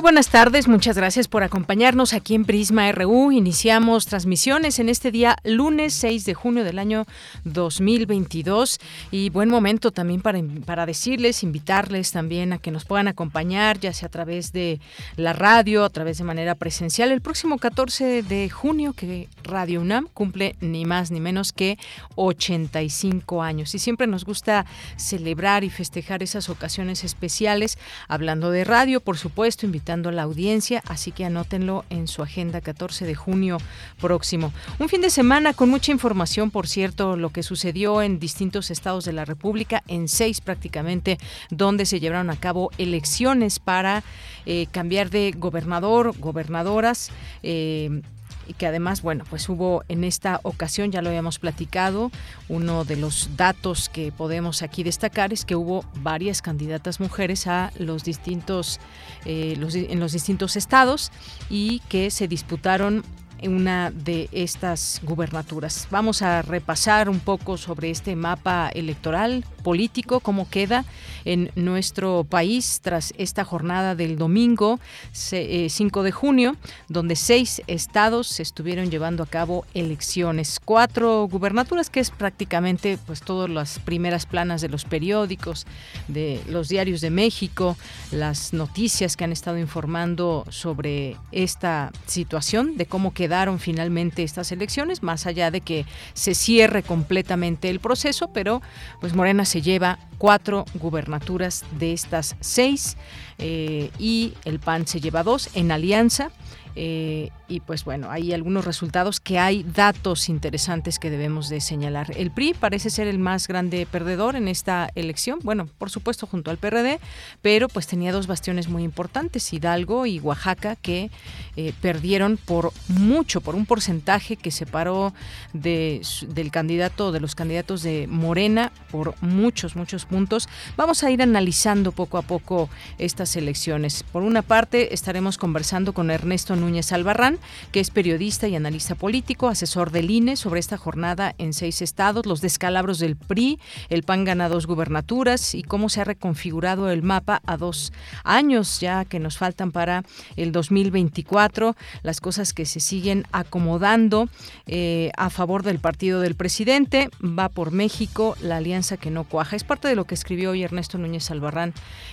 Muy buenas tardes, muchas gracias por acompañarnos aquí en Prisma RU. Iniciamos transmisiones en este día lunes 6 de junio del año 2022 y buen momento también para, para decirles, invitarles también a que nos puedan acompañar, ya sea a través de la radio, a través de manera presencial, el próximo 14 de junio que Radio UNAM cumple ni más ni menos que 85 años. Y siempre nos gusta celebrar y festejar esas ocasiones especiales, hablando de radio, por supuesto, invitar la audiencia, así que anótenlo en su agenda 14 de junio próximo. Un fin de semana con mucha información, por cierto, lo que sucedió en distintos estados de la República, en seis prácticamente, donde se llevaron a cabo elecciones para eh, cambiar de gobernador, gobernadoras. Eh, y que además, bueno, pues hubo en esta ocasión, ya lo habíamos platicado, uno de los datos que podemos aquí destacar es que hubo varias candidatas mujeres a los distintos, eh, en los distintos estados y que se disputaron una de estas gubernaturas. Vamos a repasar un poco sobre este mapa electoral político, cómo queda en nuestro país tras esta jornada del domingo 5 eh, de junio, donde seis estados estuvieron llevando a cabo elecciones. Cuatro gubernaturas, que es prácticamente pues todas las primeras planas de los periódicos, de los diarios de México, las noticias que han estado informando sobre esta situación, de cómo quedaron finalmente estas elecciones, más allá de que se cierre completamente el proceso, pero pues Morena se lleva cuatro gubernaturas de estas seis eh, y el PAN se lleva dos en alianza. Eh, y pues bueno, hay algunos resultados que hay datos interesantes que debemos de señalar. El PRI parece ser el más grande perdedor en esta elección, bueno, por supuesto junto al PRD, pero pues tenía dos bastiones muy importantes, Hidalgo y Oaxaca, que eh, perdieron por mucho, por un porcentaje que separó de, del candidato, de los candidatos de Morena, por muchos, muchos puntos. Vamos a ir analizando poco a poco estas elecciones. Por una parte, estaremos conversando con Ernesto Núñez Albarrán, que es periodista y analista político, asesor del INE sobre esta jornada en seis estados, los descalabros del PRI, el PAN gana dos gubernaturas y cómo se ha reconfigurado el mapa a dos años ya que nos faltan para el 2024, las cosas que se siguen acomodando eh, a favor del partido del presidente, va por México, la alianza que no cuaja. Es parte de lo que escribió hoy Ernesto Núñez Albarrán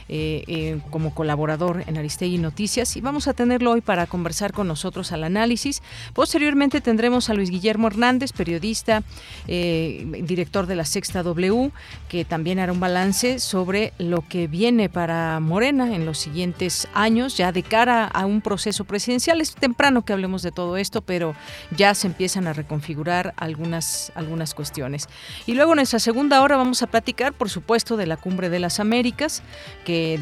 eh, eh, como colaborador en Aristegui Noticias y vamos a tenerlo hoy para conversar con nosotros al análisis. Posteriormente tendremos a Luis Guillermo Hernández, periodista, eh, director de la Sexta W, que también hará un balance sobre lo que viene para Morena en los siguientes años, ya de cara a un proceso presidencial. Es temprano que hablemos de todo esto, pero ya se empiezan a reconfigurar algunas, algunas cuestiones. Y luego en nuestra segunda hora vamos a platicar, por supuesto, de la Cumbre de las Américas, que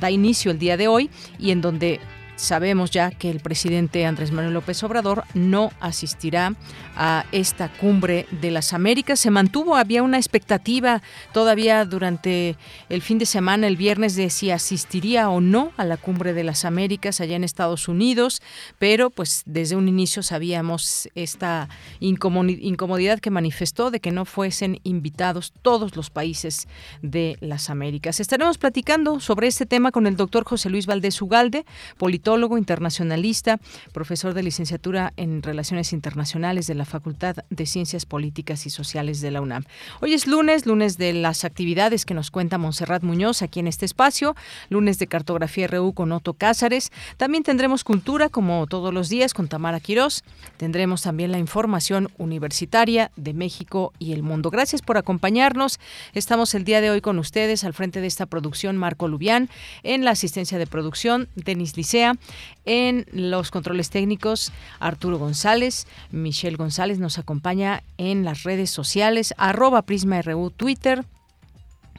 da inicio el día de hoy y en donde Sabemos ya que el presidente Andrés Manuel López Obrador no asistirá a esta cumbre de las Américas. Se mantuvo, había una expectativa todavía durante el fin de semana, el viernes, de si asistiría o no a la cumbre de las Américas allá en Estados Unidos, pero pues desde un inicio sabíamos esta incomodidad que manifestó de que no fuesen invitados todos los países de las Américas. Estaremos platicando sobre este tema con el doctor José Luis Valdés Ugalde, politólogo politólogo internacionalista, profesor de licenciatura en Relaciones Internacionales de la Facultad de Ciencias Políticas y Sociales de la UNAM. Hoy es lunes, lunes de las actividades que nos cuenta Montserrat Muñoz aquí en este espacio, lunes de Cartografía RU con Otto Cázares. También tendremos cultura como todos los días con Tamara Quirós. Tendremos también la información universitaria de México y el mundo. Gracias por acompañarnos. Estamos el día de hoy con ustedes al frente de esta producción Marco Lubián, en la asistencia de producción Denis Licea, en los controles técnicos Arturo González, Michelle González nos acompaña en las redes sociales, arroba Prisma RU Twitter,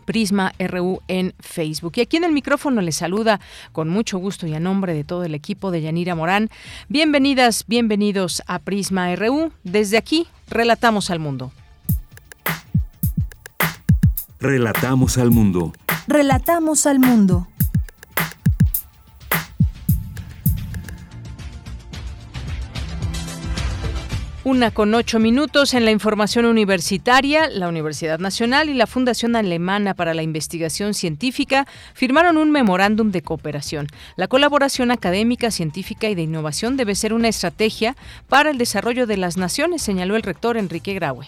Prisma RU en Facebook. Y aquí en el micrófono les saluda con mucho gusto y a nombre de todo el equipo de Yanira Morán. Bienvenidas, bienvenidos a Prisma RU. Desde aquí, relatamos al mundo. Relatamos al mundo. Relatamos al mundo. Una con ocho minutos en la información universitaria, la Universidad Nacional y la Fundación Alemana para la Investigación Científica firmaron un memorándum de cooperación. La colaboración académica, científica y de innovación debe ser una estrategia para el desarrollo de las naciones, señaló el rector Enrique Graue.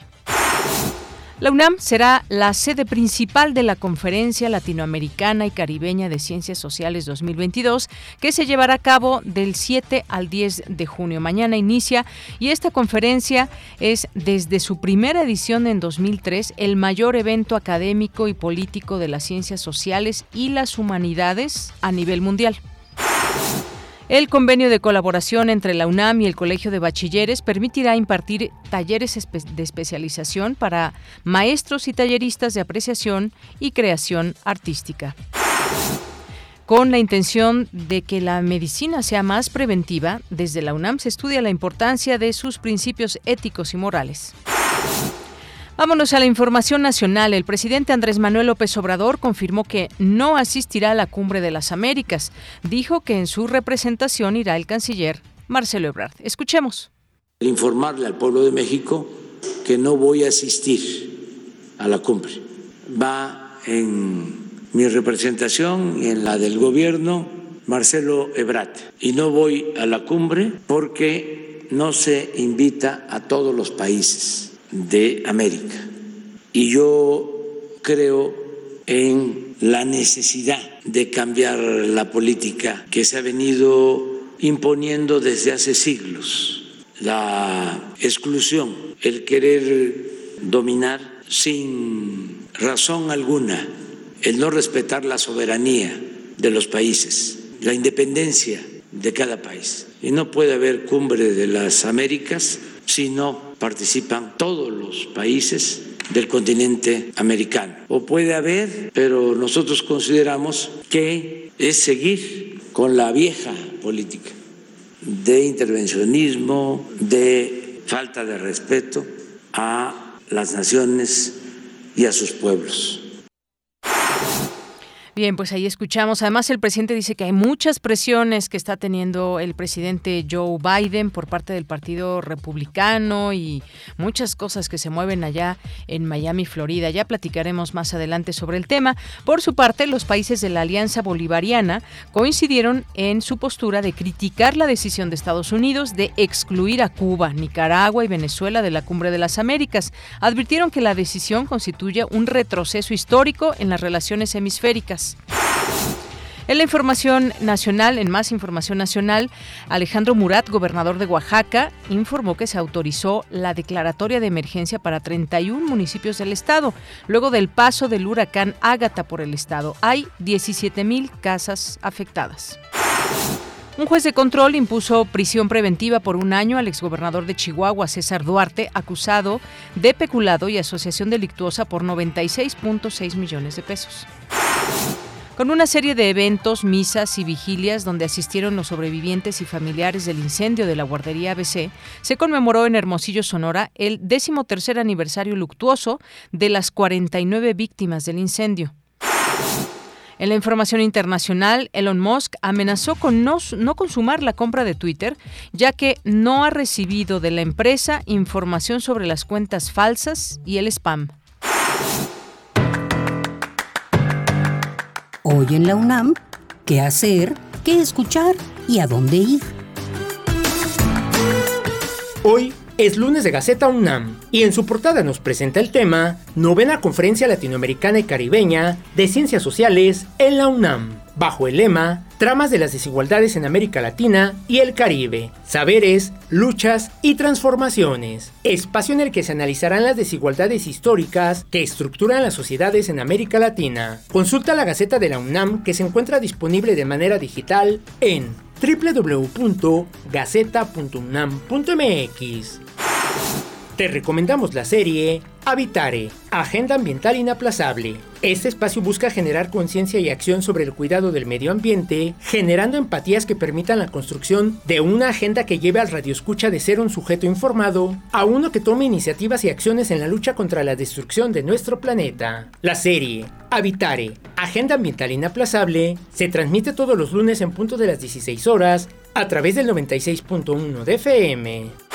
La UNAM será la sede principal de la Conferencia Latinoamericana y Caribeña de Ciencias Sociales 2022, que se llevará a cabo del 7 al 10 de junio. Mañana inicia y esta conferencia es desde su primera edición en 2003 el mayor evento académico y político de las ciencias sociales y las humanidades a nivel mundial. El convenio de colaboración entre la UNAM y el Colegio de Bachilleres permitirá impartir talleres de especialización para maestros y talleristas de apreciación y creación artística con la intención de que la medicina sea más preventiva, desde la UNAM se estudia la importancia de sus principios éticos y morales. Vámonos a la información nacional. El presidente Andrés Manuel López Obrador confirmó que no asistirá a la Cumbre de las Américas. Dijo que en su representación irá el canciller Marcelo Ebrard. Escuchemos. Informarle al pueblo de México que no voy a asistir a la cumbre. Va en mi representación y en la del gobierno Marcelo Ebrard. Y no voy a la cumbre porque no se invita a todos los países de América. Y yo creo en la necesidad de cambiar la política que se ha venido imponiendo desde hace siglos, la exclusión, el querer dominar sin razón alguna, el no respetar la soberanía de los países, la independencia de cada país. Y no puede haber cumbre de las Américas si no participan todos los países del continente americano. O puede haber, pero nosotros consideramos que es seguir con la vieja política de intervencionismo, de falta de respeto a las naciones y a sus pueblos. Bien, pues ahí escuchamos. Además, el presidente dice que hay muchas presiones que está teniendo el presidente Joe Biden por parte del Partido Republicano y muchas cosas que se mueven allá en Miami, Florida. Ya platicaremos más adelante sobre el tema. Por su parte, los países de la Alianza Bolivariana coincidieron en su postura de criticar la decisión de Estados Unidos de excluir a Cuba, Nicaragua y Venezuela de la Cumbre de las Américas. Advirtieron que la decisión constituye un retroceso histórico en las relaciones hemisféricas. En la información nacional, en más información nacional, Alejandro Murat, gobernador de Oaxaca, informó que se autorizó la declaratoria de emergencia para 31 municipios del estado, luego del paso del huracán Ágata por el estado. Hay 17 mil casas afectadas. Un juez de control impuso prisión preventiva por un año al exgobernador de Chihuahua, César Duarte, acusado de peculado y asociación delictuosa por 96.6 millones de pesos con una serie de eventos, misas y vigilias donde asistieron los sobrevivientes y familiares del incendio de la guardería ABC, se conmemoró en Hermosillo, Sonora, el decimotercer aniversario luctuoso de las 49 víctimas del incendio. En la información internacional, Elon Musk amenazó con no, no, consumar la compra de Twitter, ya que no ha recibido de la empresa información sobre las cuentas falsas y el spam. Hoy en la UNAM, ¿qué hacer? qué escuchar y a dónde ir. Hoy es lunes de Gaceta UNAM y en su portada nos presenta el tema Novena Conferencia Latinoamericana y Caribeña de Ciencias Sociales en la UNAM, bajo el lema Tramas de las desigualdades en América Latina y el Caribe, saberes, luchas y transformaciones, espacio en el que se analizarán las desigualdades históricas que estructuran las sociedades en América Latina. Consulta la Gaceta de la UNAM que se encuentra disponible de manera digital en www.gaceta.unam.mx. Te recomendamos la serie Habitare, Agenda Ambiental Inaplazable. Este espacio busca generar conciencia y acción sobre el cuidado del medio ambiente, generando empatías que permitan la construcción de una agenda que lleve al radioescucha de ser un sujeto informado a uno que tome iniciativas y acciones en la lucha contra la destrucción de nuestro planeta. La serie Habitare, Agenda Ambiental Inaplazable, se transmite todos los lunes en punto de las 16 horas a través del 96.1 de FM.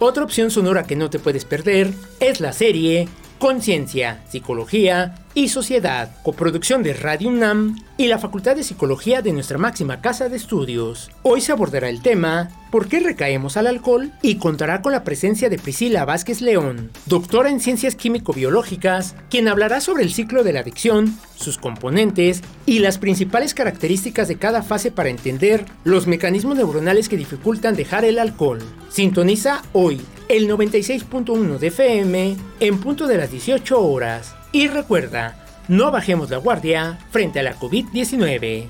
Otra opción sonora que no te puedes perder es la serie Conciencia, Psicología y Sociedad, coproducción de Radio UNAM y la Facultad de Psicología de nuestra máxima casa de estudios. Hoy se abordará el tema ¿Por qué recaemos al alcohol? y contará con la presencia de Priscila Vázquez León, doctora en ciencias químico-biológicas, quien hablará sobre el ciclo de la adicción, sus componentes y las principales características de cada fase para entender los mecanismos neuronales que dificultan dejar el alcohol. Sintoniza hoy el 96.1 de FM en punto de las 18 horas. Y recuerda, no bajemos la guardia frente a la COVID-19.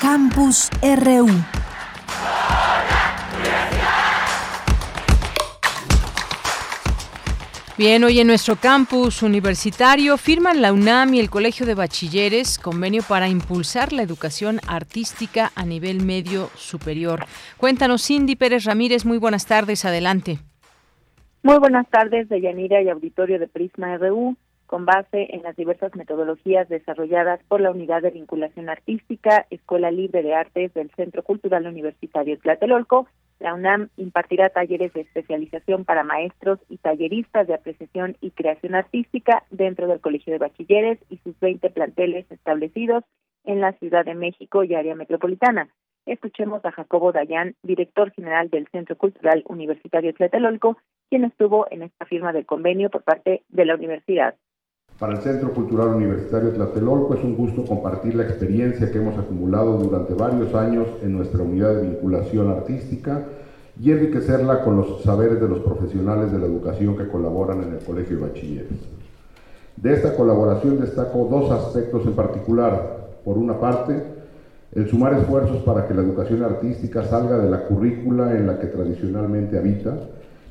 Campus RU. Bien, hoy en nuestro campus universitario firman la UNAM y el Colegio de Bachilleres convenio para impulsar la educación artística a nivel medio superior. Cuéntanos, Cindy Pérez Ramírez, muy buenas tardes, adelante. Muy buenas tardes, Deyanira y auditorio de Prisma RU con base en las diversas metodologías desarrolladas por la Unidad de Vinculación Artística, Escuela Libre de Artes del Centro Cultural Universitario Tlatelolco, la UNAM impartirá talleres de especialización para maestros y talleristas de apreciación y creación artística dentro del Colegio de Bachilleres y sus 20 planteles establecidos en la Ciudad de México y área metropolitana. Escuchemos a Jacobo Dayan, director general del Centro Cultural Universitario Tlatelolco, quien estuvo en esta firma del convenio por parte de la universidad. Para el Centro Cultural Universitario Tlatelolco es un gusto compartir la experiencia que hemos acumulado durante varios años en nuestra unidad de vinculación artística y enriquecerla con los saberes de los profesionales de la educación que colaboran en el Colegio de. De esta colaboración destaco dos aspectos en particular. Por una parte, el sumar esfuerzos para que la educación artística salga de la currícula en la que tradicionalmente habita,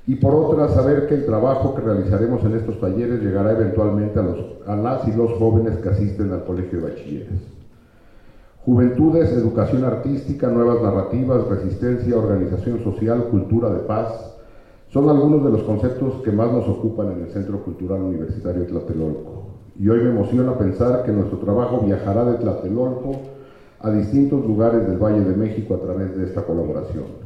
y por otra saber que el trabajo que realizaremos en estos talleres llegará eventualmente a, los, a las y los jóvenes que asisten al Colegio de Bachilleres. Juventudes, educación artística, nuevas narrativas, resistencia, organización social, cultura de paz, son algunos de los conceptos que más nos ocupan en el Centro Cultural Universitario Tlatelolco. Y hoy me emociona pensar que nuestro trabajo viajará de Tlatelolco a distintos lugares del Valle de México a través de esta colaboración.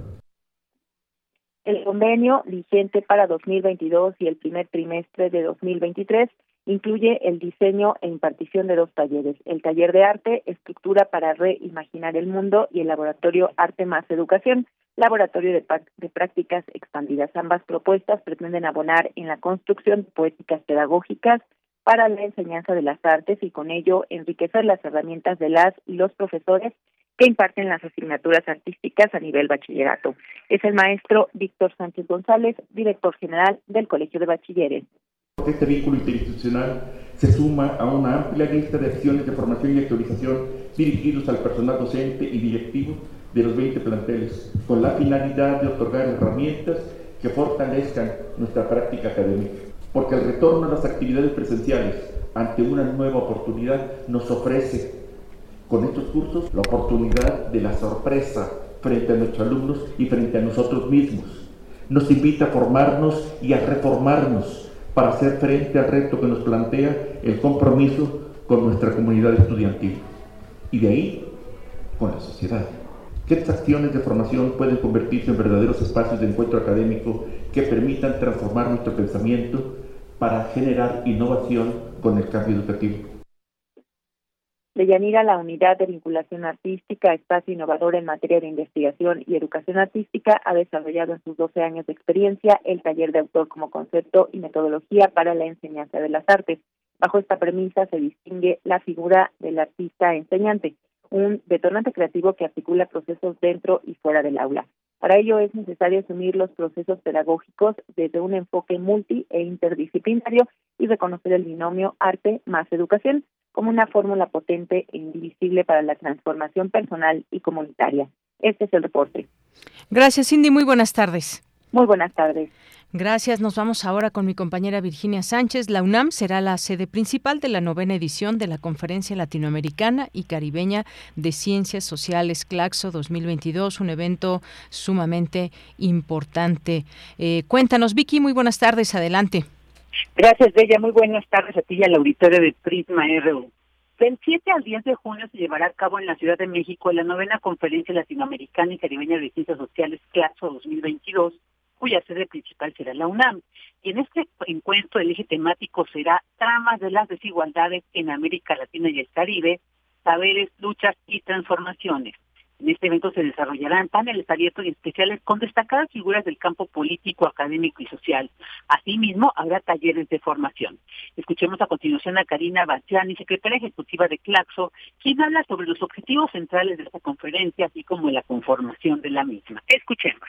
El convenio vigente para 2022 y el primer trimestre de 2023 incluye el diseño e impartición de dos talleres, el taller de arte, estructura para reimaginar el mundo y el laboratorio Arte más Educación, laboratorio de, prácticas expandidas. Ambas propuestas pretenden abonar en la construcción de poéticas pedagógicas para la enseñanza de las artes y con ello enriquecer las herramientas de las y los profesores que imparten las asignaturas artísticas a nivel bachillerato. Es el maestro Víctor Sánchez González, director general del Colegio de Bachilleres. Este vínculo interinstitucional se suma a una amplia lista de acciones de formación y actualización dirigidos al personal docente y directivo de los 20 planteles, con la finalidad de otorgar herramientas que fortalezcan nuestra práctica académica. Porque el retorno a las actividades presenciales ante una nueva oportunidad nos ofrece con estos cursos la oportunidad de la sorpresa frente a nuestros alumnos y frente a nosotros mismos. Nos invita a formarnos y a reformarnos para hacer frente al reto que nos plantea el compromiso con nuestra comunidad estudiantil. Y de ahí, con la sociedad. ¿Qué acciones de formación pueden convertirse en verdaderos espacios de encuentro académico que permitan transformar nuestro pensamiento para generar innovación con el cambio educativo. Deyanira, la Unidad de Vinculación Artística, espacio innovador en materia de investigación y educación artística, ha desarrollado en sus 12 años de experiencia el taller de autor como concepto y metodología para la enseñanza de las artes. Bajo esta premisa se distingue la figura del artista enseñante, un detonante creativo que articula procesos dentro y fuera del aula. Para ello es necesario asumir los procesos pedagógicos desde un enfoque multi e interdisciplinario y reconocer el binomio arte más educación como una fórmula potente e indivisible para la transformación personal y comunitaria. Este es el reporte. Gracias, Cindy. Muy buenas tardes. Muy buenas tardes. Gracias. Nos vamos ahora con mi compañera Virginia Sánchez. La UNAM será la sede principal de la novena edición de la Conferencia Latinoamericana y Caribeña de Ciencias Sociales CLACSO 2022, un evento sumamente importante. Eh, cuéntanos, Vicky, muy buenas tardes. Adelante. Gracias, Bella. Muy buenas tardes a ti y al auditorio de Prisma RU. Del 7 al 10 de junio se llevará a cabo en la Ciudad de México la novena Conferencia Latinoamericana y Caribeña de Ciencias Sociales CLACSO 2022 cuya sede principal será la UNAM. Y en este encuentro el eje temático será tramas de las desigualdades en América Latina y el Caribe, saberes, luchas y transformaciones. En este evento se desarrollarán paneles abiertos y especiales con destacadas figuras del campo político, académico y social. Asimismo, habrá talleres de formación. Escuchemos a continuación a Karina Bastiani, secretaria ejecutiva de CLACSO, quien habla sobre los objetivos centrales de esta conferencia, así como la conformación de la misma. Escuchemos.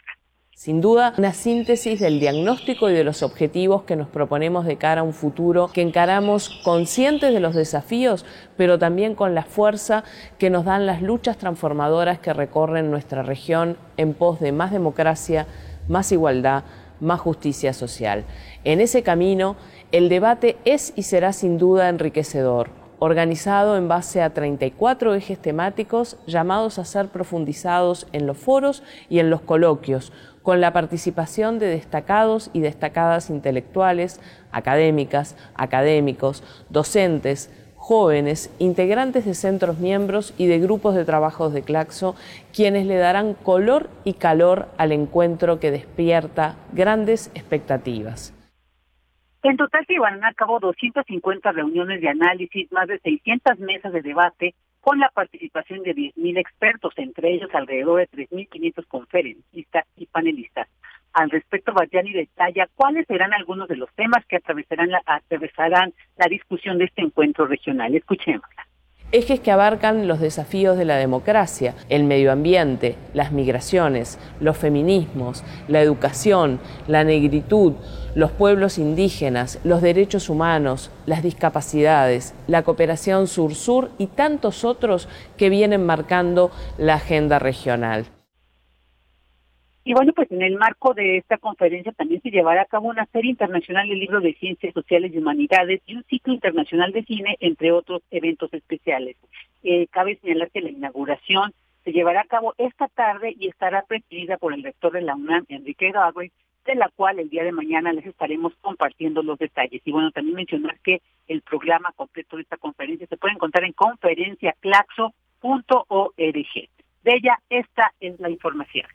Sin duda, una síntesis del diagnóstico y de los objetivos que nos proponemos de cara a un futuro que encaramos conscientes de los desafíos, pero también con la fuerza que nos dan las luchas transformadoras que recorren nuestra región en pos de más democracia, más igualdad, más justicia social. En ese camino, el debate es y será sin duda enriquecedor organizado en base a 34 ejes temáticos llamados a ser profundizados en los foros y en los coloquios, con la participación de destacados y destacadas intelectuales, académicas, académicos, docentes, jóvenes, integrantes de centros miembros y de grupos de trabajos de Claxo, quienes le darán color y calor al encuentro que despierta grandes expectativas. En total se llevarán a cabo 250 reuniones de análisis, más de 600 mesas de debate, con la participación de 10.000 expertos, entre ellos alrededor de 3.500 conferencistas y panelistas. Al respecto, Badiani detalla cuáles serán algunos de los temas que atravesarán la, atravesarán la discusión de este encuentro regional. Escuchémosla ejes que abarcan los desafíos de la democracia, el medio ambiente, las migraciones, los feminismos, la educación, la negritud, los pueblos indígenas, los derechos humanos, las discapacidades, la cooperación sur-sur y tantos otros que vienen marcando la agenda regional. Y bueno, pues en el marco de esta conferencia también se llevará a cabo una serie internacional de libros de ciencias sociales y humanidades y un ciclo internacional de cine, entre otros eventos especiales. Eh, cabe señalar que la inauguración se llevará a cabo esta tarde y estará presidida por el rector de la UNAM, Enrique Gabriel, de la cual el día de mañana les estaremos compartiendo los detalles. Y bueno, también mencionar que el programa completo de esta conferencia se puede encontrar en conferenciaclaxo.org. De ella, esta es la información.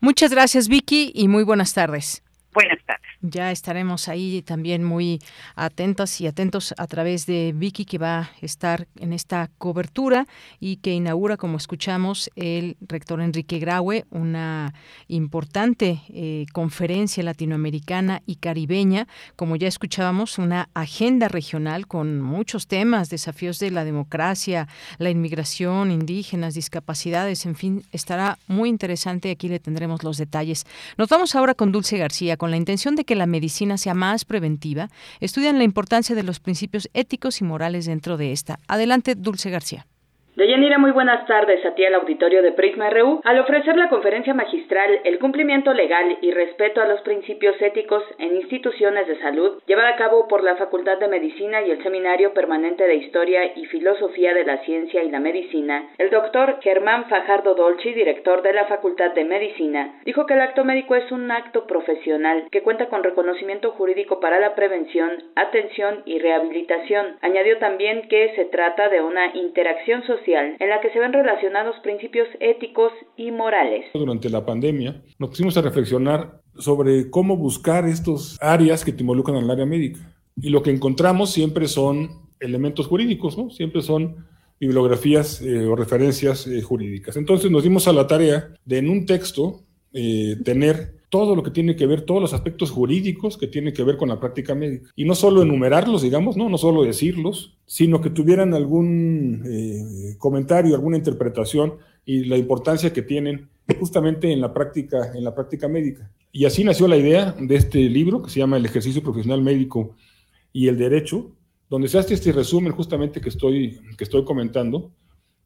Muchas gracias, Vicky, y muy buenas tardes. Buenas tardes. Ya estaremos ahí también muy atentas y atentos a través de Vicky que va a estar en esta cobertura y que inaugura, como escuchamos, el rector Enrique Graue, una importante eh, conferencia latinoamericana y caribeña, como ya escuchábamos, una agenda regional con muchos temas, desafíos de la democracia, la inmigración, indígenas, discapacidades, en fin, estará muy interesante. Aquí le tendremos los detalles. Nos vamos ahora con Dulce García con la intención de que la medicina sea más preventiva, estudian la importancia de los principios éticos y morales dentro de esta. Adelante, Dulce García. Deyanira, muy buenas tardes a ti al auditorio de Prisma RU. Al ofrecer la conferencia magistral El cumplimiento legal y respeto a los principios éticos en instituciones de salud, llevada a cabo por la Facultad de Medicina y el Seminario Permanente de Historia y Filosofía de la Ciencia y la Medicina, el doctor Germán Fajardo Dolci, director de la Facultad de Medicina, dijo que el acto médico es un acto profesional que cuenta con reconocimiento jurídico para la prevención, atención y rehabilitación. Añadió también que se trata de una interacción social en la que se ven relacionados principios éticos y morales. Durante la pandemia nos pusimos a reflexionar sobre cómo buscar estos áreas que te involucran el área médica. y lo que encontramos siempre son elementos jurídicos, ¿no? Siempre son bibliografías eh, o referencias eh, jurídicas. Entonces nos dimos a la tarea de en un texto eh, tener todo lo que tiene que ver, todos los aspectos jurídicos que tienen que ver con la práctica médica. Y no solo enumerarlos, digamos, no, no solo decirlos, sino que tuvieran algún comentario, alguna interpretación y la importancia que tienen justamente en la práctica, en la práctica médica. Y así nació la idea de este libro que se llama El ejercicio profesional médico y el derecho, donde se hace este resumen justamente que estoy, que estoy comentando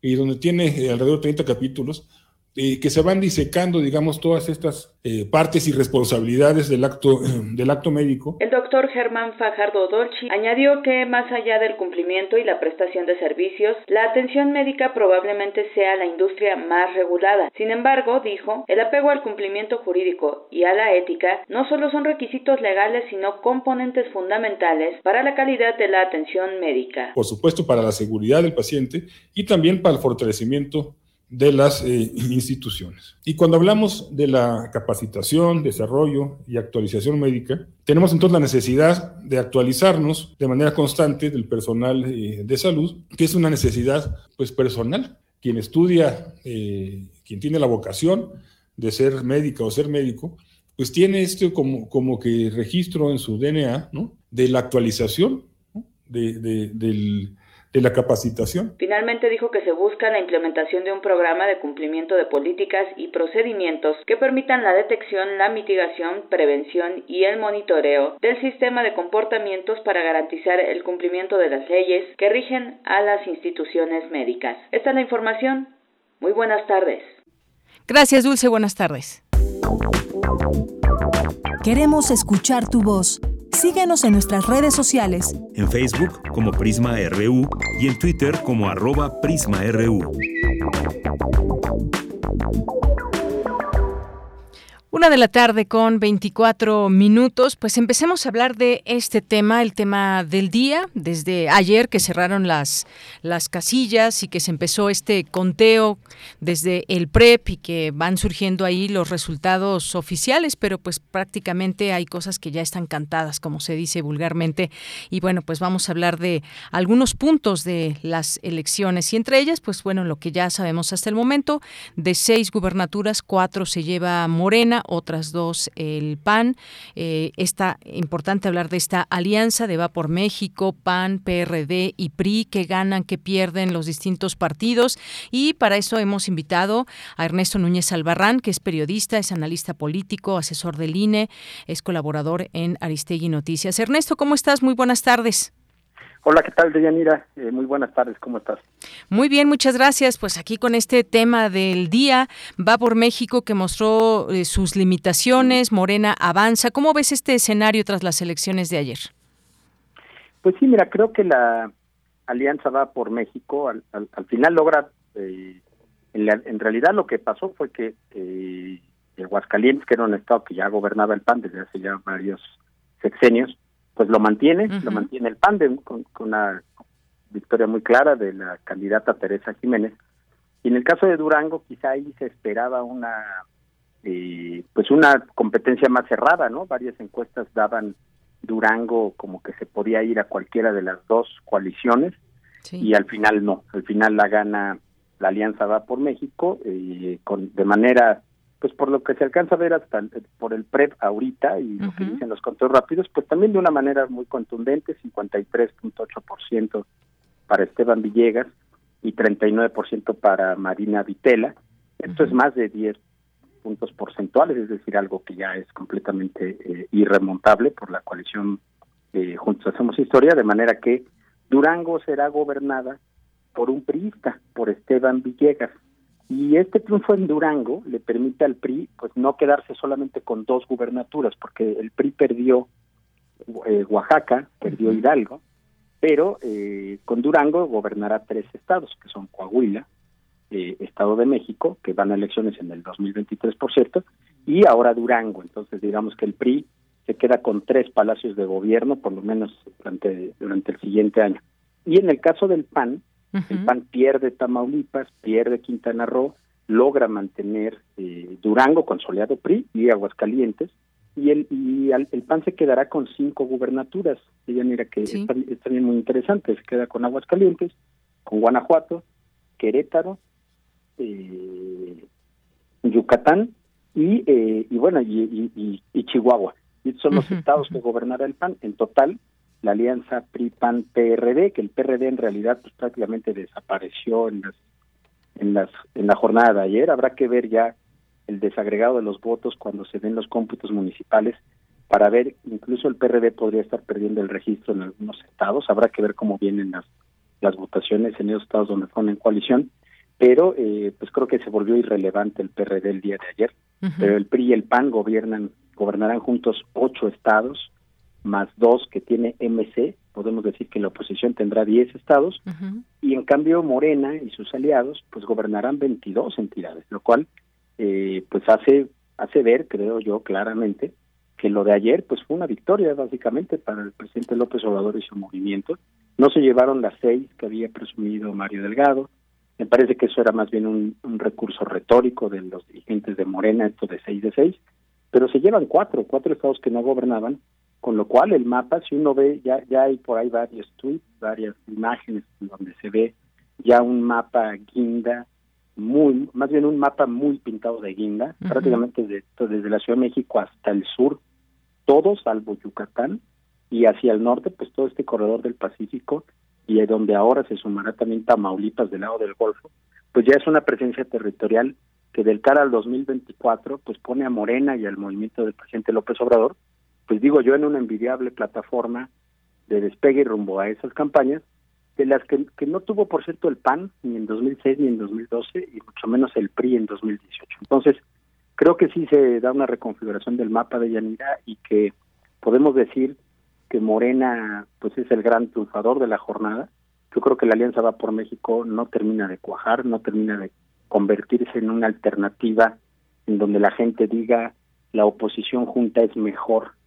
y donde tiene eh, alrededor de 30 capítulos, eh, que se van disecando, digamos, todas estas eh, partes y responsabilidades del acto, del acto médico. El doctor Germán Fajardo Dolci añadió que más allá del cumplimiento y la prestación de servicios, la atención médica probablemente sea la industria más regulada. Sin embargo, dijo, el apego al cumplimiento jurídico y a la ética no solo son requisitos legales, sino componentes fundamentales para la calidad de la atención médica. Por supuesto, para la seguridad del paciente y también para el fortalecimiento de las eh, instituciones. Y cuando hablamos de la capacitación, desarrollo y actualización médica, tenemos entonces la necesidad de actualizarnos de manera constante del personal eh, de salud, que es una necesidad pues personal. Quien estudia, eh, quien tiene la vocación de ser médica o ser médico, pues tiene esto como, como que registro en su DNA, ¿no? De la actualización de, del de la capacitación. Finalmente dijo que se busca la implementación de un programa de cumplimiento de políticas y procedimientos que permitan la detección, la mitigación, prevención y el monitoreo del sistema de comportamientos para garantizar el cumplimiento de las leyes que rigen a las instituciones médicas. Esta es la información. Muy buenas tardes. Gracias, Dulce. Buenas tardes. Queremos escuchar tu voz. Síguenos en nuestras redes sociales. En Facebook como Prisma RU y en Twitter como arroba PrismaRU. Una de la tarde con 24 minutos, pues empecemos a hablar de este tema, el tema del día, desde ayer que cerraron las, las casillas y que se empezó este conteo desde el PREP y que van surgiendo ahí los resultados oficiales, pero pues prácticamente hay cosas que ya están cantadas, como se dice vulgarmente, y bueno, pues vamos a hablar de algunos puntos de las elecciones. Y entre ellas, pues bueno, lo que ya sabemos hasta el momento, de seis gubernaturas, cuatro se lleva Morena, otras dos el PAN. Eh, está importante hablar de esta alianza de Va por México, PAN, PRD y PRI, que ganan, que pierden los distintos partidos. Y para eso hemos invitado a Ernesto Núñez Albarrán, que es periodista, es analista político, asesor del INE, es colaborador en Aristegui Noticias. Ernesto, ¿cómo estás? Muy buenas tardes. Hola, ¿qué tal, Deyanira? Eh, muy buenas tardes, ¿cómo estás? Muy bien, muchas gracias. Pues aquí con este tema del día, va por México que mostró eh, sus limitaciones, Morena avanza. ¿Cómo ves este escenario tras las elecciones de ayer? Pues sí, mira, creo que la alianza va por México, al, final logra, eh, en, realidad lo que pasó fue que eh, Aguascalientes, que era un estado que ya gobernaba el PAN desde hace ya varios sexenios, pues lo mantiene, lo mantiene el PAN con, una victoria muy clara de la candidata Teresa Jiménez. Y en el caso de Durango, quizá ahí se esperaba una eh, pues una competencia más cerrada, ¿no? Varias encuestas daban Durango como que se podía ir a cualquiera de las dos coaliciones y al final no, al final la gana la Alianza va por México eh, con de manera pues por lo que se alcanza a ver hasta por el PREP ahorita y lo que dicen los conteos rápidos, pues también de una manera muy contundente, 53.8% para Esteban Villegas y 39% para Marina Vitela. Esto es más de 10 puntos porcentuales, es decir, algo que ya es completamente eh, irremontable por la coalición eh, Juntos Hacemos Historia, de manera que Durango será gobernada por un priista, por Esteban Villegas. Y este triunfo en Durango le permite al PRI pues no quedarse solamente con dos gubernaturas, porque el PRI perdió eh, Oaxaca, perdió Hidalgo, pero eh, con Durango gobernará tres estados, que son Coahuila, eh, Estado de México, que van a elecciones en el 2023, por cierto, y ahora Durango. Entonces, digamos que el PRI se queda con tres palacios de gobierno, por lo menos durante, durante el siguiente año. Y en el caso del PAN, el PAN pierde Tamaulipas, pierde Quintana Roo, logra mantener eh, Durango con Soleado PRI y Aguascalientes, y el y el PAN se quedará con cinco gubernaturas. Ella mira que es, también muy interesante, se queda con Aguascalientes, con Guanajuato, Querétaro, eh, Yucatán y, eh, y bueno, y, y, Chihuahua. Y son los estados que gobernará el PAN. En total, la alianza PRI-PAN-PRD, que el PRD en realidad pues, prácticamente desapareció en las, en las en la jornada de ayer. Habrá que ver ya el desagregado de los votos cuando se den los cómputos municipales para ver, incluso el PRD podría estar perdiendo el registro en algunos estados. Habrá que ver cómo vienen las, las votaciones en esos estados donde fueron en coalición pero eh, pues creo que se volvió irrelevante el PRD el día de ayer. Pero el PRI y el PAN gobiernan, gobernarán juntos ocho estados, más dos que tiene MC, podemos decir que la oposición tendrá diez estados, y en cambio Morena y sus aliados pues gobernarán 22 entidades, lo cual eh, pues hace, hace ver, creo yo, claramente, que lo de ayer pues fue una victoria básicamente para el presidente López Obrador y su movimiento. No se llevaron las seis que había presumido Mario Delgado, me parece que eso era más bien un, recurso retórico de los dirigentes de Morena, esto de seis de seis, pero se llevan cuatro, cuatro estados que no gobernaban, con lo cual el mapa, si uno ve, ya, ya hay por ahí varios tweets, varias imágenes donde se ve ya un mapa guinda, muy, más bien un mapa muy pintado de guinda, prácticamente desde, desde la Ciudad de México hasta el sur, todo salvo Yucatán, y hacia el norte, pues todo este corredor del Pacífico, y donde ahora se sumará también Tamaulipas del lado del Golfo, pues ya es una presencia territorial que del cara al 2024 pues pone a Morena y al movimiento del presidente López Obrador, pues digo yo en una envidiable plataforma de despegue rumbo a esas campañas, de las que, que no tuvo por cierto el PAN ni en 2006 ni en 2012 y mucho menos el PRI en 2018. Entonces, creo que sí se da una reconfiguración del mapa de Yanira y que podemos decir que Morena pues es el gran triunfador de la jornada. Yo creo que la Alianza Va por México no termina de cuajar, no termina de convertirse en una alternativa en donde la gente diga la oposición junta es mejor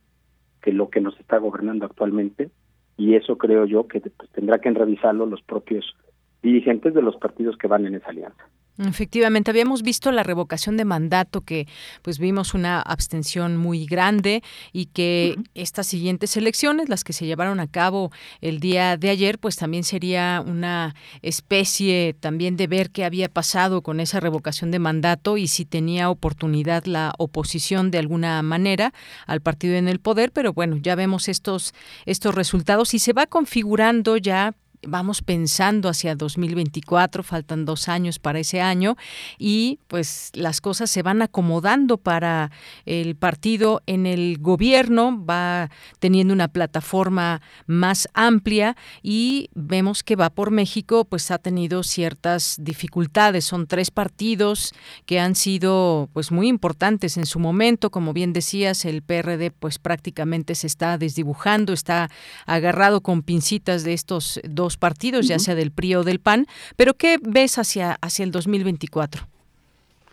que lo que nos está gobernando actualmente y eso creo yo que pues, tendrá que revisarlo los propios dirigentes de los partidos que van en esa alianza. Efectivamente, habíamos visto la revocación de mandato que pues vimos una abstención muy grande y que estas siguientes elecciones, las que se llevaron a cabo el día de ayer, pues también sería una especie también de ver qué había pasado con esa revocación de mandato y si tenía oportunidad la oposición de alguna manera al partido en el poder, pero bueno, ya vemos estos estos resultados y se va configurando ya vamos pensando hacia 2024, faltan dos años para ese año y pues las cosas se van acomodando para el partido en el gobierno, va teniendo una plataforma más amplia y vemos que va por México pues ha tenido ciertas dificultades, son tres partidos que han sido pues muy importantes en su momento, como bien decías, el PRD pues prácticamente se está desdibujando, está agarrado con pincitas de estos dos partidos, ya sea del PRI o del PAN, pero ¿qué ves hacia, hacia el 2024?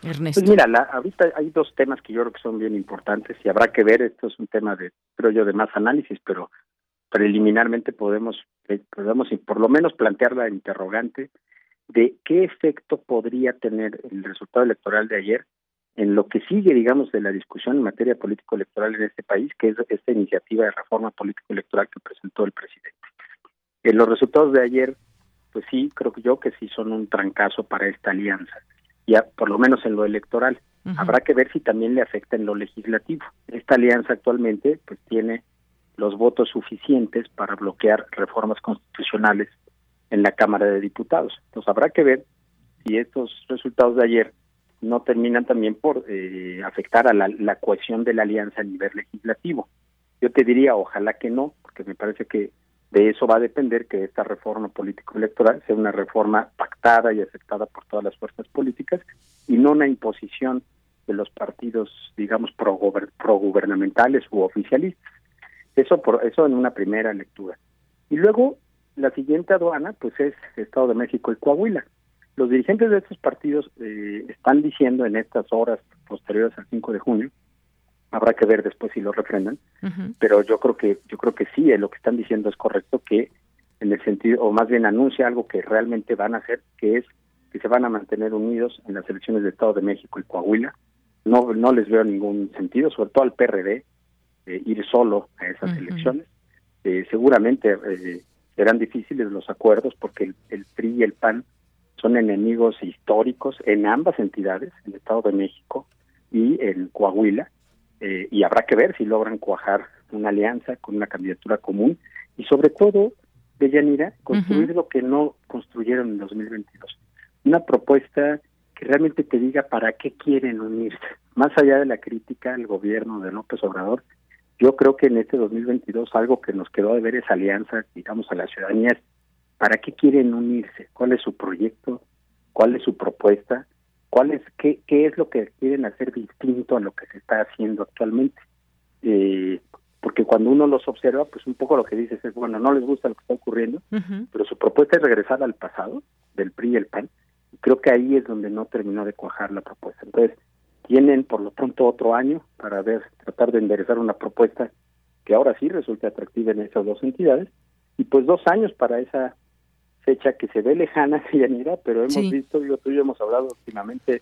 Ernesto. Pues mira, ahorita hay dos temas que yo creo que son bien importantes y habrá que ver, esto es un tema de, creo yo, de más análisis, pero preliminarmente podemos, eh, podemos por lo menos plantear la interrogante de qué efecto podría tener el resultado electoral de ayer en lo que sigue, digamos, de la discusión en materia político-electoral en este país, que es esta iniciativa de reforma político-electoral que presentó el presidente. Eh, los resultados de ayer, pues sí, creo que yo que sí son un trancazo para esta alianza, ya por lo menos en lo electoral. Habrá que ver si también le afecta en lo legislativo. Esta alianza actualmente pues tiene los votos suficientes para bloquear reformas constitucionales en la Cámara de Diputados. Entonces habrá que ver si estos resultados de ayer no terminan también por eh, afectar a la, la, cohesión de la alianza a nivel legislativo. Yo te diría, ojalá que no, porque me parece que de eso va a depender que esta reforma político-electoral sea una reforma pactada y aceptada por todas las fuerzas políticas y no una imposición de los partidos, digamos, progubernamentales u oficialistas. Eso, por, eso en una primera lectura. Y luego, la siguiente aduana, pues es Estado de México y Coahuila. Los dirigentes de estos partidos eh, están diciendo en estas horas posteriores al 5 de junio habrá que ver después si lo refrendan pero yo creo que yo creo que sí eh, lo que están diciendo es correcto que en el sentido o más bien anuncia algo que realmente van a hacer que es que se van a mantener unidos en las elecciones de Estado de México y Coahuila. No no les veo ningún sentido sobre todo al PRD eh, ir solo a esas elecciones. Eh, seguramente serán difíciles los acuerdos porque el, el, PRI y el PAN son enemigos históricos en ambas entidades, en el Estado de México y en Coahuila, y habrá que ver si logran cuajar una alianza con una candidatura común y sobre todo, Deyanira, construir lo que no construyeron en 2022. Una propuesta que realmente te diga para qué quieren unirse. Más allá de la crítica al gobierno de López Obrador, yo creo que en este 2022 algo que nos quedó de ver es alianza, digamos, a la ciudadanía, para qué quieren unirse, cuál es su proyecto, cuál es su propuesta, cuál es qué, qué es lo que quieren hacer distinto a lo que se está haciendo actualmente. Eh, porque cuando uno los observa, pues un poco lo que dices es, bueno, no les gusta lo que está ocurriendo, pero su propuesta es regresar al pasado del PRI y el PAN, y creo que ahí es donde no terminó de cuajar la propuesta. Entonces, tienen por lo pronto otro año para ver, tratar de enderezar una propuesta que ahora sí resulte atractiva en esas dos entidades, y pues dos años para esa fecha que se ve lejana, Yanira, pero hemos visto, yo tú y yo hemos hablado últimamente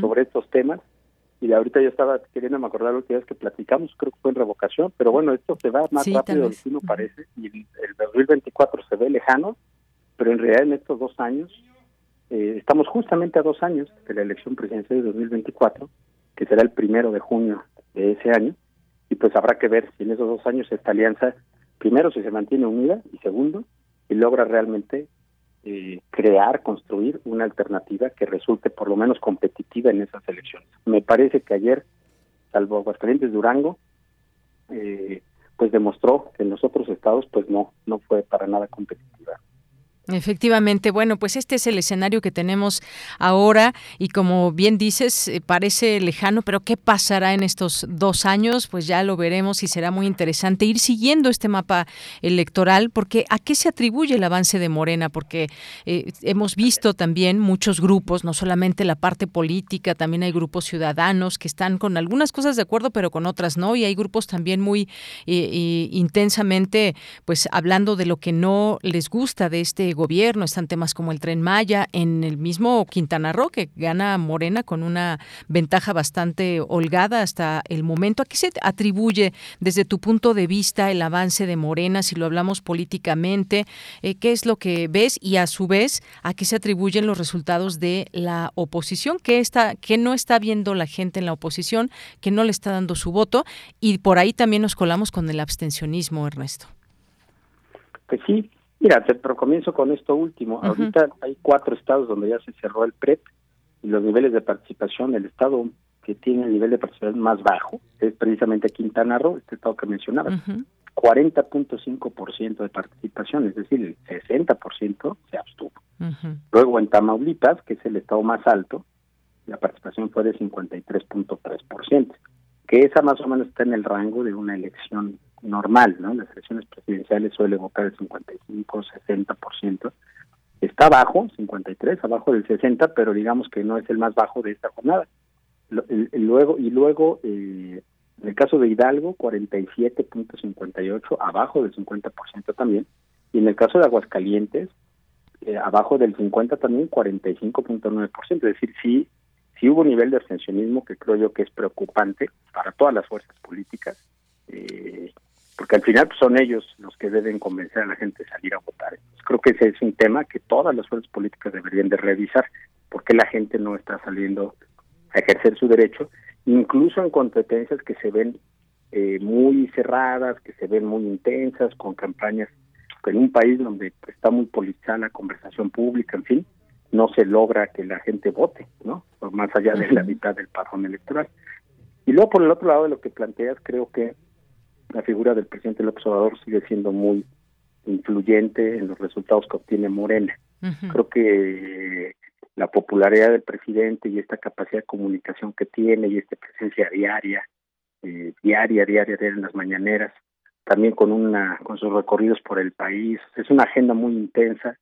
sobre estos temas, y ahorita yo estaba queriendo me acordar lo que que platicamos, creo que fue en revocación, pero bueno, esto se va más rápido de lo que uno parece y el, 2024 se ve lejano, pero en realidad en estos dos años, eh, estamos justamente a dos años de la elección presidencial de 2024, que será el primero de junio de ese año, y pues habrá que ver si en esos dos años esta alianza, primero, si se mantiene unida, y segundo, y logra realmente eh, crear, construir una alternativa que resulte por lo menos competitiva en esas elecciones. Me parece que ayer, salvo Aguascalientes Durango, eh, pues demostró que en los otros estados pues no, no fue para nada competitiva. Efectivamente, bueno, pues este es el escenario que tenemos ahora y como bien dices, eh, parece lejano, pero ¿qué pasará en estos dos años? Pues ya lo veremos y será muy interesante ir siguiendo este mapa electoral, porque ¿a qué se atribuye el avance de Morena? Porque eh, hemos visto también muchos grupos, no solamente la parte política, también hay grupos ciudadanos que están con algunas cosas de acuerdo, pero con otras no, y hay grupos también muy eh, intensamente, pues hablando de lo que no les gusta de este gobierno, están temas como el tren Maya, en el mismo Quintana Roo, que gana Morena con una ventaja bastante holgada hasta el momento. ¿A qué se atribuye desde tu punto de vista el avance de Morena, si lo hablamos políticamente? Eh, ¿Qué es lo que ves? Y a su vez, ¿a qué se atribuyen los resultados de la oposición? ¿Qué, está, qué no está viendo la gente en la oposición? que no le está dando su voto? Y por ahí también nos colamos con el abstencionismo, Ernesto. Pues sí, Mira, pero comienzo con esto último. Ahorita hay cuatro estados donde ya se cerró el PREP y los niveles de participación, el estado que tiene el nivel de participación más bajo es precisamente Quintana Roo, este estado que mencionaba. 40.5% de participación, es decir, el 60% se abstuvo. Luego en Tamaulipas, que es el estado más alto, la participación fue de 53.3%, que esa más o menos está en el rango de una elección normal, ¿no? Las elecciones presidenciales suele votar el 55, 60%. Está bajo, 53, abajo del 60, pero digamos que no es el más bajo de esta jornada. Luego y luego eh, en el caso de Hidalgo 47.58, abajo del 50% también, y en el caso de Aguascalientes eh, abajo del 50 también 45.9%, es decir, sí sí hubo un nivel de abstencionismo que creo yo que es preocupante para todas las fuerzas políticas. Eh, porque al final pues, son ellos los que deben convencer a la gente de salir a votar. creo que ese es un tema que todas las fuerzas políticas deberían de revisar, porque la gente no está saliendo a ejercer su derecho, incluso en competencias que se ven eh, muy cerradas, que se ven muy intensas, con campañas en un país donde está muy politizada la conversación pública, en fin, no se logra que la gente vote, ¿no? más allá de la mitad del padrón electoral. Y luego, por el otro lado de lo que planteas, creo que la figura del presidente López Obrador sigue siendo muy influyente en los resultados que obtiene Morena. Creo que la popularidad del presidente y esta capacidad de comunicación que tiene y esta presencia diaria, eh, diaria, diaria, diaria en las mañaneras, también con una con sus recorridos por el país, es una agenda muy intensa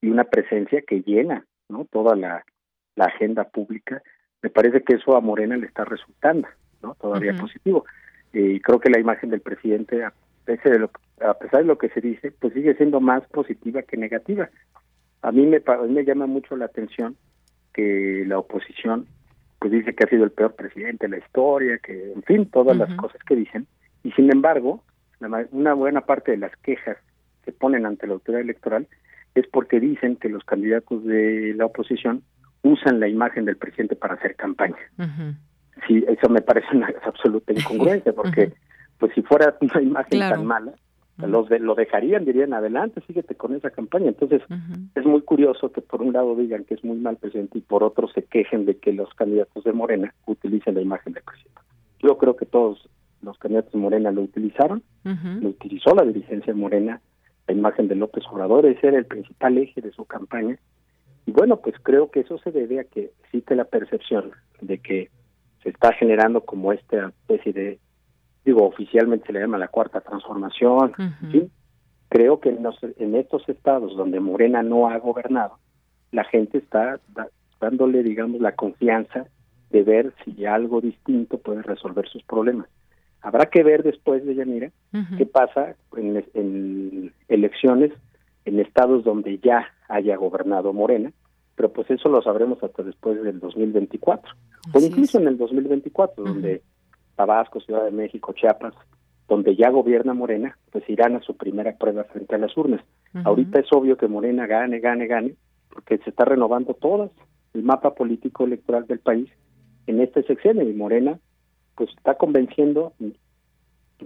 y una presencia que llena, ¿no? Toda la, la agenda pública. Me parece que eso a Morena le está resultando, ¿no? Todavía positivo y creo que la imagen del presidente, a pesar, de lo, a pesar de lo que se dice, pues sigue siendo más positiva que negativa. A mí me, me llama mucho la atención que la oposición pues dice que ha sido el peor presidente de la historia, que en fin, todas las cosas que dicen, Y sin embargo, una buena parte de las quejas que ponen ante la autoridad electoral es porque dicen que los candidatos de la oposición usan la imagen del presidente para hacer campaña. Sí, eso me parece una absoluta incongruencia, porque pues si fuera una imagen tan mala, los de, lo dejarían, dirían, adelante, síguete con esa campaña. Entonces, es muy curioso que por un lado digan que es muy mal presidente y por otro se quejen de que los candidatos de Morena utilicen la imagen del presidente. Yo creo que todos los candidatos de Morena lo utilizaron, lo utilizó la dirigencia de Morena, la imagen de López Obrador, ese era el principal eje de su campaña. Y bueno, pues creo que eso se debe a que existe la percepción de que se está generando como esta especie de digo, oficialmente se le llama la cuarta transformación, ¿sí? Creo que en, en estos estados donde Morena no ha gobernado, la gente está dándole, digamos, la confianza de ver si algo distinto puede resolver sus problemas. Habrá que ver después de Yanira qué pasa en, en, elecciones en estados donde ya haya gobernado Morena, pero pues eso lo sabremos hasta después del 2024, o incluso en el 2024, donde Tabasco, Ciudad de México, Chiapas, donde ya gobierna Morena, pues irán a su primera prueba frente a las urnas. Ahorita es obvio que Morena gane, gane, gane, porque se está renovando todo el mapa político electoral del país en este sexenio y Morena pues está convenciendo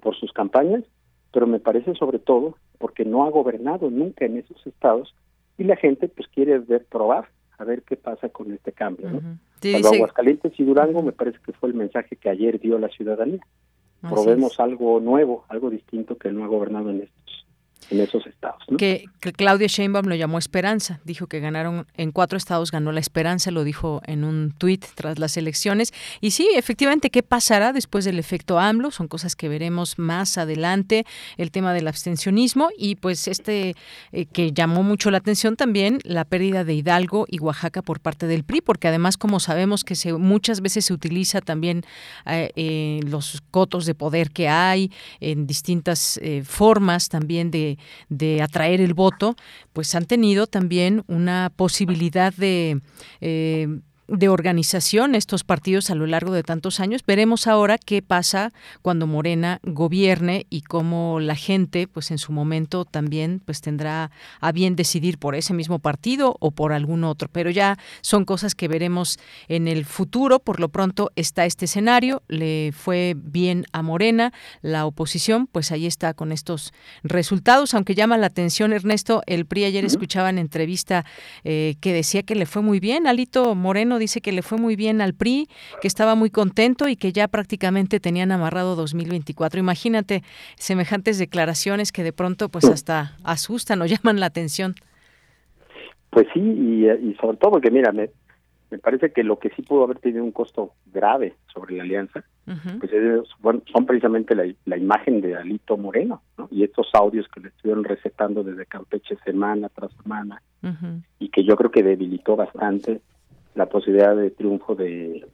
por sus campañas, pero me parece sobre todo porque no ha gobernado nunca en esos estados y la gente pues quiere ver probar a ver qué pasa con este cambio. ¿no? Aguascalientes y Durango me parece que fue el mensaje que ayer dio la ciudadanía. Probemos algo nuevo, algo distinto que no ha gobernado en estos en esos estados. Que, Claudia Sheinbaum lo llamó esperanza, dijo que ganaron en cuatro estados, ganó la esperanza, lo dijo en un tuit tras las elecciones. Y sí, efectivamente, ¿qué pasará después del efecto AMLO? Son cosas que veremos más adelante, el tema del abstencionismo y pues este eh, que llamó mucho la atención también, la pérdida de Hidalgo y Oaxaca por parte del PRI, porque además como sabemos que se, muchas veces se utiliza también eh, eh, los cotos de poder que hay en distintas formas también de de, atraer el voto, pues han tenido también una posibilidad de eh, de organización estos partidos a lo largo de tantos años. Veremos ahora qué pasa cuando Morena gobierne y cómo la gente, pues en su momento también, pues tendrá a bien decidir por ese mismo partido o por algún otro. Pero ya son cosas que veremos en el futuro. Por lo pronto está este escenario. Le fue bien a Morena, la oposición, pues ahí está con estos resultados. Aunque llama la atención, Ernesto, el PRI ayer escuchaba en entrevista eh, que decía que le fue muy bien. Alito Moreno dice que le fue muy bien al PRI, que estaba muy contento y que ya prácticamente tenían amarrado 2024. Imagínate semejantes declaraciones que de pronto pues hasta asustan o llaman la atención. Pues sí, y, sobre todo porque mira, me, me parece que lo que sí pudo haber tenido un costo grave sobre la alianza, pues son precisamente la, imagen de Alito Moreno, Y estos audios que le estuvieron recetando desde Campeche semana tras semana, y que yo creo que debilitó bastante la posibilidad de triunfo de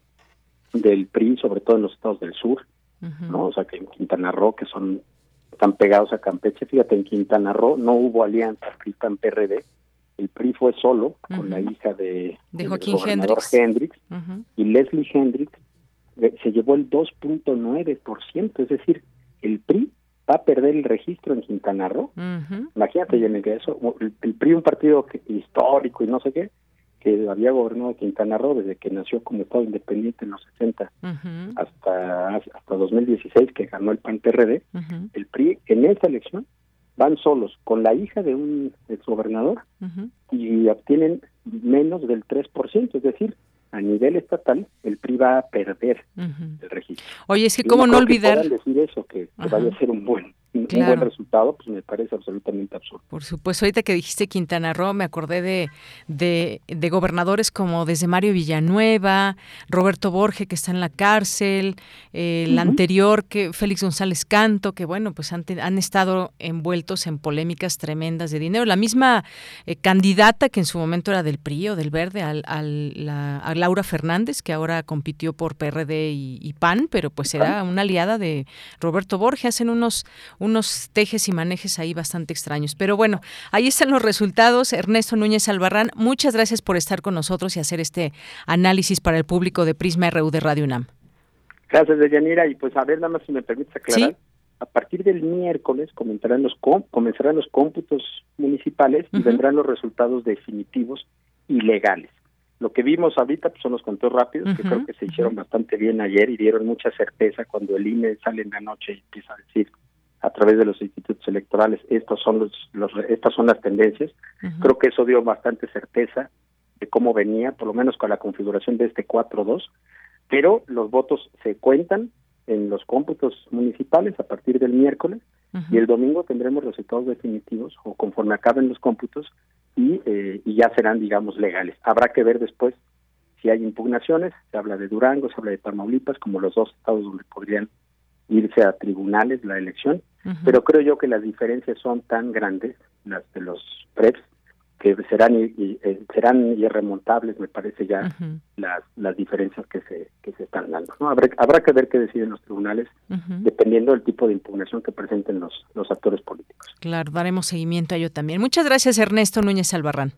del PRI, sobre todo en los estados del sur, ¿no? O sea, que en Quintana Roo, que son tan pegados a Campeche, fíjate, en Quintana Roo no hubo alianza PRI-PAN-PRD, el PRI fue solo con la hija de, de Joaquín Hendrix, y Leslie Hendrix eh, se llevó el 2.9%, es decir, el PRI va a perder el registro en Quintana Roo. Imagínate, que eso, el, el, PRI un partido histórico y no sé qué, que había gobernado Quintana Roo desde que nació como Estado independiente en los 60 hasta hasta 2016 que ganó el PAN-PRD, el PRI en esa elección van solos con la hija de un exgobernador y obtienen menos del 3%, es decir, a nivel estatal el PRI va a perder el registro. Oye, es que cómo no, olvidar decir eso que, que vaya a ser un buen un buen resultado, pues me parece absolutamente absurdo. Por supuesto, ahorita que dijiste Quintana Roo, me acordé de, de, gobernadores como desde Mario Villanueva, Roberto Borge, que está en la cárcel, el anterior, que Félix González Canto, que bueno, pues han, han estado envueltos en polémicas tremendas de dinero. La misma eh, candidata que en su momento era del PRI o del Verde, al, la, a Laura Fernández, que ahora compitió por PRD y, y PAN, pero pues era una aliada de Roberto Borge. Hacen unos unos tejes y manejes ahí bastante extraños. Pero bueno, ahí están los resultados. Ernesto Núñez Albarrán, muchas gracias por estar con nosotros y hacer este análisis para el público de Prisma RU de Radio UNAM. Gracias, Deyanira. Y pues a ver, nada más si me permites aclarar. a partir del miércoles comenzarán los, comenzarán los cómputos municipales y vendrán los resultados definitivos y legales. Lo que vimos ahorita pues, son los conteos rápidos, que creo que se hicieron bastante bien ayer y dieron mucha certeza cuando el INE sale en la noche y empieza a decir a través de los institutos electorales estos son los, los estas son las tendencias. Creo que eso dio bastante certeza de cómo venía, por lo menos con la configuración de este 4-2, pero los votos se cuentan en los cómputos municipales a partir del miércoles y el domingo tendremos resultados definitivos o conforme acaben los cómputos y, eh, y ya serán, digamos, legales. Habrá que ver después si hay impugnaciones, se habla de Durango, se habla de Tamaulipas, como los dos estados donde podrían irse a tribunales la elección, pero creo yo que las diferencias son tan grandes, las de los PREPs, que serán y, eh, serán irremontables me parece ya las las diferencias que se que se están dando ¿no? habrá, habrá que ver qué deciden los tribunales dependiendo del tipo de impugnación que presenten los los actores políticos. Claro daremos seguimiento a ello también. Muchas gracias Ernesto Núñez Albarrán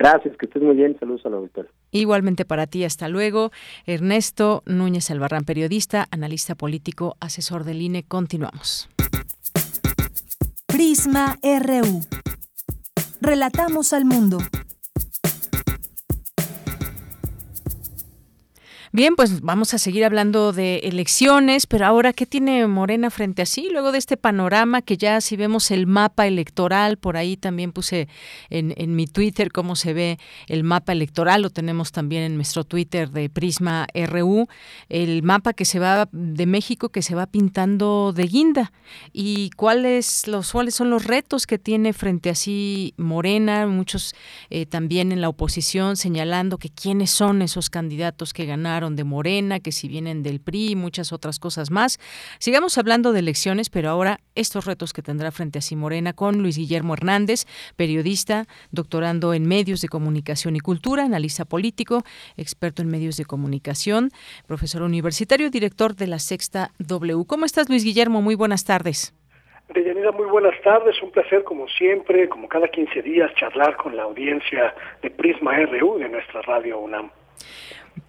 Gracias, que estés muy bien. Saludos a la auditorio. Igualmente para ti, hasta luego. Ernesto Núñez Albarrán, periodista, analista político, asesor del INE. Continuamos. Prisma RU. Relatamos al mundo. Bien, pues vamos a seguir hablando de elecciones, pero ahora, ¿qué tiene Morena frente a sí? Luego de este panorama que ya si vemos el mapa electoral, por ahí también puse en, en mi Twitter cómo se ve el mapa electoral, lo tenemos también en nuestro Twitter de Prisma RU, el mapa que se va de México que se va pintando de guinda y cuáles los cuáles son los retos que tiene frente a sí Morena, muchos eh, también en la oposición señalando que quiénes son esos candidatos que ganaron de Morena, que si vienen del PRI y muchas otras cosas más. Sigamos hablando de elecciones, pero ahora estos retos que tendrá frente a sí Morena con Luis Guillermo Hernández, periodista, doctorando en medios de comunicación y cultura, analista político, experto en medios de comunicación, profesor universitario, director de la Sexta W. ¿Cómo estás, Luis Guillermo? Muy buenas tardes. Deyanira, muy buenas tardes. Un placer, como siempre, como cada 15 días, charlar con la audiencia de Prisma RU de nuestra radio UNAM.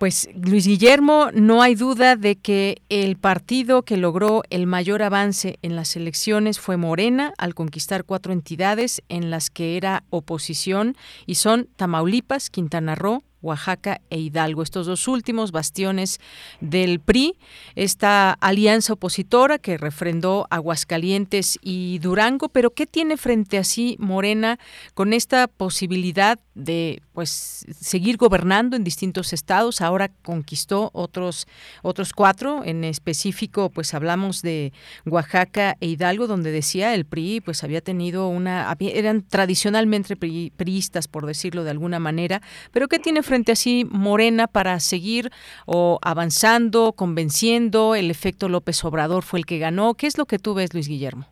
Pues Luis Guillermo, no hay duda de que el partido que logró el mayor avance en las elecciones fue Morena al conquistar cuatro entidades en las que era oposición y son Tamaulipas, Quintana Roo, Oaxaca e Hidalgo, estos dos últimos bastiones del PRI, esta alianza opositora que refrendó Aguascalientes y Durango, pero ¿qué tiene frente a sí Morena con esta posibilidad de pues seguir gobernando en distintos estados? Ahora conquistó otros otros cuatro, en específico pues hablamos de Oaxaca e Hidalgo donde decía el PRI pues había tenido una eran tradicionalmente priistas por decirlo de alguna manera, pero ¿qué tiene frente a sí Morena para seguir o avanzando, convenciendo? El efecto López Obrador fue el que ganó. ¿Qué es lo que tú ves, Luis Guillermo?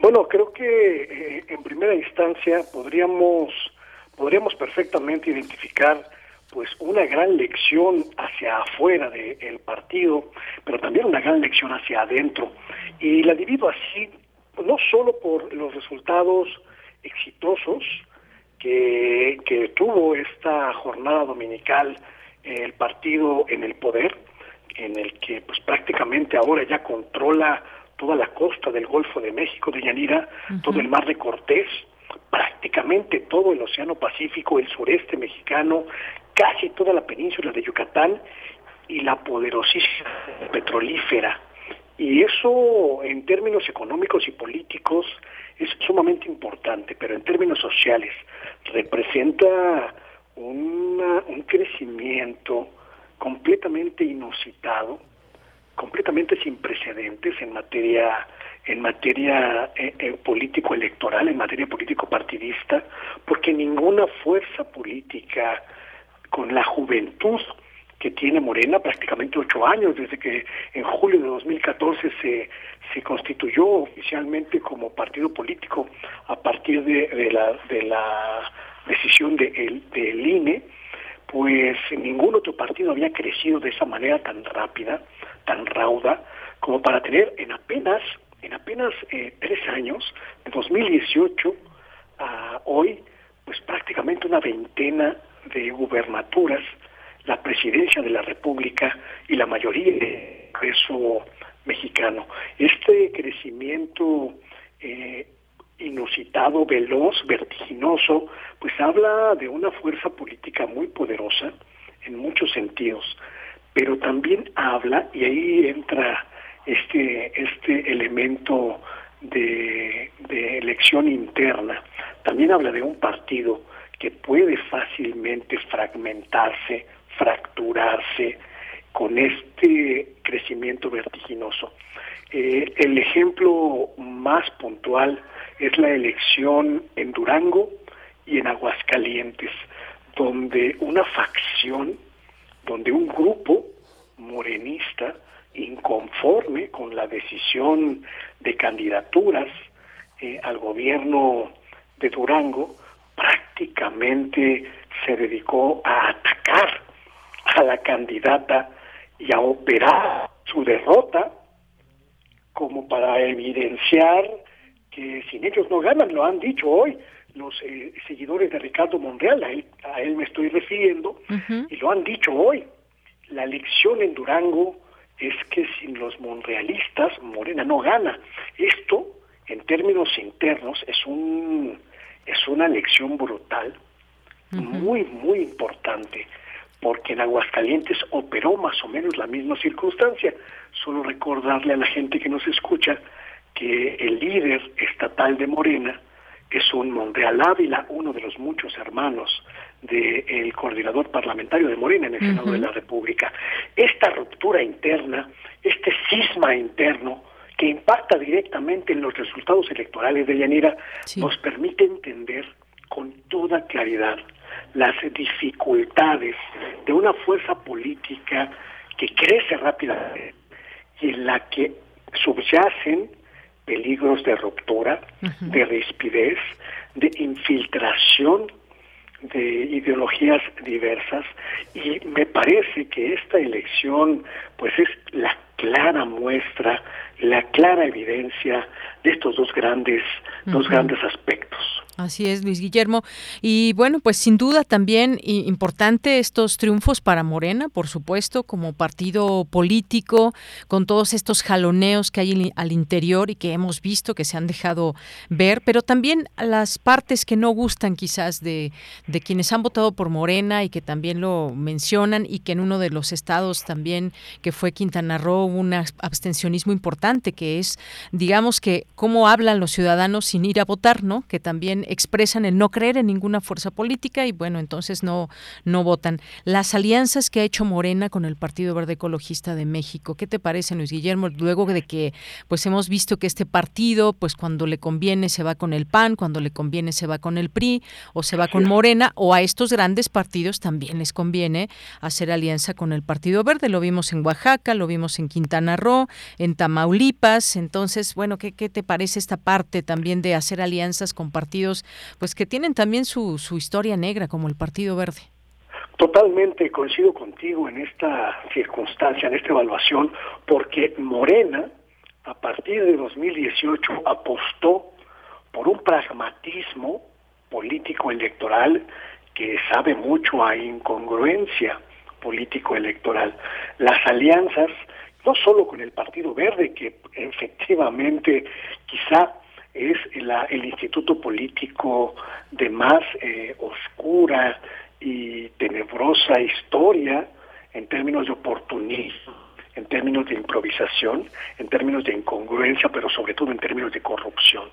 Bueno, creo que eh, en primera instancia podríamos podríamos perfectamente identificar pues una gran lección hacia afuera del partido, pero también una gran lección hacia adentro. Y la divido así, no solo por los resultados exitosos que, que tuvo esta jornada dominical el partido en el poder, en el que pues prácticamente ahora ya controla toda la costa del Golfo de México, de Yanira, todo el mar de Cortés, prácticamente todo el Océano Pacífico, el sureste mexicano, casi toda la península de Yucatán y la poderosísima petrolífera. Y eso en términos económicos y políticos es sumamente importante, pero en términos sociales representa un crecimiento completamente inusitado, completamente sin precedentes en materia en materia eh, eh, político electoral, en materia político partidista, porque ninguna fuerza política con la juventud que tiene Morena, prácticamente ocho años, desde que en julio de 2014 se, se constituyó oficialmente como partido político a partir de, la, de la decisión de, el, del INE, pues ningún otro partido había crecido de esa manera tan rápida, tan rauda, como para tener en apenas, en apenas eh, tres años, de 2018 a hoy, pues prácticamente una veintena de gubernaturas, la presidencia de la República y la mayoría de Congreso mexicano. Este crecimiento eh, inusitado, veloz, vertiginoso, pues habla de una fuerza política muy poderosa en muchos sentidos, pero también habla, y ahí entra este, este elemento de elección interna, también habla de un partido que puede fácilmente fragmentarse, fracturarse con este crecimiento vertiginoso. Eh, el ejemplo más puntual es la elección en Durango y en Aguascalientes, donde una facción, donde un grupo morenista inconforme con la decisión de candidaturas eh, al gobierno de Durango, prácticamente se dedicó a atacar a la candidata y a operar su derrota como para evidenciar que sin ellos no ganan, lo han dicho hoy los eh, seguidores de Ricardo Monreal, a él, a él me estoy refiriendo, y lo han dicho hoy. La elección en Durango es que sin los monrealistas Morena no gana. Esto, en términos internos, es un es una lección brutal, muy, muy importante, porque en Aguascalientes operó más o menos la misma circunstancia. Solo recordarle a la gente que nos escucha que el líder estatal de Morena es un Monreal Ávila, uno de los muchos hermanos del coordinador parlamentario de Morena en el Senado de la República. Esta ruptura interna, este cisma interno, que impacta directamente en los resultados electorales de Yanira, nos permite entender con toda claridad las dificultades de una fuerza política que crece rápidamente y en la que subyacen peligros de ruptura, de rispidez, de infiltración de ideologías diversas. Y me parece que esta elección pues es la clara muestra, la clara evidencia de estos dos grandes, dos grandes aspectos. Así es, Luis Guillermo. Y bueno, pues sin duda también importante estos triunfos para Morena, por supuesto, como partido político, con todos estos jaloneos que hay al interior y que hemos visto que se han dejado ver, pero también las partes que no gustan quizás de, de quienes han votado por Morena y que también lo mencionan y que en uno de los estados también, que fue Quintana Roo, hubo un abstencionismo importante, que es, digamos que, cómo hablan los ciudadanos sin ir a votar, ¿no? Que también expresan el no creer en ninguna fuerza política y bueno, entonces no, no votan. Las alianzas que ha hecho Morena con el Partido Verde Ecologista de México, ¿qué te parece, Luis Guillermo? Luego de que pues hemos visto que este partido, pues cuando le conviene se va con el PAN, cuando le conviene se va con el PRI o se va con Morena, o a estos grandes partidos también les conviene hacer alianza con el Partido Verde. Lo vimos en Oaxaca, lo vimos en Quintana Roo, en Tamaulipas. Entonces, bueno, ¿qué, te parece esta parte también de hacer alianzas con partidos pues que tienen también su, su historia negra como el Partido Verde. Totalmente coincido contigo en esta circunstancia, en esta evaluación, porque Morena, a partir de 2018, apostó por un pragmatismo político electoral que sabe mucho a incongruencia político electoral. Las alianzas, no solo con el Partido Verde, que efectivamente quizá es el instituto político de más eh, oscura y tenebrosa historia en términos de oportunismo, en términos de improvisación, en términos de incongruencia, pero sobre todo en términos de corrupción.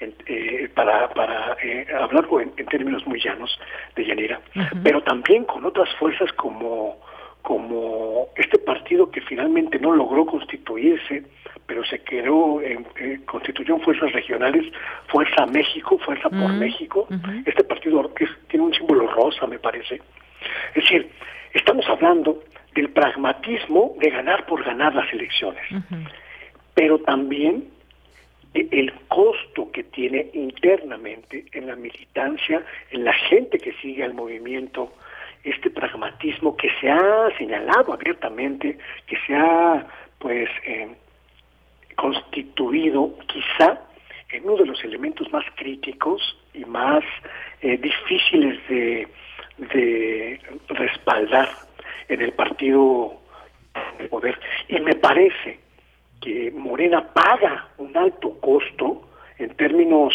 Eh, para, para eh, hablarlo en, términos muy llanos de llanera, pero también con otras fuerzas como, como este partido que finalmente no logró constituirse, pero se quedó, en, eh, constituyó fuerzas regionales, Fuerza México, Fuerza por México. Este partido que tiene un símbolo rosa, me parece. Es decir, estamos hablando del pragmatismo de ganar por ganar las elecciones, pero también el costo que tiene internamente en la militancia, en la gente que sigue al movimiento, este pragmatismo que se ha señalado abiertamente, que se ha pues eh, constituido quizá en uno de los elementos más críticos y más eh, difíciles de, de respaldar en el partido de poder. Y me parece que Morena paga un alto costo en términos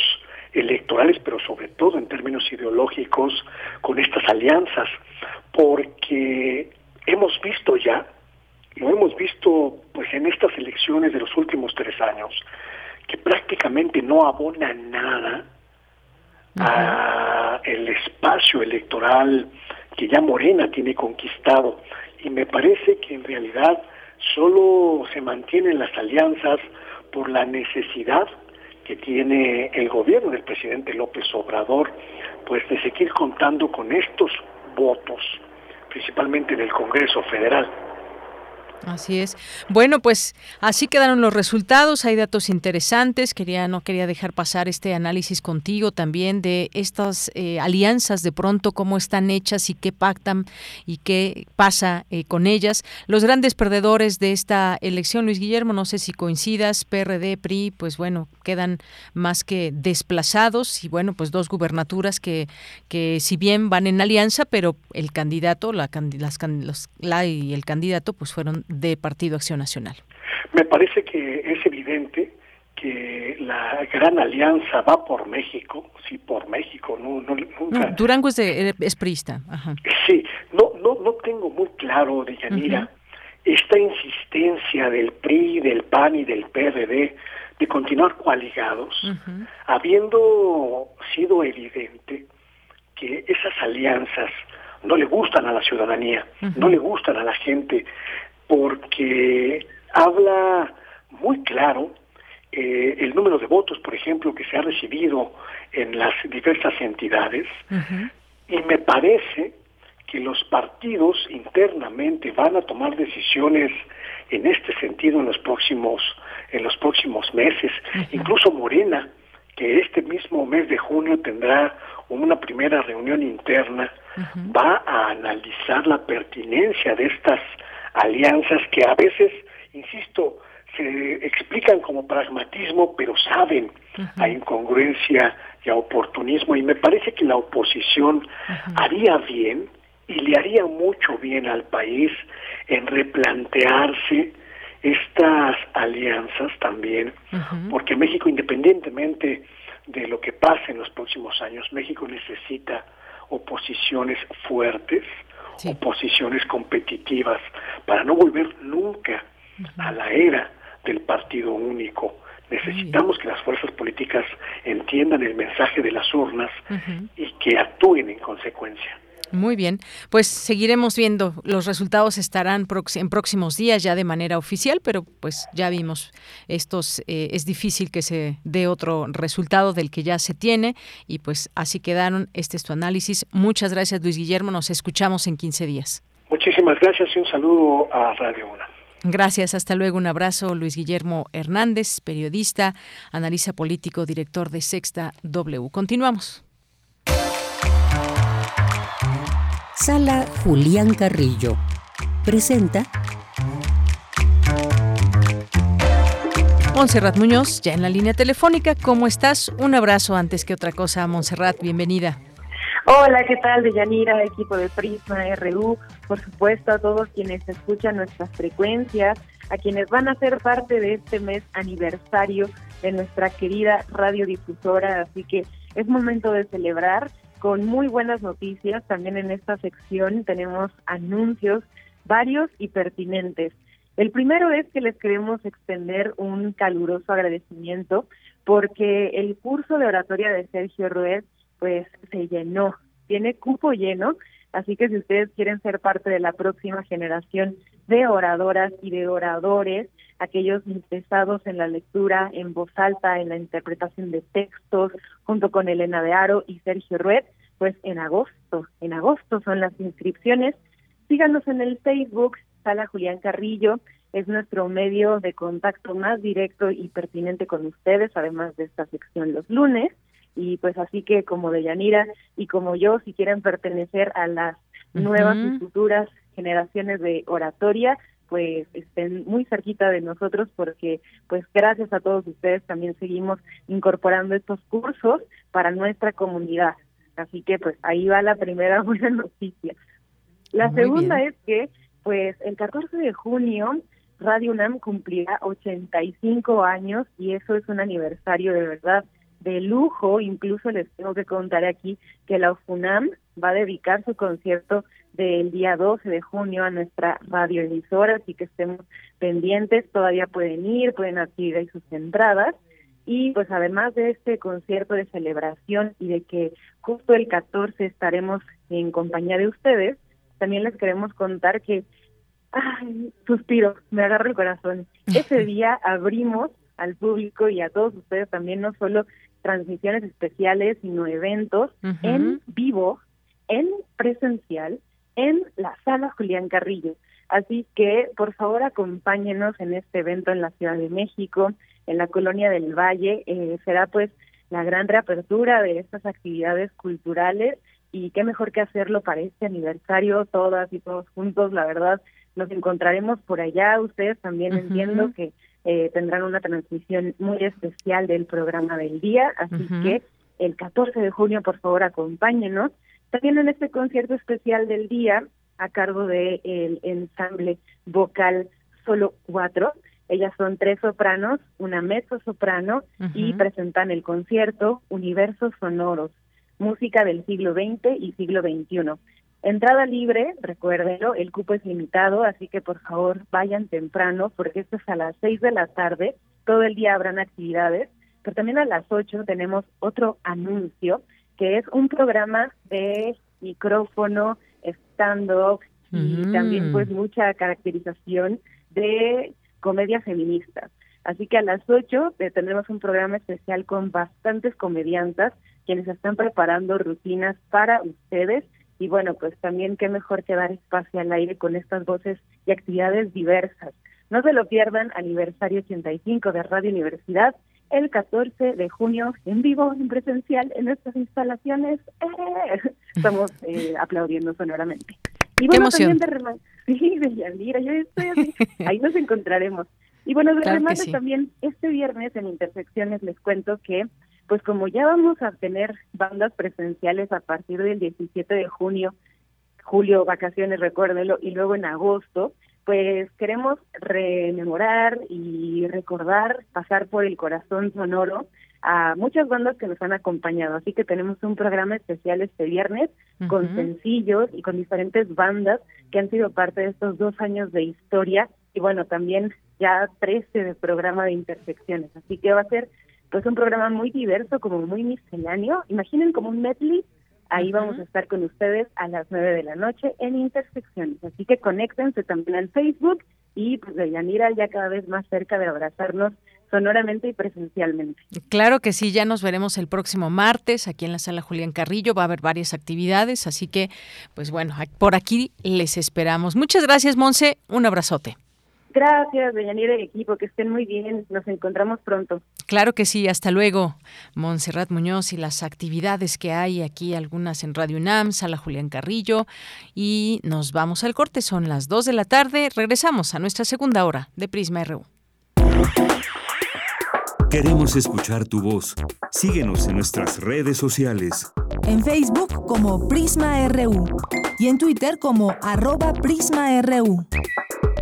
electorales, pero sobre todo en términos ideológicos con estas alianzas, porque hemos visto ya, lo hemos visto pues en estas elecciones de los últimos tres años, que prácticamente no abona nada a el espacio electoral que ya Morena tiene conquistado. Y me parece que en realidad solo se mantienen las alianzas por la necesidad que tiene el gobierno del presidente López Obrador, pues de seguir contando con estos votos, principalmente en el Congreso Federal. Así es. Bueno, pues así quedaron los resultados. Hay datos interesantes. Quería no quería dejar pasar este análisis contigo también de estas eh, alianzas de pronto cómo están hechas y qué pactan y qué pasa eh, con ellas. Los grandes perdedores de esta elección, Luis Guillermo, no sé si coincidas, PRD, PRI, pues bueno, quedan más que desplazados y bueno, pues dos gubernaturas que que si bien van en alianza, pero el candidato, la, las, los, la y el candidato, pues fueron de Partido Acción Nacional? Me parece que es evidente que la gran alianza va por México, sí, por México, no, nunca. Durango es, de, es priista. Sí, no, no, no tengo muy claro, de Yanira, esta insistencia del PRI, del PAN y del PRD de continuar coaligados, habiendo sido evidente que esas alianzas no le gustan a la ciudadanía, no le gustan a la gente, porque habla muy claro eh, el número de votos, por ejemplo, que se ha recibido en las diversas entidades, y me parece que los partidos internamente van a tomar decisiones en este sentido en los próximos en los próximos meses. Incluso Morena, que este mismo mes de junio tendrá una primera reunión interna, va a analizar la pertinencia de estas alianzas que a veces, insisto, se explican como pragmatismo, pero saben a incongruencia y a oportunismo. Y me parece que la oposición haría bien y le haría mucho bien al país en replantearse estas alianzas también, porque México, independientemente de lo que pase en los próximos años, México necesita oposiciones fuertes, oposiciones competitivas, para no volver nunca a la era del partido único. Necesitamos que las fuerzas políticas entiendan el mensaje de las urnas y que actúen en consecuencia. Muy bien, pues seguiremos viendo. Los resultados estarán en próximos días ya de manera oficial, pero pues ya vimos estos. Eh, es difícil que se dé otro resultado del que ya se tiene y pues así quedaron. Este es tu análisis. Muchas gracias, Luis Guillermo. Nos escuchamos en 15 días. Muchísimas gracias y un saludo a Radio Una. Gracias, hasta luego. Un abrazo, Luis Guillermo Hernández, periodista, analista político, director de Sexta W. Continuamos. Sala Julián Carrillo. Presenta Montserrat Muñoz, ya en la línea telefónica. ¿Cómo estás? Un abrazo antes que otra cosa, Montserrat. Bienvenida. Hola, ¿qué tal, Deyanira, equipo de Prisma RU? Por supuesto, a todos quienes escuchan nuestras frecuencias, a quienes van a ser parte de este mes aniversario de nuestra querida radiodifusora. Así que es momento de celebrar con muy buenas noticias. También en esta sección tenemos anuncios varios y pertinentes. El primero es que les queremos extender un caluroso agradecimiento porque el curso de oratoria de Sergio Ruiz pues se llenó, tiene cupo lleno, así que si ustedes quieren ser parte de la próxima generación de oradoras y de oradores, aquellos interesados en la lectura en voz alta, en la interpretación de textos, junto con Elena de Aro y Sergio Rued, pues en agosto, en agosto son las inscripciones. Síganos en el Facebook, Sala Julián Carrillo, es nuestro medio de contacto más directo y pertinente con ustedes, además de esta sección los lunes. Y pues así que como de Yanira y como yo, si quieren pertenecer a las nuevas y futuras generaciones de oratoria, pues estén muy cerquita de nosotros porque pues gracias a todos ustedes también seguimos incorporando estos cursos para nuestra comunidad. Así que pues ahí va la primera buena noticia. La segunda es que pues el 14 de junio Radio UNAM cumplirá 85 años y eso es un aniversario de verdad de lujo. Incluso les tengo que contar aquí que la UNAM va a dedicar su concierto del día 12 de junio a nuestra radioemisora, así que estemos pendientes, todavía pueden ir, pueden adquirir ahí sus entradas. Y pues además de este concierto de celebración y de que justo el 14 estaremos en compañía de ustedes, también les queremos contar que, ay, suspiro, me agarro el corazón. Ese día abrimos al público y a todos ustedes también no solo transmisiones especiales, sino eventos en vivo, en presencial, en la sala Julián Carrillo. Así que, por favor, acompáñenos en este evento en la Ciudad de México, en la Colonia del Valle. Eh, será pues la gran reapertura de estas actividades culturales y qué mejor que hacerlo para este aniversario, todas y todos juntos, la verdad, nos encontraremos por allá. Ustedes también entiendo que eh, tendrán una transmisión muy especial del programa del día, así que el 14 de junio, por favor, acompáñenos. También en este concierto especial del día, a cargo del el ensamble vocal Solo Cuatro, ellas son tres sopranos, una mezzo soprano y presentan el concierto Universos Sonoros, música del siglo XX y siglo XXI. Entrada libre, recuérdenlo, el cupo es limitado, así que por favor vayan temprano porque esto es a las seis de la tarde, todo el día habrán actividades, pero también a las ocho tenemos otro anuncio que es un programa de micrófono, stand-up y también pues mucha caracterización de comedia feminista. Así que a las ocho eh, tendremos un programa especial con bastantes comediantas quienes están preparando rutinas para ustedes y bueno, pues también qué mejor que dar espacio al aire con estas voces y actividades diversas. No se lo pierdan, aniversario 85 de Radio Universidad, el 14 de junio en vivo, en presencial, en nuestras instalaciones. ¡Eh! Estamos eh, aplaudiendo sonoramente. Y bueno, también de sí, de Yandira, yo estoy así. Ahí nos encontraremos. Y bueno, de claro también este viernes en Intersecciones les cuento que pues como ya vamos a tener bandas presenciales a partir del 17 de junio, julio, vacaciones, recuérdenlo, y luego en agosto, pues queremos rememorar y recordar, pasar por el corazón sonoro a muchas bandas que nos han acompañado. Así que tenemos un programa especial este viernes con sencillos y con diferentes bandas que han sido parte de estos dos años de historia y bueno, también ya 13 de programa de intersecciones. Así que va a ser pues un programa muy diverso, como muy misceláneo. Imaginen como un medley. Ahí vamos a estar con ustedes a las nueve de la noche en Intersecciones. Así que conéctense también al Facebook y pues de Yanira ya cada vez más cerca de abrazarnos sonoramente y presencialmente. Claro que sí, ya nos veremos el próximo martes aquí en la sala Julián Carrillo, va a haber varias actividades, así que pues bueno, por aquí les esperamos. Muchas gracias, Monse, un abrazote. Gracias, Deyanira y equipo, que estén muy bien. Nos encontramos pronto. Claro que sí, hasta luego. Montserrat Muñoz y las actividades que hay aquí, algunas en Radio UNAM, Sala Julián Carrillo. Y nos vamos al corte, son las 2 de la tarde. Regresamos a nuestra segunda hora de Prisma RU. Queremos escuchar tu voz. Síguenos en nuestras redes sociales. En Facebook como Prisma RU y en Twitter como arroba PrismaRU.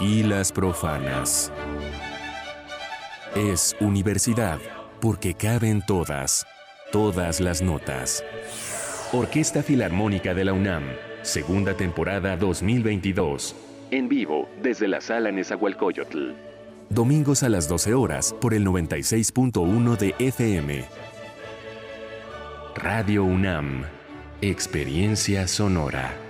y las profanas. Es universidad porque caben todas, todas las notas. Orquesta Filarmónica de la UNAM, segunda temporada 2022. En vivo desde la sala Nezahualcóyotl. Domingos a las 12 horas por el 96.1 de FM. Radio UNAM. Experiencia sonora.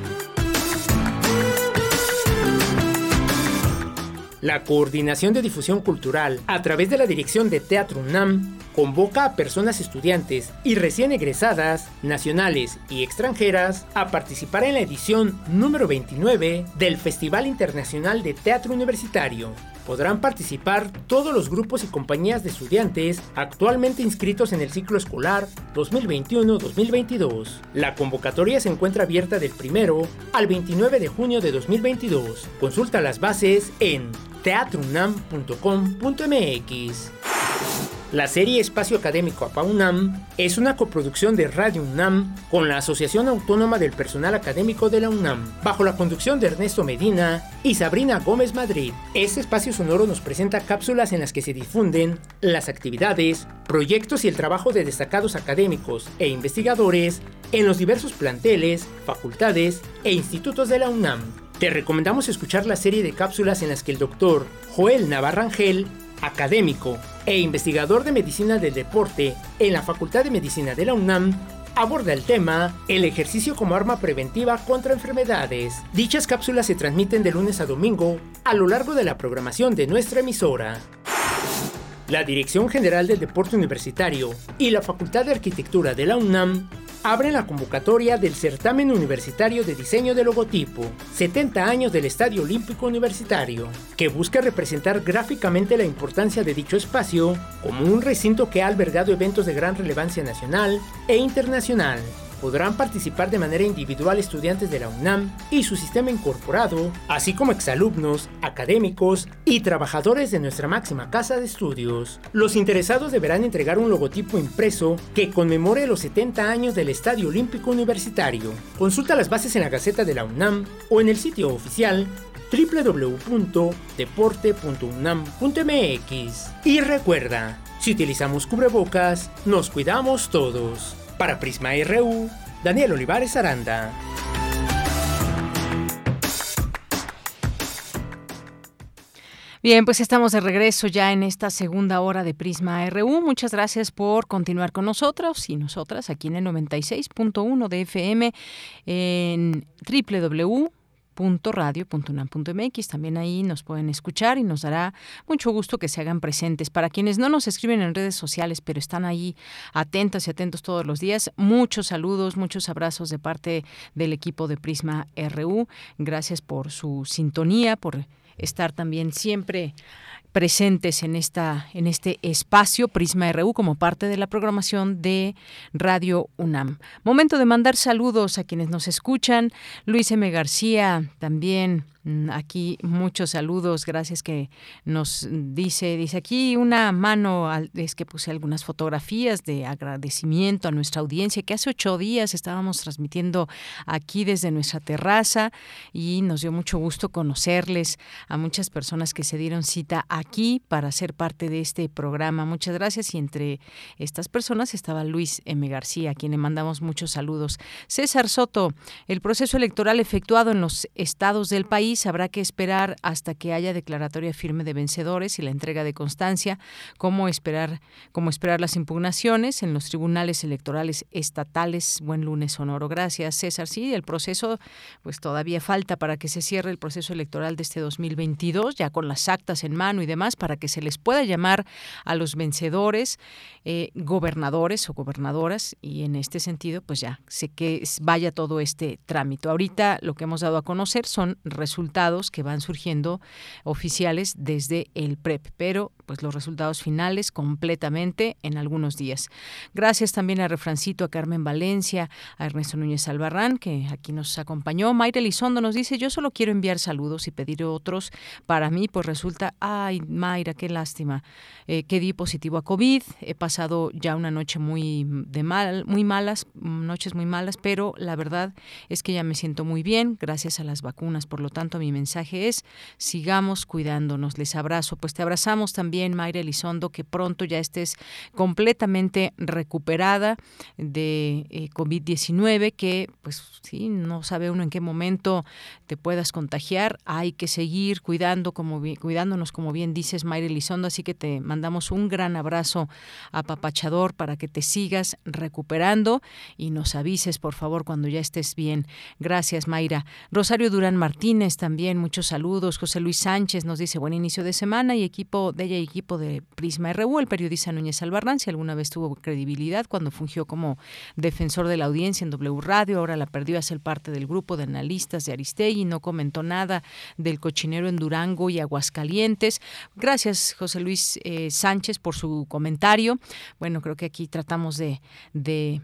La Coordinación de Difusión Cultural, a través de la Dirección de Teatro UNAM, convoca a personas estudiantes y recién egresadas, nacionales y extranjeras, a participar en la edición número 29 del Festival Internacional de Teatro Universitario. Podrán participar todos los grupos y compañías de estudiantes actualmente inscritos en el ciclo escolar 2021-2022. La convocatoria se encuentra abierta del 1 al 29 de junio de 2022. Consulta las bases en teatrunam.com.mx. La serie Espacio Académico APA-UNAM es una coproducción de Radio UNAM con la Asociación Autónoma del Personal Académico de la UNAM, bajo la conducción de Ernesto Medina y Sabrina Gómez Madrid. Este espacio sonoro nos presenta cápsulas en las que se difunden las actividades, proyectos y el trabajo de destacados académicos e investigadores en los diversos planteles, facultades e institutos de la UNAM. Te recomendamos escuchar la serie de cápsulas en las que el doctor Joel Navarrangel académico e investigador de medicina del deporte en la Facultad de Medicina de la UNAM, aborda el tema El ejercicio como arma preventiva contra enfermedades. Dichas cápsulas se transmiten de lunes a domingo a lo largo de la programación de nuestra emisora. La Dirección General del Deporte Universitario y la Facultad de Arquitectura de la UNAM abren la convocatoria del Certamen Universitario de Diseño de Logotipo, 70 años del Estadio Olímpico Universitario, que busca representar gráficamente la importancia de dicho espacio como un recinto que ha albergado eventos de gran relevancia nacional e internacional podrán participar de manera individual estudiantes de la UNAM y su sistema incorporado, así como exalumnos, académicos y trabajadores de nuestra máxima casa de estudios. Los interesados deberán entregar un logotipo impreso que conmemore los 70 años del Estadio Olímpico Universitario. Consulta las bases en la Gaceta de la UNAM o en el sitio oficial www.deporte.unam.mx. Y recuerda, si utilizamos cubrebocas, nos cuidamos todos. Para Prisma RU, Daniel Olivares Aranda. Bien, pues estamos de regreso ya en esta segunda hora de Prisma RU. Muchas gracias por continuar con nosotros y nosotras aquí en el 96.1 de FM en www radio.unam.mx. También ahí nos pueden escuchar y nos dará mucho gusto que se hagan presentes. Para quienes no nos escriben en redes sociales, pero están ahí atentas y atentos todos los días, muchos saludos, muchos abrazos de parte del equipo de Prisma RU. Gracias por su sintonía, por estar también siempre presentes en esta en este espacio Prisma RU como parte de la programación de Radio UNAM. Momento de mandar saludos a quienes nos escuchan. Luis M. García también aquí muchos saludos, gracias que nos dice, dice aquí una mano, es que puse algunas fotografías de agradecimiento a nuestra audiencia, que hace ocho días estábamos transmitiendo aquí desde nuestra terraza y nos dio mucho gusto conocerles a muchas personas que se dieron cita aquí para ser parte de este programa. Muchas gracias y entre estas personas estaba Luis M. García, a quien le mandamos muchos saludos. César Soto, el proceso electoral efectuado en los estados del país habrá que esperar hasta que haya declaratoria firme de vencedores y la entrega de constancia, como esperar, como esperar las impugnaciones en los tribunales electorales estatales. Buen lunes sonoro. Gracias, César. Sí, el proceso, pues todavía falta para que se cierre el proceso electoral de este 2022, ya con las actas en mano y demás, para que se les pueda llamar a los vencedores eh, gobernadores o gobernadoras y en este sentido, pues ya sé que vaya todo este trámite. Ahorita lo que hemos dado a conocer son resultados resultados que van surgiendo oficiales desde el PREP, pero pues los resultados finales completamente en algunos días. Gracias también a Refrancito, a Carmen Valencia, a Ernesto Núñez Albarrán, que aquí nos acompañó. Mayra Elizondo nos dice, yo solo quiero enviar saludos y pedir otros. Para mí, pues resulta, ay, Mayra, qué lástima, eh, que di positivo a COVID. He pasado ya una noche muy de mal, muy malas, noches muy malas, pero la verdad es que ya me siento muy bien, gracias a las vacunas. Por lo tanto, mi mensaje es sigamos cuidándonos. Les abrazo. Pues te abrazamos también, Mayra Elizondo, que pronto ya estés completamente recuperada de eh, COVID-19, que pues sí, no sabe uno en qué momento te puedas contagiar. Hay que seguir cuidando como cuidándonos, como bien dices, Mayra Elizondo. Así que te mandamos un gran abrazo apapachador para que te sigas recuperando y nos avises, por favor, cuando ya estés bien. Gracias, Mayra. Rosario Durán Martínez también, muchos saludos. José Luis Sánchez nos dice buen inicio de semana y equipo de ella equipo de Prisma RU, el periodista Núñez Albarrán, si alguna vez tuvo credibilidad cuando fungió como defensor de la audiencia en W Radio, ahora la perdió a ser parte del grupo de analistas de Aristegui, no comentó nada del cochinero en Durango y Aguascalientes. Gracias, José Luis eh, Sánchez, por su comentario. Bueno, creo que aquí tratamos de, de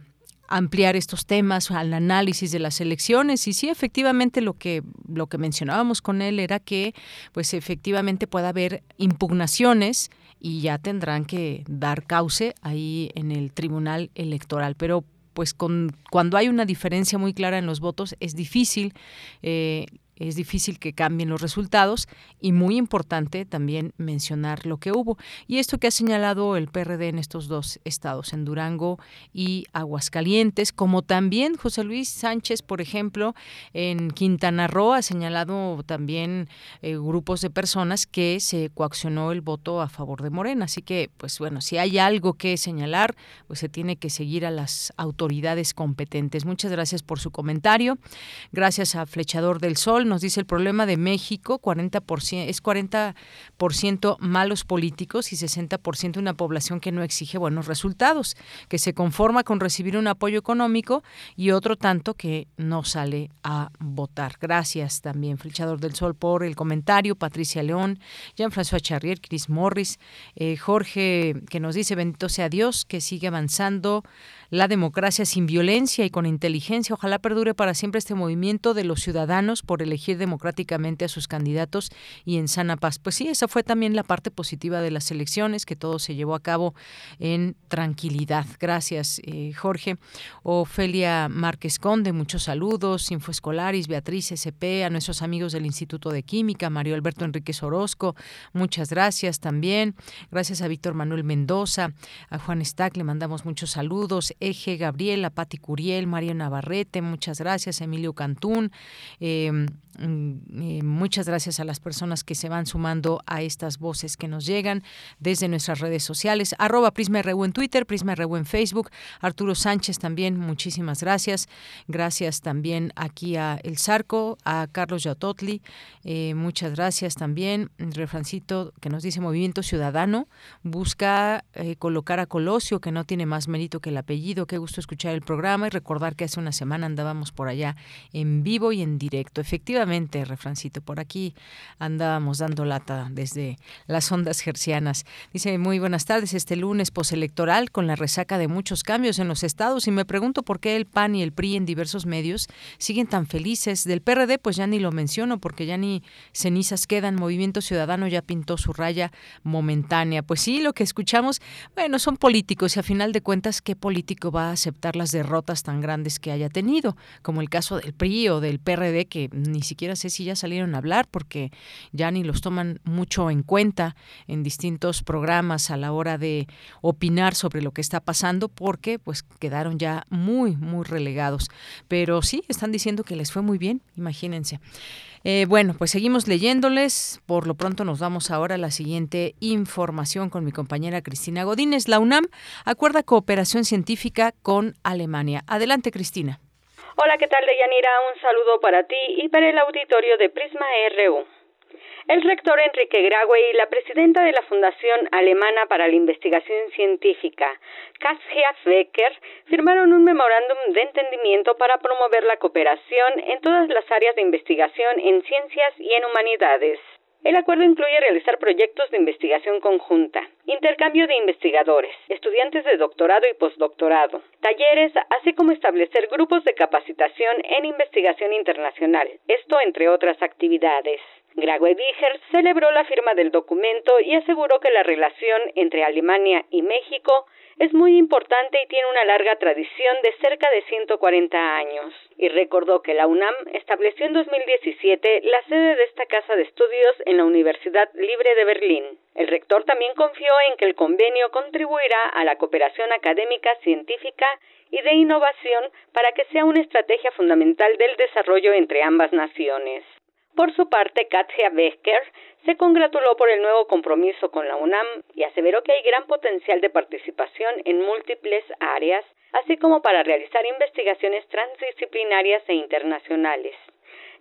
ampliar estos temas al análisis de las elecciones. Y sí efectivamente lo que lo que mencionábamos con él era que pues efectivamente pueda haber impugnaciones y ya tendrán que dar cauce ahí en el Tribunal Electoral. Pero pues con, cuando hay una diferencia muy clara en los votos es difícil eh, es difícil que cambien los resultados y muy importante también mencionar lo que hubo. Y esto que ha señalado el PRD en estos dos estados, en Durango y Aguascalientes, como también José Luis Sánchez, por ejemplo, en Quintana Roo ha señalado también eh, grupos de personas que se coaccionó el voto a favor de Morena. Así que, pues bueno, si hay algo que señalar, pues se tiene que seguir a las autoridades competentes. Muchas gracias por su comentario. Gracias a Flechador del Sol nos dice el problema de México, 40% es 40% malos políticos y 60% una población que no exige buenos resultados, que se conforma con recibir un apoyo económico y otro tanto que no sale a votar. Gracias también, Flechador del Sol, por el comentario, Patricia León, Jean-François Charrier, Chris Morris, eh, Jorge, que nos dice, bendito sea Dios, que sigue avanzando la democracia sin violencia y con inteligencia. Ojalá perdure para siempre este movimiento de los ciudadanos por elegir democráticamente a sus candidatos y en sana paz. Pues sí, esa fue también la parte positiva de las elecciones, que todo se llevó a cabo en tranquilidad. Gracias, eh, Jorge. Ofelia Márquez Conde, muchos saludos. Infoescolaris, Beatriz SP, a nuestros amigos del Instituto de Química, Mario Alberto Enríquez Orozco, muchas gracias también. Gracias a Víctor Manuel Mendoza, a Juan Stack, le mandamos muchos saludos. Eje Gabriela, Pati Curiel, María Navarrete, muchas gracias, Emilio Cantún. Eh, muchas gracias a las personas que se van sumando a estas voces que nos llegan desde nuestras redes sociales. Arroba Prisma en Twitter, Prisma RU en Facebook. Arturo Sánchez también, muchísimas gracias. Gracias también aquí a El Zarco, a Carlos Yatotli. Eh, muchas gracias también. Refrancito que nos dice Movimiento Ciudadano busca eh, colocar a Colosio, que no tiene más mérito que el apellido. Qué gusto escuchar el programa y recordar que hace una semana andábamos por allá en vivo y en directo. Efectivamente, refrancito, por aquí andábamos dando lata desde las ondas gercianas. Dice, muy buenas tardes, este lunes postelectoral con la resaca de muchos cambios en los estados y me pregunto por qué el PAN y el PRI en diversos medios siguen tan felices. Del PRD pues ya ni lo menciono porque ya ni cenizas quedan. Movimiento Ciudadano ya pintó su raya momentánea. Pues sí, lo que escuchamos, bueno, son políticos y a final de cuentas, ¿qué político va a aceptar las derrotas tan grandes que haya tenido? Como el caso del PRI o del PRD, que ni siquiera sé si ya salieron a hablar porque ya ni los toman mucho en cuenta en distintos programas a la hora de opinar sobre lo que está pasando porque pues quedaron ya muy, muy relegados. Pero sí, están diciendo que les fue muy bien, imagínense. Eh, bueno, pues seguimos leyéndoles. Por lo pronto nos vamos ahora a la siguiente información con mi compañera Cristina Godínez. La UNAM acuerda cooperación científica con Alemania. Adelante, Cristina. Hola, ¿qué tal, Deyanira? Un saludo para ti y para el auditorio de Prisma RU. El rector Enrique Graue y la presidenta de la Fundación Alemana para la Investigación Científica, Katja Becker, firmaron un memorándum de entendimiento para promover la cooperación en todas las áreas de investigación en ciencias y en humanidades. El acuerdo incluye realizar proyectos de investigación conjunta, intercambio de investigadores, estudiantes de doctorado y postdoctorado, talleres, así como establecer grupos de capacitación en investigación internacional, esto entre otras actividades. Graue Wiger celebró la firma del documento y aseguró que la relación entre Alemania y México es muy importante y tiene una larga tradición de cerca de 140 años. Y recordó que la UNAM estableció en 2017 la sede de esta casa de estudios en la Universidad Libre de Berlín. El rector también confió en que el convenio contribuirá a la cooperación académica, científica y de innovación para que sea una estrategia fundamental del desarrollo entre ambas naciones. Por su parte, Katja Becker se congratuló por el nuevo compromiso con la UNAM y aseveró que hay gran potencial de participación en múltiples áreas, así como para realizar investigaciones transdisciplinarias e internacionales.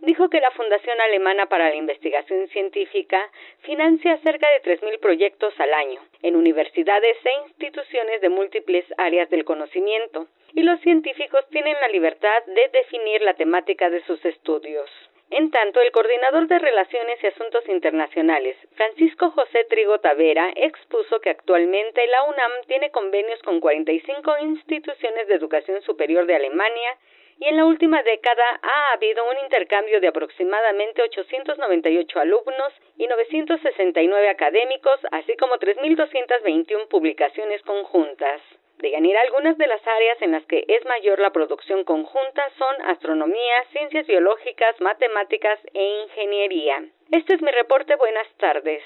Dijo que la Fundación Alemana para la Investigación Científica financia cerca de 3.000 proyectos al año en universidades e instituciones de múltiples áreas del conocimiento, y los científicos tienen la libertad de definir la temática de sus estudios. En tanto, el coordinador de Relaciones y Asuntos Internacionales, Francisco José Trigo Tavera, expuso que actualmente la UNAM tiene convenios con 45 instituciones de educación superior de Alemania y en la última década ha habido un intercambio de aproximadamente 898 alumnos y 969 académicos, así como 3.221 publicaciones conjuntas. De Yanira, algunas de las áreas en las que es mayor la producción conjunta son astronomía, ciencias biológicas, matemáticas e ingeniería. Este es mi reporte. Buenas tardes.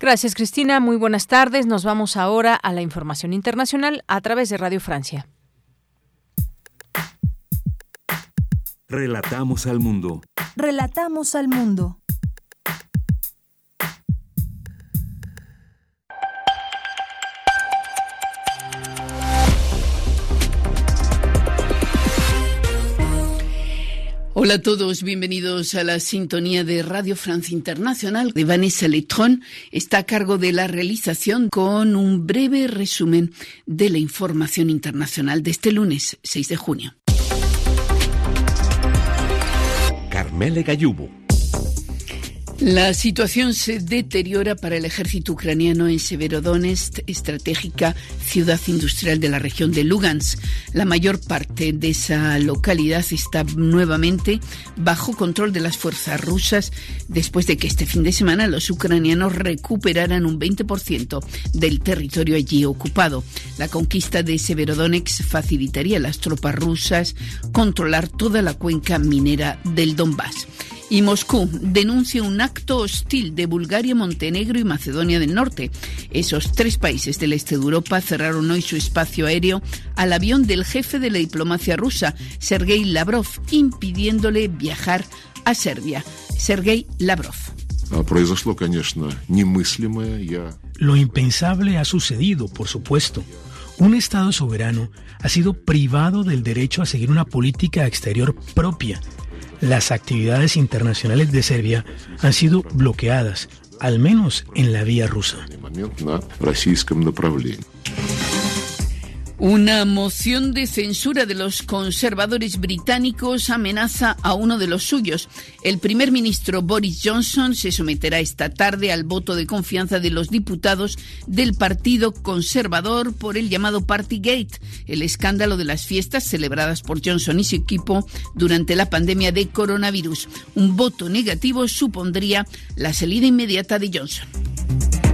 Gracias, Cristina. Muy buenas tardes. Nos vamos ahora a la información internacional a través de Radio Francia. Relatamos al mundo. Relatamos al mundo. Hola a todos, bienvenidos a la sintonía de Radio Francia Internacional. De Vanessa Letron está a cargo de la realización con un breve resumen de la información internacional de este lunes 6 de junio. Carmele Gallubo. La situación se deteriora para el ejército ucraniano en Severodonetsk, estratégica ciudad industrial de la región de Lugansk. La mayor parte de esa localidad está nuevamente bajo control de las fuerzas rusas después de que este fin de semana los ucranianos recuperaran un 20% del territorio allí ocupado. La conquista de Severodonetsk facilitaría a las tropas rusas controlar toda la cuenca minera del Donbass. Y Moscú denuncia un acto hostil de Bulgaria, Montenegro y Macedonia del Norte. Esos tres países del este de Europa cerraron hoy su espacio aéreo al avión del jefe de la diplomacia rusa, Sergei Lavrov, impidiéndole viajar a Serbia. Sergei Lavrov. Lo impensable ha sucedido, por supuesto. Un Estado soberano ha sido privado del derecho a seguir una política exterior propia las actividades internacionales de Serbia han sido bloqueadas, al menos en la vía rusa. Una moción de censura de los conservadores británicos amenaza a uno de los suyos. El primer ministro Boris Johnson se someterá esta tarde al voto de confianza de los diputados del Partido Conservador por el llamado Partygate, el escándalo de las fiestas celebradas por Johnson y su equipo durante la pandemia de coronavirus. Un voto negativo supondría la salida inmediata de Johnson.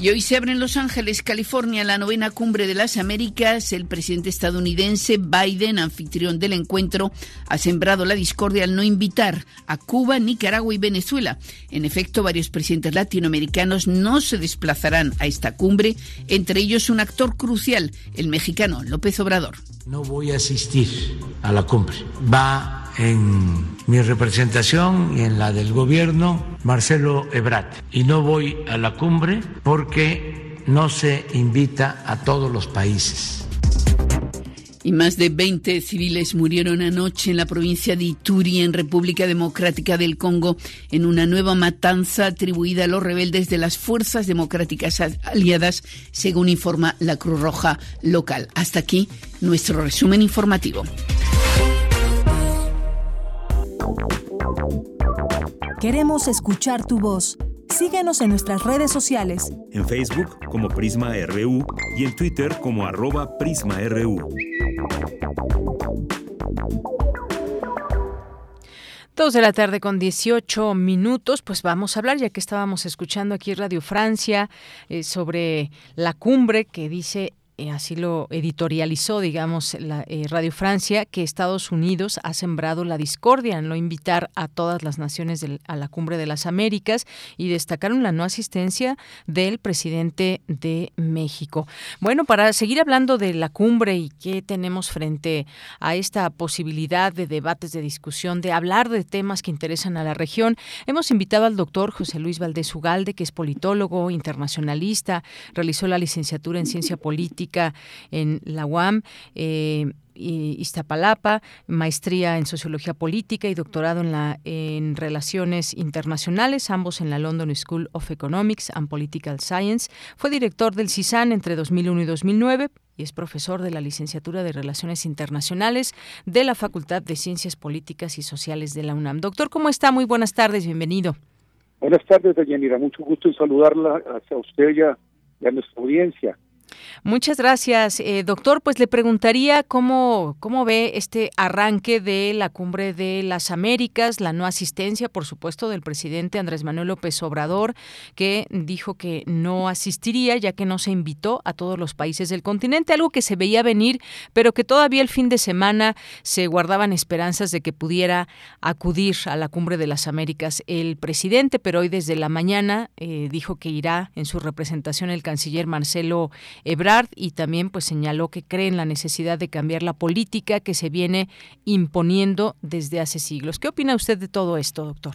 Y hoy se abre en Los Ángeles, California, la novena cumbre de las Américas. El presidente estadounidense Biden, anfitrión del encuentro, ha sembrado la discordia al no invitar a Cuba, Nicaragua y Venezuela. En efecto, varios presidentes latinoamericanos no se desplazarán a esta cumbre, entre ellos un actor crucial, el mexicano López Obrador. No voy a asistir a la cumbre. Va en mi representación y en la del gobierno Marcelo Ebrat. Y no voy a la cumbre porque no se invita a todos los países. Y más de 20 civiles murieron anoche en la provincia de Ituri, en República Democrática del Congo, en una nueva matanza atribuida a los rebeldes de las Fuerzas Democráticas Aliadas, según informa la Cruz Roja local. Hasta aquí nuestro resumen informativo. Queremos escuchar tu voz. Síguenos en nuestras redes sociales. En Facebook como Prisma RU y en Twitter como arroba PrismaRU. Dos de la tarde con 18 minutos, pues vamos a hablar, ya que estábamos escuchando aquí Radio Francia eh, sobre la cumbre que dice eh, así lo editorializó, digamos, la, eh, Radio Francia, que Estados Unidos ha sembrado la discordia en no invitar a todas las naciones a la Cumbre de las Américas y destacaron la no asistencia del presidente de México. Bueno, para seguir hablando de la cumbre y qué tenemos frente a esta posibilidad de debates, de discusión, de hablar de temas que interesan a la región, hemos invitado al doctor José Luis Valdés Ugalde, que es politólogo, internacionalista, realizó la licenciatura en Ciencia Política en la UAM. Eh, Iztapalapa, maestría en Sociología Política y doctorado en, la, en Relaciones Internacionales, ambos en la London School of Economics and Political Science. Fue director del CISAN entre 2001 y 2009 y es profesor de la licenciatura de Relaciones Internacionales de la Facultad de Ciencias Políticas y Sociales de la UNAM. Doctor, ¿cómo está? Muy buenas tardes, bienvenido. Buenas tardes, Deyanira. Mucho gusto en saludarla a usted y a nuestra audiencia. Muchas gracias, eh, doctor. Pues le preguntaría cómo, cómo ve este arranque de la cumbre de las Américas, la no asistencia, por supuesto, del presidente Andrés Manuel López Obrador, que dijo que no asistiría ya que no se invitó a todos los países del continente, algo que se veía venir, pero que todavía el fin de semana se guardaban esperanzas de que pudiera acudir a la cumbre de las Américas el presidente, pero hoy desde la mañana eh, dijo que irá en su representación el canciller Marcelo y también pues señaló que cree en la necesidad de cambiar la política que se viene imponiendo desde hace siglos. ¿Qué opina usted de todo esto, doctor?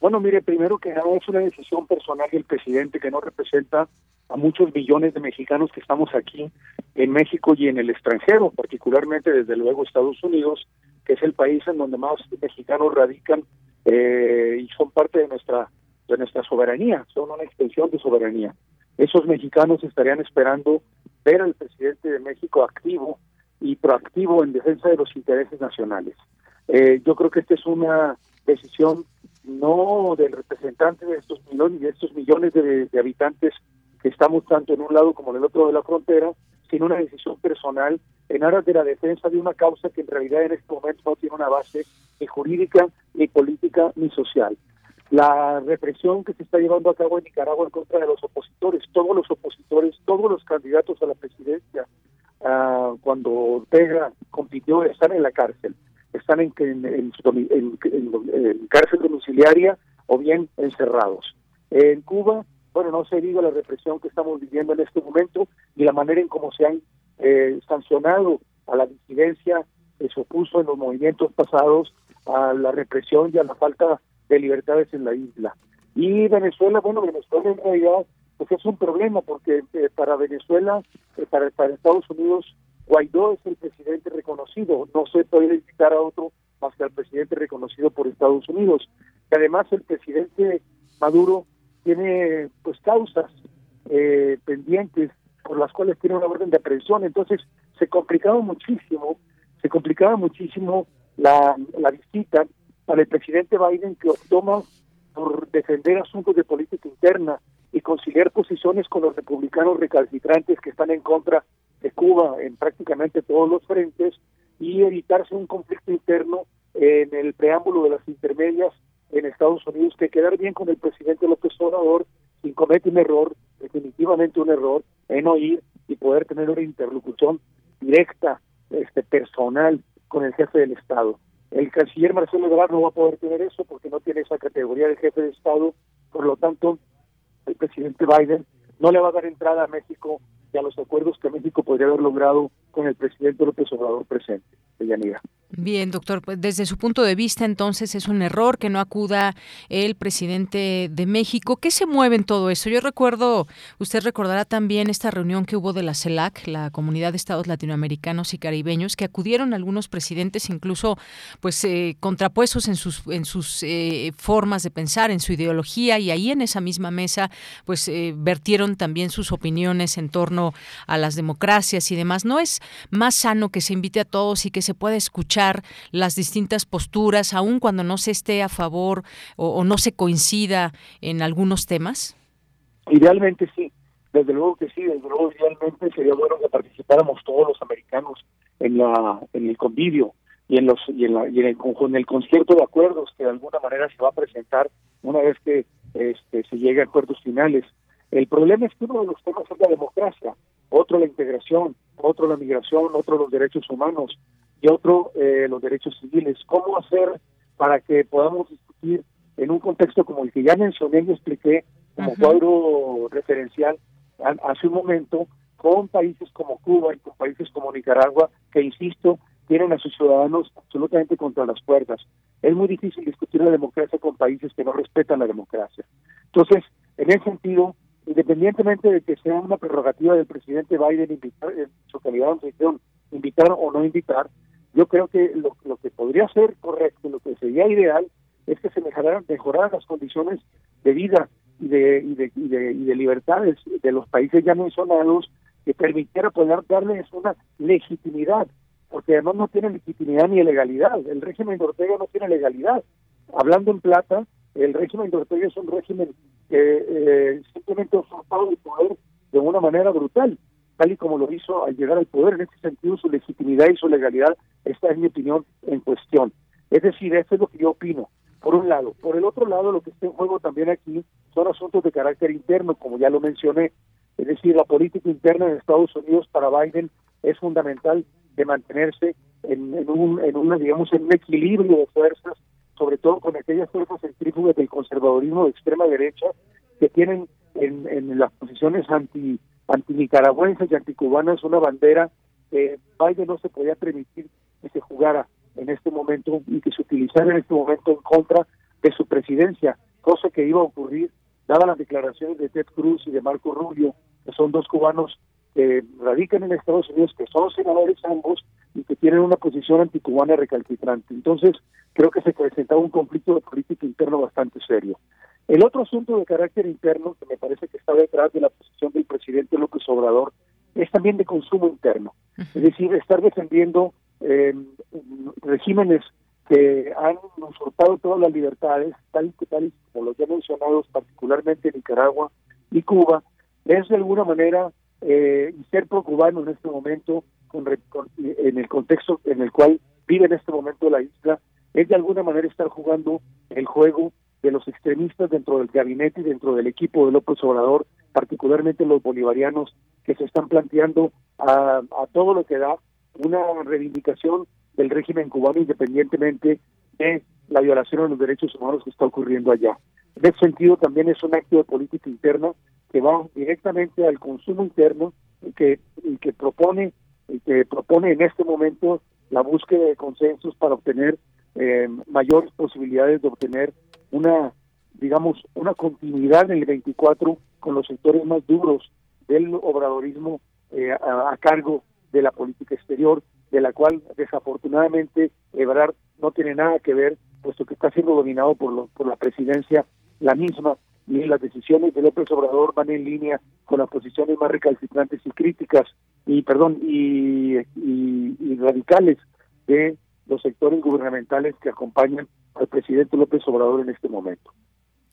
Bueno, mire, primero que nada es una decisión personal del presidente que no representa a muchos millones de mexicanos que estamos aquí en México y en el extranjero, particularmente desde luego Estados Unidos, que es el país en donde más mexicanos radican eh, y son parte de nuestra de nuestra soberanía, son una extensión de soberanía esos mexicanos estarían esperando ver al presidente de México activo y proactivo en defensa de los intereses nacionales. Eh, yo creo que esta es una decisión no del representante de estos millones, de estos millones de, habitantes que estamos tanto en un lado como en el otro de la frontera, sino una decisión personal en aras de la defensa de una causa que en realidad en este momento no tiene una base ni jurídica, ni política, ni social la represión que se está llevando a cabo en Nicaragua en contra de los opositores, todos los opositores, todos los candidatos a la presidencia, uh, cuando Ortega compitió, están en la cárcel, están en, en, en, cárcel domiciliaria o bien encerrados. En Cuba, bueno, no se diga la represión que estamos viviendo en este momento y la manera en cómo se han eh, sancionado a la disidencia que se opuso en los movimientos pasados a la represión y a la falta de libertades en la isla. Y Venezuela, bueno, Venezuela en realidad pues es un problema porque eh, para Venezuela, eh, para, para Estados Unidos, Guaidó es el presidente reconocido, no se puede invitar a otro más que al presidente reconocido por Estados Unidos. Y además el presidente Maduro tiene pues causas eh, pendientes por las cuales tiene una orden de aprehensión, entonces se complicaba muchísimo, se complicaba muchísimo la, la visita para el presidente Biden que optó por defender asuntos de política interna y conciliar posiciones con los republicanos recalcitrantes que están en contra de Cuba en prácticamente todos los frentes y evitarse un conflicto interno en el preámbulo de las intermedias en Estados Unidos que quedar bien con el presidente López Obrador sin cometer un error, definitivamente un error, en oír y poder tener una interlocución directa, este personal con el jefe del Estado. El canciller Marcelo Ebrard no va a poder tener eso porque no tiene esa categoría de jefe de Estado, por lo tanto, el presidente Biden no le va a dar entrada a México y a los acuerdos que México podría haber logrado con el presidente López Obrador presente, Yanira. Bien, doctor, pues desde su punto de vista, entonces es un error que no acuda el presidente de México. ¿Qué se mueve en todo eso? Yo recuerdo, usted recordará también esta reunión que hubo de la CELAC, la Comunidad de Estados Latinoamericanos y Caribeños, que acudieron algunos presidentes, incluso pues eh, contrapuestos en sus en sus eh, formas de pensar, en su ideología, y ahí en esa misma mesa, pues eh, vertieron también sus opiniones en torno a las democracias y demás. ¿No es más sano que se invite a todos y que se pueda escuchar? las distintas posturas, aun cuando no se esté a favor o, no se coincida en algunos temas? Idealmente sí, desde luego que sí, desde luego idealmente sería bueno que participáramos todos los americanos en la en el convivio y en los y en, la, y en el en el concierto de acuerdos que de alguna manera se va a presentar una vez que este, se llegue a acuerdos finales. El problema es que uno de los temas es la democracia, otro la integración, otro la migración, otro los derechos humanos, y otro eh, los derechos civiles. ¿Cómo hacer para que podamos discutir en un contexto como el que ya mencioné y expliqué como cuadro referencial hace un momento con países como Cuba y con países como Nicaragua que, insisto, tienen a sus ciudadanos absolutamente contra las puertas. Es muy difícil discutir la democracia con países que no respetan la democracia. Entonces, en ese sentido, independientemente de que sea una prerrogativa del presidente Biden invitar, en su calidad de invitar o no invitar, yo creo que lo, que podría ser correcto, lo que sería ideal, es que se mejoraran, mejoraran las condiciones de vida y de, y de, y de, y de libertades de los países ya mencionados que permitiera poder darles una legitimidad, porque además no tienen legitimidad ni legalidad. El régimen de Ortega no tiene legalidad. Hablando en plata, el régimen de Ortega es un régimen que eh, simplemente usurpado el poder de una manera brutal tal y como lo hizo al llegar al poder. En este sentido, su legitimidad y su legalidad está, en mi opinión, en cuestión. Es decir, eso es lo que yo opino, por un lado. Por el otro lado, lo que está en juego también aquí son asuntos de carácter interno, como ya lo mencioné. Es decir, la política interna de Estados Unidos para Biden es fundamental de mantenerse en, en, un, en una, digamos, en un equilibrio de fuerzas, sobre todo con aquellas fuerzas centrífugas del conservadurismo de extrema derecha que tienen en, en las posiciones anti antinicaragüenses y anticubanas una bandera que Biden no se podía permitir que se jugara en este momento y que se utilizara en este momento en contra de su presidencia, cosa que iba a ocurrir dadas las declaraciones de Ted Cruz y de Marco Rubio, que son dos cubanos que radican en Estados Unidos, que son senadores ambos y que tienen una posición anticubana recalcitrante. Entonces, creo que se presentaba un conflicto de política interno bastante serio. El otro asunto de carácter interno, que me parece que está detrás de la posición del presidente López Obrador, es también de consumo interno. Es decir, estar defendiendo eh, regímenes que han usurpado todas las libertades, tal y, tal como los ya mencionados, particularmente Nicaragua y Cuba, es de alguna manera eh, ser pro-cubano en este momento, en el contexto en el cual vive en este momento la isla, es de alguna manera estar jugando el juego de los extremistas dentro del gabinete y dentro del equipo de López Obrador, particularmente los bolivarianos que se están planteando a, a todo lo que da una reivindicación del régimen cubano independientemente de la violación de los derechos humanos que está ocurriendo allá. En ese sentido también es un acto de política interna que va directamente al consumo interno y que, y que propone y que propone en este momento la búsqueda de consensos para obtener eh, mayores posibilidades de obtener una, digamos, una continuidad en el 24 con los sectores más duros del obradorismo eh, a, cargo de la política exterior, de la cual desafortunadamente Ebrard no tiene nada que ver, puesto que está siendo dominado por, por la presidencia la misma ni las decisiones de López Obrador van en línea con las posiciones más recalcitrantes y críticas y perdón y, y radicales de los sectores gubernamentales que acompañan al presidente López Obrador en este momento.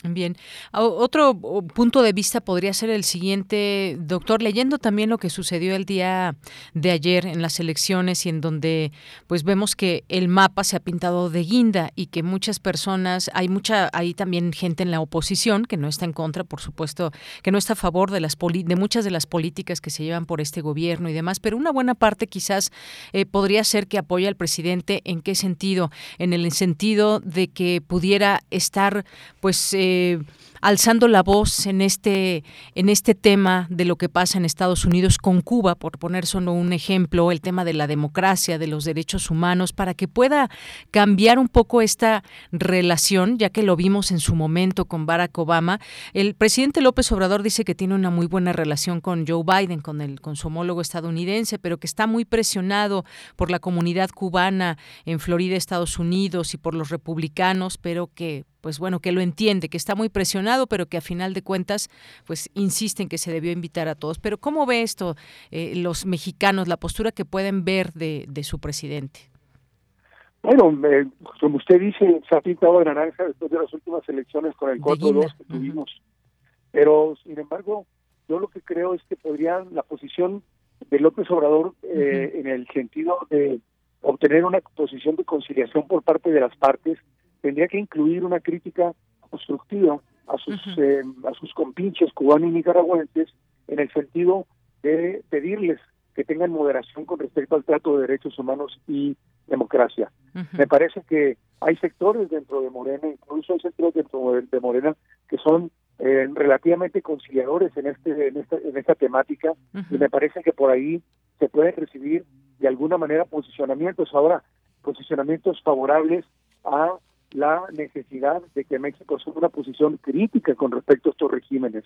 Bien. Otro punto de vista podría ser el siguiente, doctor, leyendo también lo que sucedió el día de ayer en las elecciones y en donde pues vemos que el mapa se ha pintado de guinda y que muchas personas, hay mucha hay también gente en la oposición que no está en contra, por supuesto, que no está a favor de las de muchas de las políticas que se llevan por este gobierno y demás, pero una buena parte quizás eh, podría ser que apoya al presidente en qué sentido? En el sentido de que pudiera estar pues eh, eh, alzando la voz en este, en este tema de lo que pasa en Estados Unidos con Cuba, por poner solo un ejemplo, el tema de la democracia, de los derechos humanos, para que pueda cambiar un poco esta relación, ya que lo vimos en su momento con Barack Obama. El presidente López Obrador dice que tiene una muy buena relación con Joe Biden, con, el, con su homólogo estadounidense, pero que está muy presionado por la comunidad cubana en Florida, Estados Unidos, y por los republicanos, pero que pues bueno, que lo entiende, que está muy presionado, pero que a final de cuentas, pues insisten que se debió invitar a todos. Pero ¿cómo ve esto eh, los mexicanos, la postura que pueden ver de, de su presidente? Bueno, como usted dice, se ha pintado de naranja después de las últimas elecciones con el 4-2 que tuvimos. Pero, sin embargo, yo lo que creo es que podría la posición de López Obrador eh, en el sentido de obtener una posición de conciliación por parte de las partes tendría que incluir una crítica constructiva a sus eh, a sus compinches cubanos y nicaragüenses en el sentido de pedirles que tengan moderación con respecto al trato de derechos humanos y democracia. Me parece que hay sectores dentro de Morena, incluso hay sectores dentro de Morena que son eh, relativamente conciliadores en este en esta, en esta temática y me parece que por ahí se pueden recibir de alguna manera posicionamientos. Ahora posicionamientos favorables a la necesidad de que México asuma una posición crítica con respecto a estos regímenes.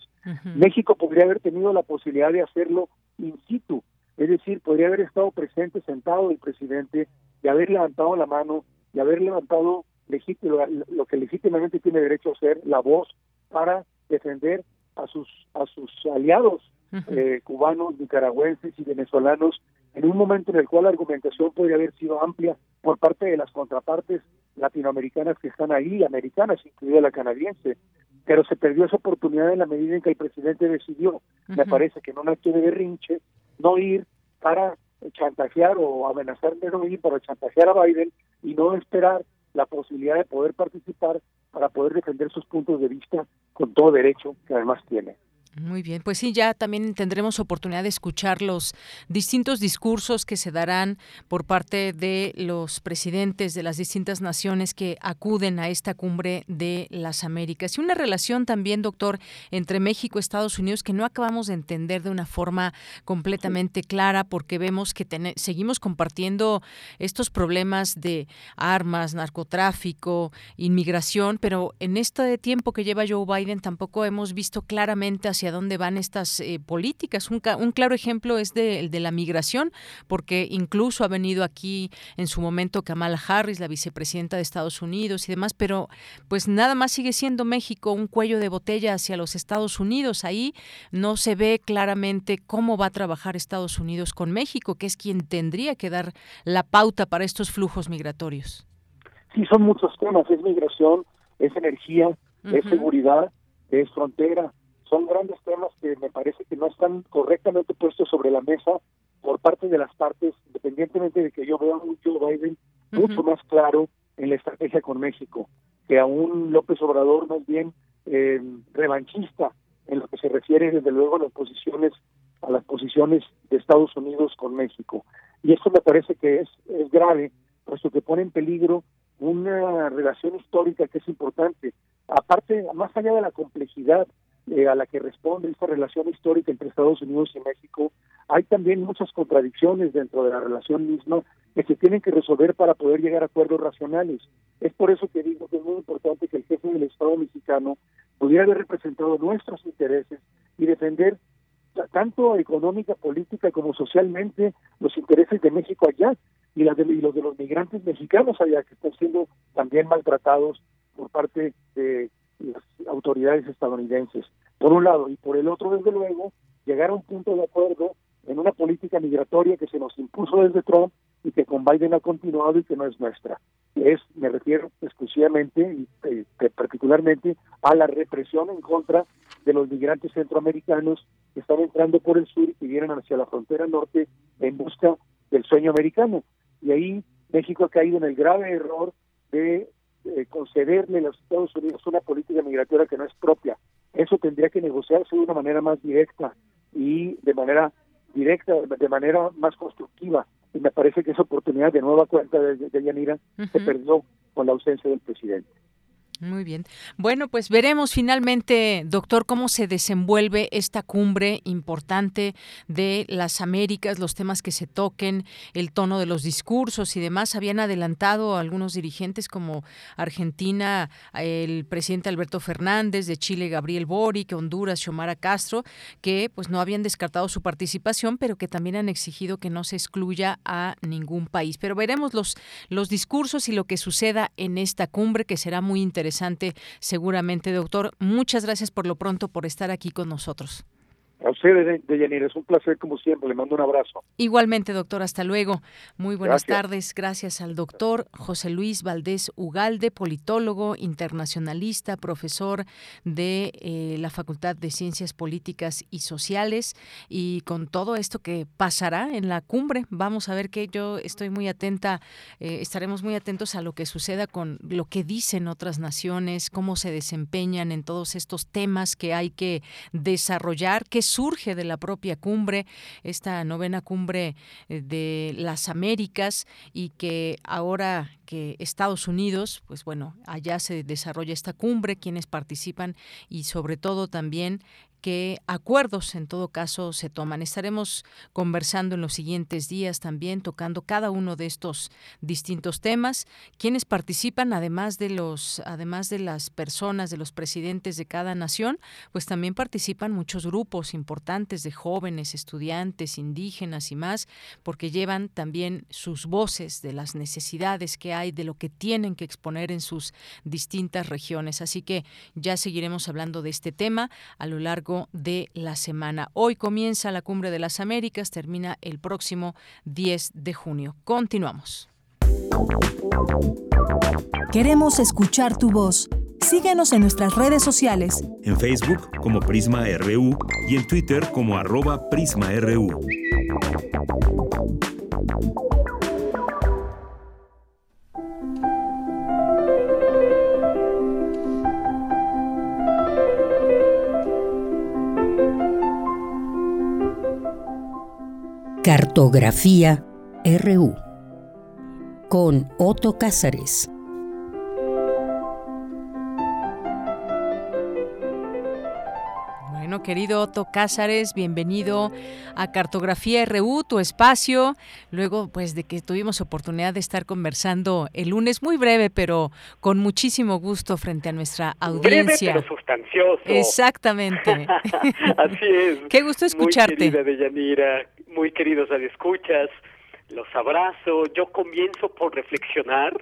México podría haber tenido la posibilidad de hacerlo in situ, es decir, podría haber estado presente, sentado el presidente, y haber levantado la mano, y haber levantado legítimo, lo que legítimamente tiene derecho a hacer, la voz para defender a sus, a sus aliados eh, cubanos, nicaragüenses y venezolanos en un momento en el cual la argumentación podría haber sido amplia por parte de las contrapartes latinoamericanas que están ahí, americanas, incluida la canadiense, pero se perdió esa oportunidad en la medida en que el presidente decidió, me parece que en un acto de berrinche, no ir para chantajear o amenazar de no ir para chantajear a Biden y no esperar la posibilidad de poder participar para poder defender sus puntos de vista con todo derecho que además tiene. Muy bien, pues sí, ya también tendremos oportunidad de escuchar los distintos discursos que se darán por parte de los presidentes de las distintas naciones que acuden a esta cumbre de las Américas. Y una relación también, doctor, entre México y Estados Unidos que no acabamos de entender de una forma completamente clara porque vemos que seguimos compartiendo estos problemas de armas, narcotráfico, inmigración, pero en este tiempo que lleva Joe Biden tampoco hemos visto claramente hacia dónde van estas eh, políticas. Un, claro ejemplo es de, el de la migración, porque incluso ha venido aquí en su momento Kamala Harris, la vicepresidenta de Estados Unidos y demás, pero pues nada más sigue siendo México un cuello de botella hacia los Estados Unidos. Ahí no se ve claramente cómo va a trabajar Estados Unidos con México, que es quien tendría que dar la pauta para estos flujos migratorios. Sí, son muchos temas, es migración, es energía, es seguridad, es frontera, son grandes temas que me parece que no están correctamente puestos sobre la mesa por parte de las partes, independientemente de que yo vea un Joe Biden mucho más claro en la estrategia con México, que a un López Obrador más bien eh, revanchista en lo que se refiere desde luego a las posiciones a las posiciones de Estados Unidos con México. Y esto me parece que es, es grave, puesto que pone en peligro una relación histórica que es importante. Aparte, más allá de la complejidad eh, a la que responde esta relación histórica entre Estados Unidos y México, hay también muchas contradicciones dentro de la relación misma que se tienen que resolver para poder llegar a acuerdos racionales. Es por eso que digo que es muy importante que el jefe del Estado mexicano pudiera haber representado nuestros intereses y defender tanto económica, política como socialmente los intereses de México allá y, las de, y los de los migrantes mexicanos allá que están siendo también maltratados por parte de autoridades estadounidenses, por un lado, y por el otro, desde luego, llegar a un punto de acuerdo en una política migratoria que se nos impuso desde Trump y que con Biden ha continuado y que no es nuestra. Es, me refiero exclusivamente y eh, particularmente a la represión en contra de los migrantes centroamericanos que están entrando por el sur y que vienen hacia la frontera norte en busca del sueño americano. Y ahí México ha caído en el grave error de eh, concederle a los Estados Unidos una política migratoria que no es propia. Eso tendría que negociarse de una manera más directa y de manera directa, de manera más constructiva. Y me parece que esa oportunidad de nueva cuenta de, de Yanira se perdió con la ausencia del presidente. Muy bien. Bueno, pues veremos finalmente, doctor, cómo se desenvuelve esta cumbre importante de las Américas, los temas que se toquen, el tono de los discursos y demás. Habían adelantado algunos dirigentes como Argentina, el presidente Alberto Fernández, de Chile Gabriel Boric, Honduras Xiomara Castro, que pues no habían descartado su participación, pero que también han exigido que no se excluya a ningún país. Pero veremos los, los discursos y lo que suceda en esta cumbre, que será muy interesante interesante seguramente, doctor. Muchas gracias por lo pronto por estar aquí con nosotros. A usted, Deyanira, es un placer como siempre. Le mando un abrazo. Igualmente, doctor, hasta luego. Muy buenas tardes. Gracias al doctor José Luis Valdés Ugalde, politólogo, internacionalista, profesor de eh, la Facultad de Ciencias Políticas y Sociales. Y con todo esto que pasará en la cumbre, vamos a ver que yo estoy muy atenta, eh, estaremos muy atentos a lo que suceda con lo que dicen otras naciones, cómo se desempeñan en todos estos temas que hay que desarrollar, que surge de la propia cumbre, esta novena cumbre eh, de las Américas y que ahora que Estados Unidos, pues bueno, allá se desarrolla esta cumbre, quienes participan y sobre todo también qué acuerdos en todo caso se toman. Estaremos conversando en los siguientes días también, tocando cada uno de estos distintos temas. Quienes participan, además de los, además de las personas, de los presidentes de cada nación, pues también participan muchos grupos importantes de jóvenes, estudiantes, indígenas y más, porque llevan también sus voces de las necesidades que hay, de lo que tienen que exponer en sus distintas regiones. Así que ya seguiremos hablando de este tema a lo largo de la semana. Hoy comienza la Cumbre de las Américas, termina el próximo 10 de junio. Continuamos. Queremos escuchar tu voz. Síguenos en nuestras redes sociales. En Facebook como Prisma RU y en Twitter como arroba PrismaRU. Cartografía RU con Otto Cázares. Bueno, querido Otto Cázares, bienvenido a Cartografía RU, tu espacio. Luego, pues, de que tuvimos oportunidad de estar conversando el lunes, muy breve, pero con muchísimo gusto frente a nuestra audiencia. Breve, pero sustancioso. Exactamente. Así es. Qué gusto escucharte. Muy querida Deyanira, muy queridos escuchas, los abrazo. Yo comienzo por reflexionar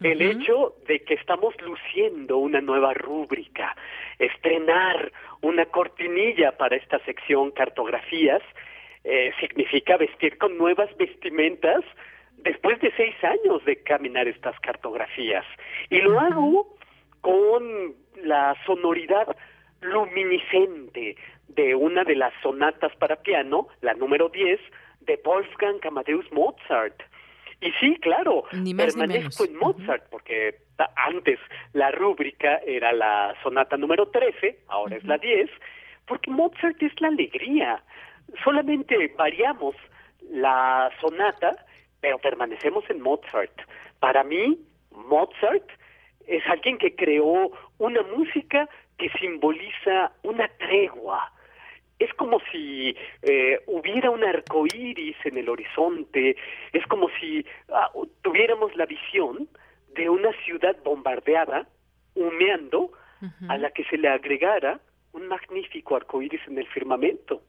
el hecho de que estamos luciendo una nueva rúbrica, estrenar una cortinilla para esta sección cartografías, eh, significa vestir con nuevas vestimentas después de seis años de caminar estas cartografías. Y lo hago con la sonoridad luminiscente de una de las sonatas para piano, la número 10, de Wolfgang Amadeus Mozart. Y sí, claro, permanezco en Mozart, porque antes la rúbrica era la sonata número 13, ahora es la 10, porque Mozart es la alegría. Solamente variamos la sonata, pero permanecemos en Mozart. Para mí, Mozart es alguien que creó una música que simboliza una tregua, es como si eh, hubiera un arco iris en el horizonte, es como si ah, tuviéramos la visión de una ciudad bombardeada, humeando, a la que se le agregara un magnífico arco iris en el firmamento.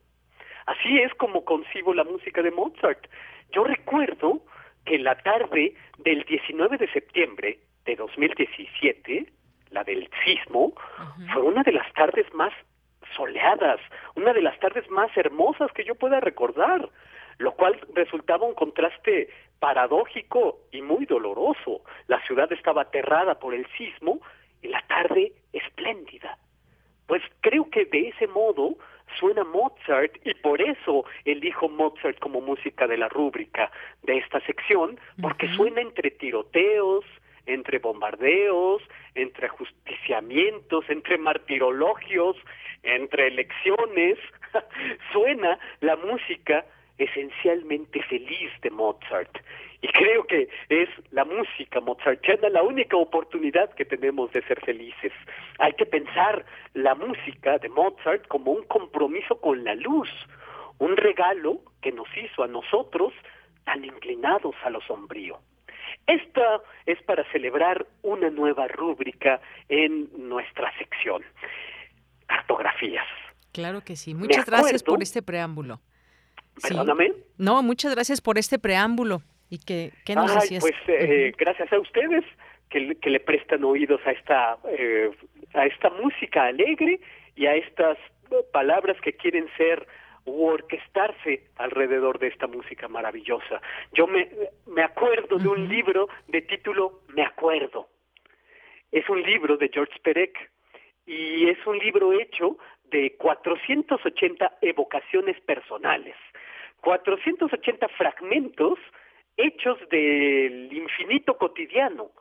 Así es como concibo la música de Mozart. Yo recuerdo que la tarde del 19 de septiembre de 2017, la del sismo, fue una de las tardes más soleadas, una de las tardes más hermosas que yo pueda recordar, lo cual resultaba un contraste paradójico y muy doloroso. La ciudad estaba aterrada por el sismo y la tarde espléndida. Pues creo que de ese modo suena Mozart y por eso elijo Mozart como música de la rúbrica de esta sección, porque suena entre tiroteos, entre bombardeos, entre ajusticiamientos, entre martirologios, entre elecciones. suena la música esencialmente feliz de Mozart. Y creo que es la música mozartiana la única oportunidad que tenemos de ser felices. Hay que pensar la música de Mozart como un compromiso con la luz, un regalo que nos hizo a nosotros tan inclinados a lo sombrío. Esta es para celebrar una nueva rúbrica en nuestra sección. Cartografías. Claro que sí. Muchas gracias por este preámbulo. Perdóname. No, muchas gracias por este preámbulo. ¿Y qué, qué nos Ay, Pues eh, gracias a ustedes que, que, le prestan oídos a esta, eh, a esta música alegre y a estas palabras que quieren ser u orquestarse alrededor de esta música maravillosa. Yo me, me acuerdo de un libro de título Me acuerdo. Es un libro de George Perec y es un libro hecho de 480 evocaciones personales, 480 fragmentos hechos del infinito cotidiano.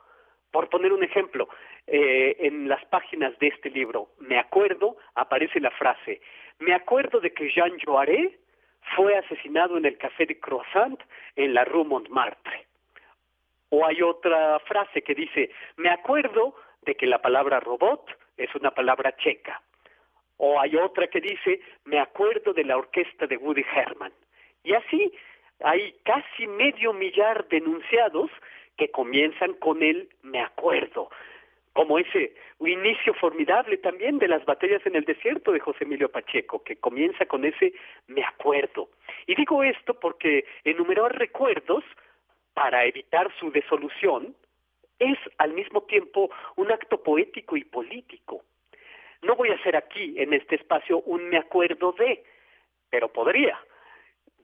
Por poner un ejemplo, eh, en las páginas de este libro, me acuerdo, aparece la frase, me acuerdo de que Jean Joaré fue asesinado en el café de Croissant en la Rue Montmartre. O hay otra frase que dice, me acuerdo de que la palabra robot es una palabra checa. O hay otra que dice, me acuerdo de la orquesta de Woody Herman. Y así hay casi medio millar de enunciados que comienzan con el me acuerdo, como ese inicio formidable también de las batallas en el desierto de José Emilio Pacheco, que comienza con ese me acuerdo. Y digo esto porque enumerar recuerdos para evitar su desolución es al mismo tiempo un acto poético y político. No voy a hacer aquí, en este espacio, un me acuerdo de, pero podría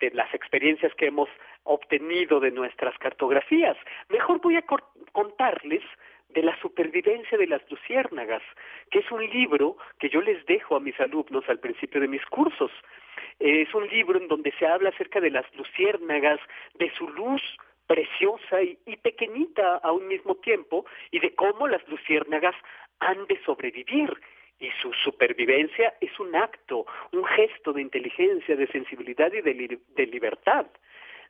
de las experiencias que hemos obtenido de nuestras cartografías. Mejor voy a contarles de la supervivencia de las luciérnagas, que es un libro que yo les dejo a mis alumnos al principio de mis cursos. Es un libro en donde se habla acerca de las luciérnagas, de su luz preciosa y, pequeñita a un mismo tiempo, y de cómo las luciérnagas han de sobrevivir y su supervivencia es un acto, un gesto de inteligencia, de sensibilidad y de, libertad.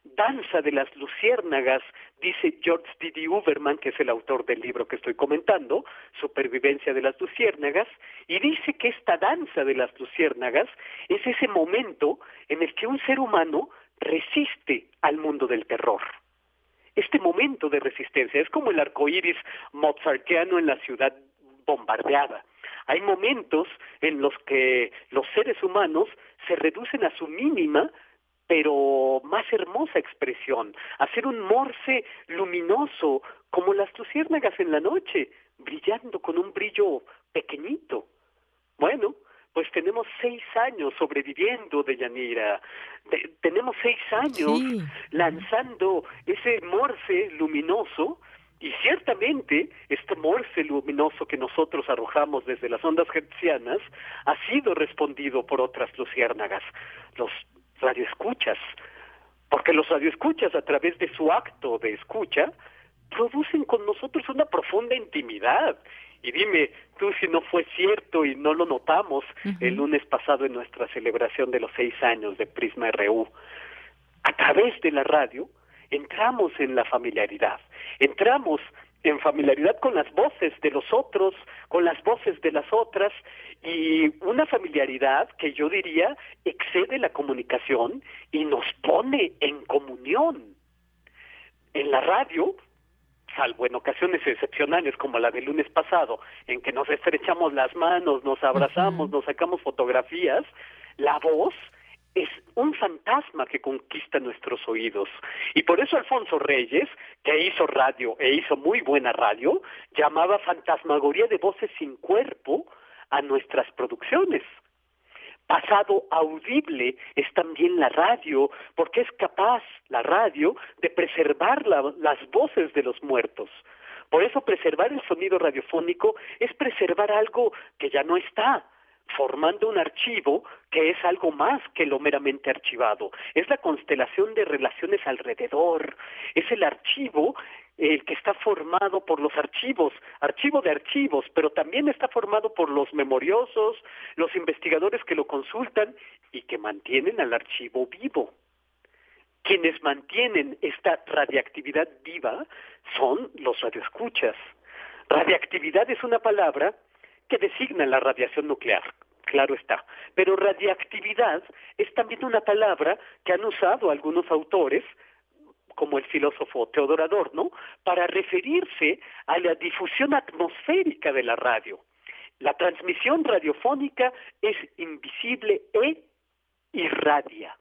Danza de las Luciérnagas, dice George Didi Uberman, que es el autor del libro que estoy comentando, Supervivencia de las Luciérnagas, y dice que esta danza de las Luciérnagas es ese momento en el que un ser humano resiste al mundo del terror. Este momento de resistencia es como el arco iris mozartiano en la ciudad bombardeada hay momentos en los que los seres humanos se reducen a su mínima pero más hermosa expresión, hacer un morse luminoso como las luciérnagas en la noche, brillando con un brillo pequeñito. Bueno, pues tenemos seis años sobreviviendo de Yanira, tenemos seis años lanzando ese morse luminoso y ciertamente este morse luminoso que nosotros arrojamos desde las ondas hertzianas ha sido respondido por otras luciérnagas, los radioescuchas, porque los radioescuchas a través de su acto de escucha producen con nosotros una profunda intimidad. Y dime tú si no fue cierto y no lo notamos el lunes pasado en nuestra celebración de los seis años de Prisma RU. A través de la radio, entramos en la familiaridad, entramos en familiaridad con las voces de los otros, con las voces de las otras, y una familiaridad que yo diría excede la comunicación y nos pone en comunión. En la radio, salvo en ocasiones excepcionales como la del lunes pasado, en que nos estrechamos las manos, nos abrazamos, nos sacamos fotografías, la voz es un fantasma que conquista nuestros oídos. Y por eso Alfonso Reyes, que hizo radio e hizo muy buena radio, llamaba fantasmagoría de voces sin cuerpo a nuestras producciones. Pasado audible es también la radio, porque es capaz la radio de preservar las voces de los muertos. Por eso preservar el sonido radiofónico es preservar algo que ya no está, formando un archivo que es algo más que lo meramente archivado. Es la constelación de relaciones alrededor, es el archivo el que está formado por los archivos, archivo de archivos, pero también está formado por los memoriosos, los investigadores que lo consultan y que mantienen al archivo vivo. Quienes mantienen esta radiactividad viva son los radioescuchas. Radiactividad es una palabra que designa la radiación nuclear, claro está. Pero radiactividad es también una palabra que han usado algunos autores, como el filósofo Teodor Adorno, para referirse a la difusión atmosférica de la radio. La transmisión radiofónica es invisible e irradia.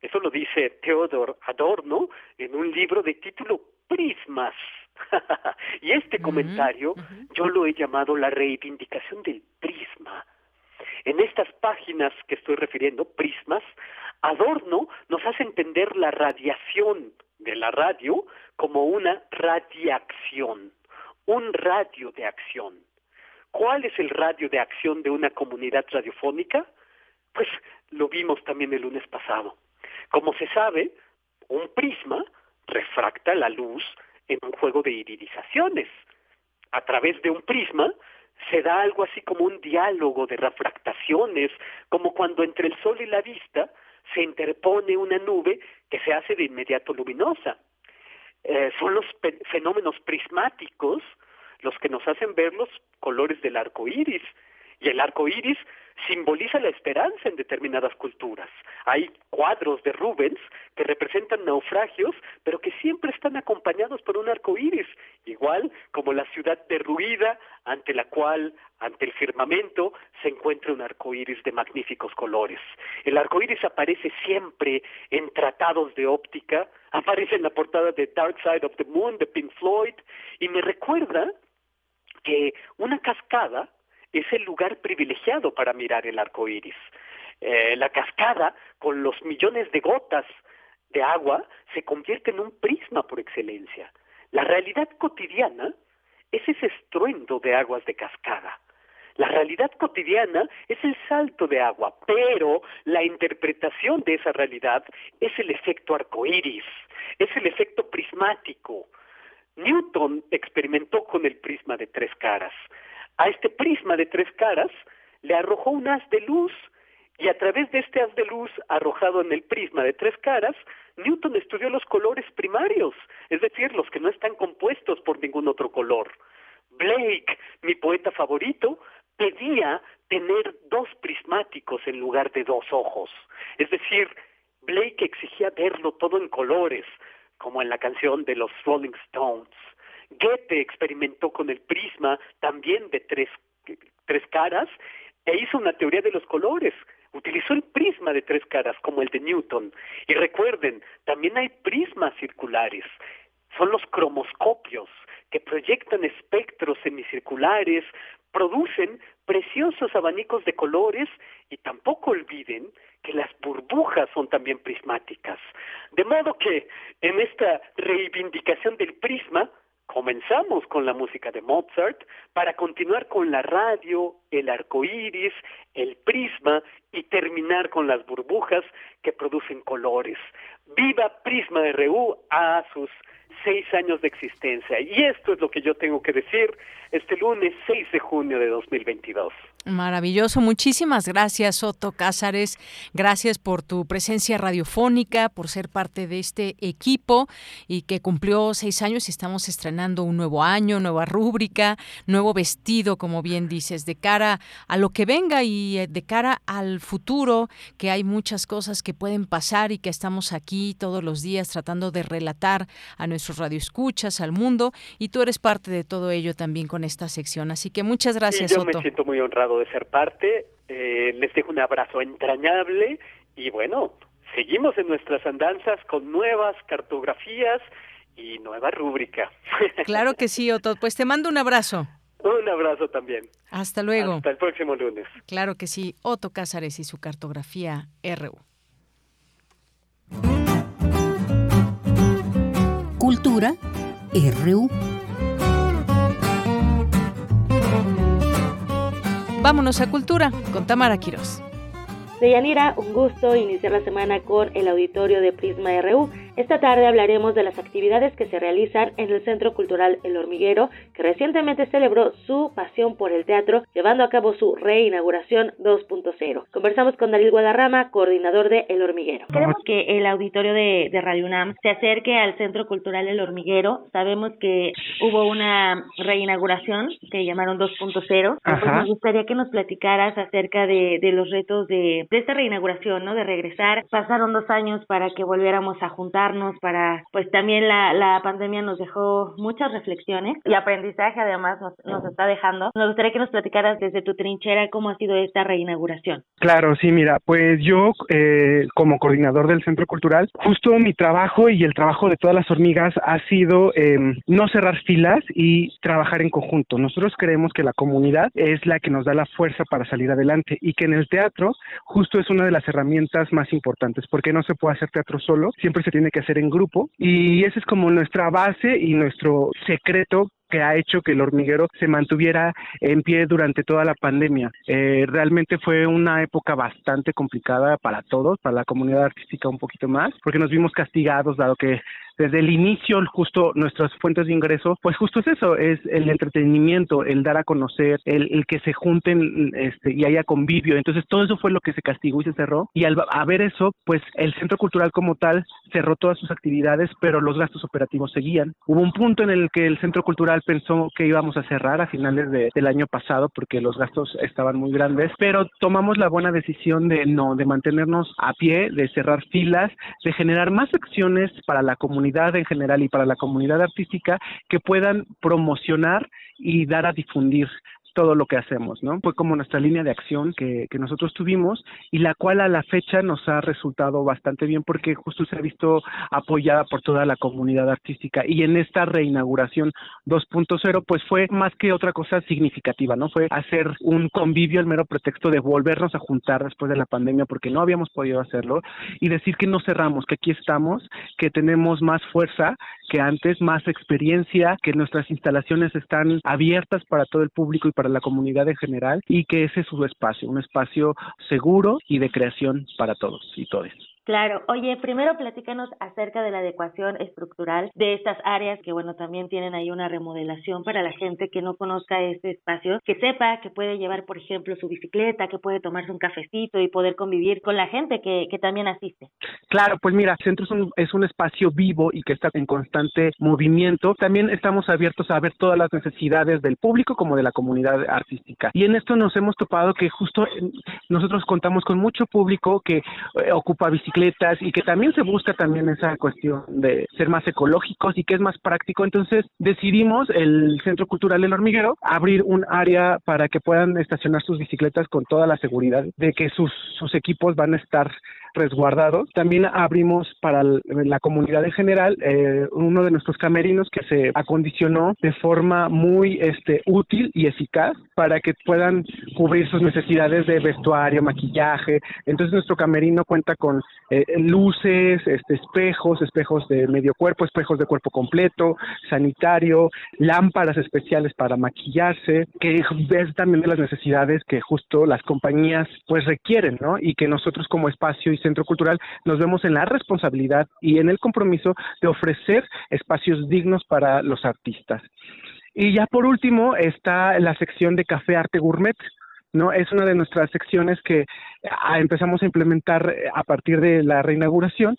Eso lo dice Teodor Adorno en un libro de título Prismas y este comentario yo lo he llamado la reivindicación del prisma. En estas páginas que estoy refiriendo, prismas, Adorno nos hace entender la radiación de la radio como una radiación, un radio de acción. ¿Cuál es el radio de acción de una comunidad radiofónica? Pues lo vimos también el lunes pasado. Como se sabe, un prisma refracta la luz en un juego de iridizaciones. A través de un prisma se da algo así como un diálogo de refractaciones, como cuando entre el sol y la vista se interpone una nube que se hace de inmediato luminosa. Eh, son los fenómenos prismáticos los que nos hacen ver los colores del arco iris. Y el arco iris simboliza la esperanza en determinadas culturas. Hay cuadros de Rubens que representan naufragios, pero que siempre están acompañados por un arco iris, igual como la ciudad derruida ante la cual, ante el firmamento, se encuentra un arco iris de magníficos colores. El arco iris aparece siempre en tratados de óptica, aparece en la portada de Dark Side of the Moon de Pink Floyd, y me recuerda que una cascada es el lugar privilegiado para mirar el arco iris. Eh, la cascada, con los millones de gotas de agua, se convierte en un prisma por excelencia. La realidad cotidiana es ese estruendo de aguas de cascada. La realidad cotidiana es el salto de agua, pero la interpretación de esa realidad es el efecto arcoíris, es el efecto prismático. Newton experimentó con el prisma de tres caras. A este prisma de tres caras le arrojó un haz de luz y a través de este haz de luz arrojado en el prisma de tres caras, Newton estudió los colores primarios, es decir, los que no están compuestos por ningún otro color. Blake, mi poeta favorito, pedía tener dos prismáticos en lugar de dos ojos. Es decir, Blake exigía verlo todo en colores, como en la canción de los Rolling Stones. Goethe experimentó con el prisma también de tres, tres caras e hizo una teoría de los colores. Utilizó el prisma de tres caras como el de Newton. Y recuerden, también hay prismas circulares. Son los cromoscopios que proyectan espectros semicirculares, producen preciosos abanicos de colores y tampoco olviden que las burbujas son también prismáticas. De modo que en esta reivindicación del prisma Comenzamos con la música de Mozart para continuar con la radio, el arco iris, el prisma y terminar con las burbujas que producen colores. Viva Prisma RU a sus seis años de existencia. Y esto es lo que yo tengo que decir este lunes 6 de junio de 2022. Maravilloso. Muchísimas gracias, Otto Cázares. Gracias por tu presencia radiofónica, por ser parte de este equipo y que cumplió seis años y estamos estrenando un nuevo año, nueva rúbrica, nuevo vestido, como bien dices, de cara a lo que venga y eh, de cara al futuro, que hay muchas cosas que pueden pasar y que estamos aquí todos los días tratando de relatar a nuestros radioescuchas, al mundo, y tú eres parte de todo ello también con esta sección. Así que muchas gracias, yo me siento muy honrado de ser parte. Eh, les dejo un abrazo entrañable Y bueno, seguimos en nuestras andanzas con nuevas cartografías y nueva rúbrica. Claro que sí, Otto. Pues te mando un abrazo. Un abrazo también. Hasta luego. Hasta el próximo lunes. Claro que sí. Otto Cázares y su cartografía RU. Cultura RU. Vámonos a Cultura con Tamara Quiroz. Deyanira, un gusto iniciar la semana con el auditorio de Prisma RU. Esta tarde hablaremos de las actividades que se realizan en el Centro Cultural El Hormiguero, que recientemente celebró su pasión por el teatro, llevando a cabo su reinauguración 2.0. Conversamos con Darío Guadarrama, coordinador de El Hormiguero. Queremos que el auditorio de, de Radio UNAM se acerque al Centro Cultural El Hormiguero. Sabemos que hubo una reinauguración que llamaron 2.0. Pues nos gustaría que nos platicaras acerca de, de los retos de, de esta reinauguración, ¿no? De regresar. Pasaron dos años para que volviéramos a juntar para, pues también la, la pandemia nos dejó muchas reflexiones y aprendizaje además nos, nos está dejando. Nos gustaría que nos platicaras desde tu trinchera cómo ha sido esta reinauguración. Claro, sí, mira, pues yo eh, como coordinador del Centro Cultural, justo mi trabajo y el trabajo de todas las hormigas ha sido eh, no cerrar filas y trabajar en conjunto. Nosotros creemos que la comunidad es la que nos da la fuerza para salir adelante y que en el teatro justo es una de las herramientas más importantes porque no se puede hacer teatro solo, siempre se tiene que hacer en grupo y esa es como nuestra base y nuestro secreto que ha hecho que el hormiguero se mantuviera en pie durante toda la pandemia. Eh, realmente fue una época bastante complicada para todos, para la comunidad artística un poquito más, porque nos vimos castigados dado que desde el inicio justo nuestras fuentes de ingreso, pues justo es eso, es el entretenimiento, el dar a conocer, el, que se junten este, y haya convivio. Entonces todo eso fue lo que se castigó y se cerró. Y al ver eso, pues el centro cultural como tal cerró todas sus actividades, pero los gastos operativos seguían. Hubo un punto en el que el centro cultural pensó que íbamos a cerrar a finales del año pasado porque los gastos estaban muy grandes, pero tomamos la buena decisión de no, de mantenernos a pie, de cerrar filas, de generar más acciones para la comunidad en general y para la comunidad artística que puedan promocionar y dar a difundir todo lo que hacemos, ¿no? Fue como nuestra línea de acción que, que nosotros tuvimos y la cual a la fecha nos ha resultado bastante bien porque justo se ha visto apoyada por toda la comunidad artística y en esta reinauguración 2.0 pues fue más que otra cosa significativa, ¿no? Fue hacer un convivio, el mero pretexto de volvernos a juntar después de la pandemia porque no habíamos podido hacerlo y decir que no cerramos, que aquí estamos, que tenemos más fuerza que antes, más experiencia, que nuestras instalaciones están abiertas para todo el público y para la comunidad en general y que ese es su espacio, un espacio seguro y de creación para todos y todas. Claro. Oye, primero platícanos acerca de la adecuación estructural de estas áreas que, bueno, también tienen ahí una remodelación para la gente que no conozca este espacio, que sepa que puede llevar, por ejemplo, su bicicleta, que puede tomarse un cafecito y poder convivir con la gente que, que también asiste. Claro, pues mira, Centro es un, es un espacio vivo y que está en constante movimiento. También estamos abiertos a ver todas las necesidades del público como de la comunidad artística. Y en esto nos hemos topado que justo nosotros contamos con mucho público que eh, ocupa bicicletas y que también se busca también esa cuestión de ser más ecológicos y que es más práctico. Entonces decidimos el Centro Cultural El Hormiguero abrir un área para que puedan estacionar sus bicicletas con toda la seguridad de que sus, sus equipos van a estar resguardados. También abrimos para la comunidad en general eh, uno de nuestros camerinos que se acondicionó de forma muy este, útil y eficaz para que puedan cubrir sus necesidades de vestuario, maquillaje. Entonces nuestro camerino cuenta con eh, luces, este, espejos, espejos de medio cuerpo, espejos de cuerpo completo, sanitario, lámparas especiales para maquillarse, que es también de las necesidades que justo las compañías pues requieren, ¿no? Y que nosotros como espacio y centro cultural nos vemos en la responsabilidad y en el compromiso de ofrecer espacios dignos para los artistas. Y ya por último está la sección de café arte gourmet, ¿no? Es una de nuestras secciones que ah, empezamos a implementar eh, a partir de la reinauguración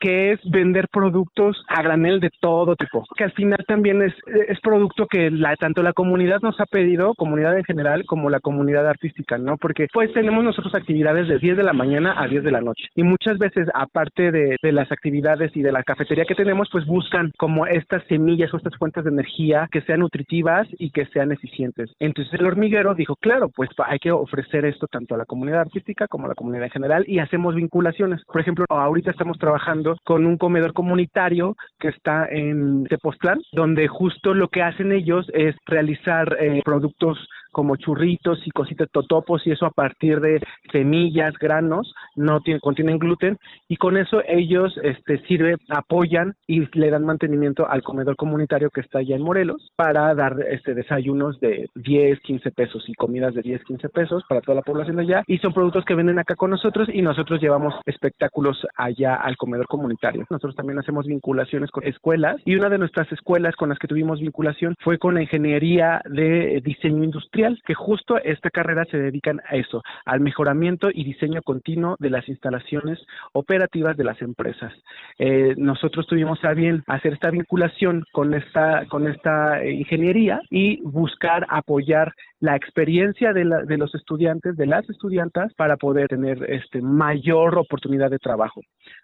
que es vender productos a granel de todo tipo, que al final también es, es producto que la, tanto la comunidad nos ha pedido, comunidad en general, como la comunidad artística, ¿no? Porque pues tenemos nosotros actividades de 10 de la mañana a 10 de la noche. Y muchas veces, aparte de, de las actividades y de la cafetería que tenemos, pues buscan como estas semillas o estas fuentes de energía que sean nutritivas y que sean eficientes. Entonces el hormiguero dijo, claro, pues hay que ofrecer esto tanto a la comunidad artística como a la comunidad en general y hacemos vinculaciones. Por ejemplo, ahorita estamos trabajando con un comedor comunitario que está en Tepoztlán, donde justo lo que hacen ellos es realizar eh, productos como churritos y cositas totopos y eso a partir de semillas, granos, no tiene, contienen gluten y con eso ellos este sirve, apoyan y le dan mantenimiento al comedor comunitario que está allá en Morelos para dar este desayunos de 10, 15 pesos y comidas de 10, 15 pesos para toda la población allá y son productos que venden acá con nosotros y nosotros llevamos espectáculos allá al comedor comunitario. Nosotros también hacemos vinculaciones con escuelas y una de nuestras escuelas con las que tuvimos vinculación fue con la ingeniería de diseño industrial que justo esta carrera se dedican a eso, al mejoramiento y diseño continuo de las instalaciones operativas de las empresas. Eh, nosotros tuvimos a bien hacer esta vinculación con esta, con esta eh, ingeniería y buscar apoyar la experiencia de, la, de los estudiantes, de las estudiantas, para poder tener este, mayor oportunidad de trabajo.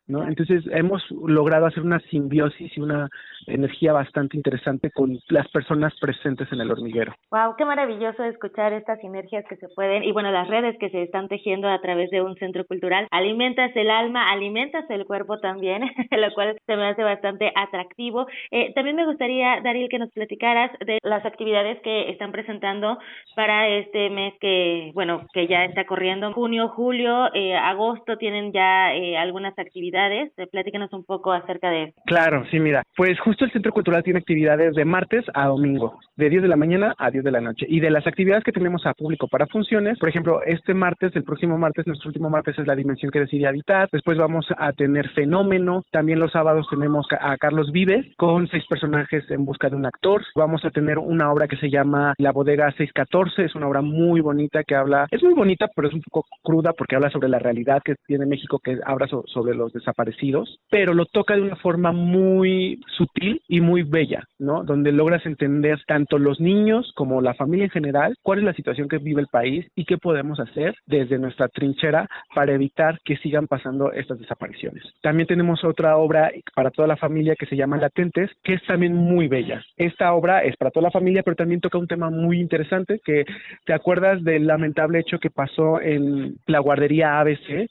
¿no? Entonces hemos logrado hacer una simbiosis y una energía bastante interesante con las personas presentes en el hormiguero. Wow, qué maravilloso escuchar estas sinergias que se pueden y bueno, las redes que se están tejiendo a través de un centro cultural. Alimentas el alma, alimentas el cuerpo también, lo cual se me hace bastante atractivo. Eh, también me gustaría, Daryl, que nos platicaras de las actividades que están presentando para este mes que, bueno, que ya está corriendo. Junio, julio, eh, agosto tienen ya eh, algunas actividades. Eh, platícanos un poco acerca de. Claro, sí, mira, pues justo el Centro Cultural tiene actividades de martes a domingo, de 10 de la mañana a 10 de la noche. Y de las actividades que tenemos a público para funciones, por ejemplo, este martes, el próximo martes, nuestro último martes es la dimensión que decidí habitar. Después vamos a tener Fenómeno. También los sábados tenemos a Carlos Vives con seis personajes en busca de un actor. Vamos a tener una obra que se llama La Bodega 614 es una obra muy bonita que habla, es muy bonita, pero es un poco cruda porque habla sobre la realidad que tiene México, que habla sobre los desaparecidos, pero lo toca de una forma muy sutil y muy bella, ¿no? Donde logras entender tanto los niños como la familia en general, cuál es la situación que vive el país y qué podemos hacer desde nuestra trinchera para evitar que sigan pasando estas desapariciones. También tenemos otra obra para toda la familia que se llama Latentes, que es también muy bella. Esta obra es para toda la familia, pero también toca un tema muy interesante que te acuerdas del lamentable hecho que pasó en la guardería ABC,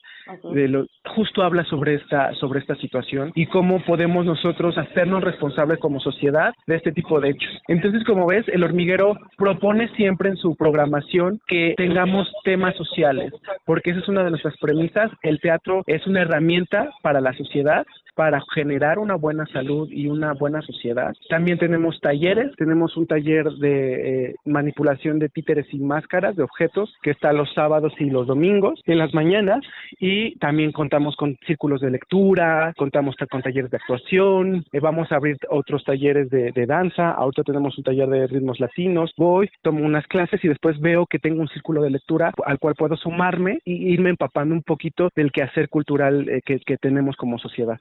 de lo, justo habla sobre esta, sobre esta situación y cómo podemos nosotros hacernos responsables como sociedad de este tipo de hechos. Entonces, como ves, el hormiguero propone siempre en su programación que tengamos temas sociales, porque esa es una de nuestras premisas. El teatro es una herramienta para la sociedad para generar una buena salud y una buena sociedad. También tenemos talleres, tenemos un taller de eh, manipulación de títeres y máscaras de objetos que está los sábados y los domingos en las mañanas y también contamos con círculos de lectura, contamos con talleres de actuación, eh, vamos a abrir otros talleres de, de danza, ahorita tenemos un taller de ritmos latinos, voy, tomo unas clases y después veo que tengo un círculo de lectura al cual puedo sumarme y irme empapando un poquito del quehacer cultural eh, que tenemos como sociedad.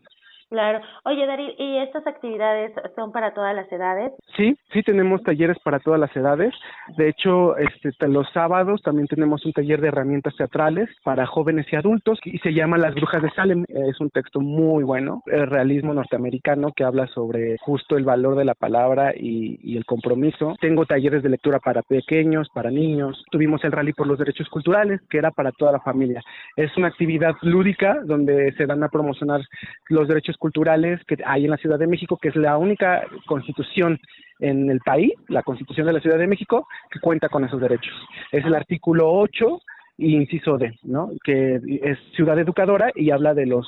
Claro. Oye, Darío, ¿y estas actividades son para todas las edades? Sí, sí tenemos talleres para todas las edades. De hecho, este, los sábados también tenemos un taller de herramientas teatrales para jóvenes y adultos y se llama Las Brujas de Salem. Es un texto muy bueno, el realismo norteamericano que habla sobre justo el valor de la palabra y, y el compromiso. Tengo talleres de lectura para pequeños, para niños. Tuvimos el Rally por los Derechos Culturales, que era para toda la familia. Es una actividad lúdica donde se dan a promocionar los derechos culturales que hay en la Ciudad de México, que es la única constitución en el país, la constitución de la Ciudad de México, que cuenta con esos derechos. Es el artículo 8, inciso D, ¿no? que es ciudad educadora y habla de los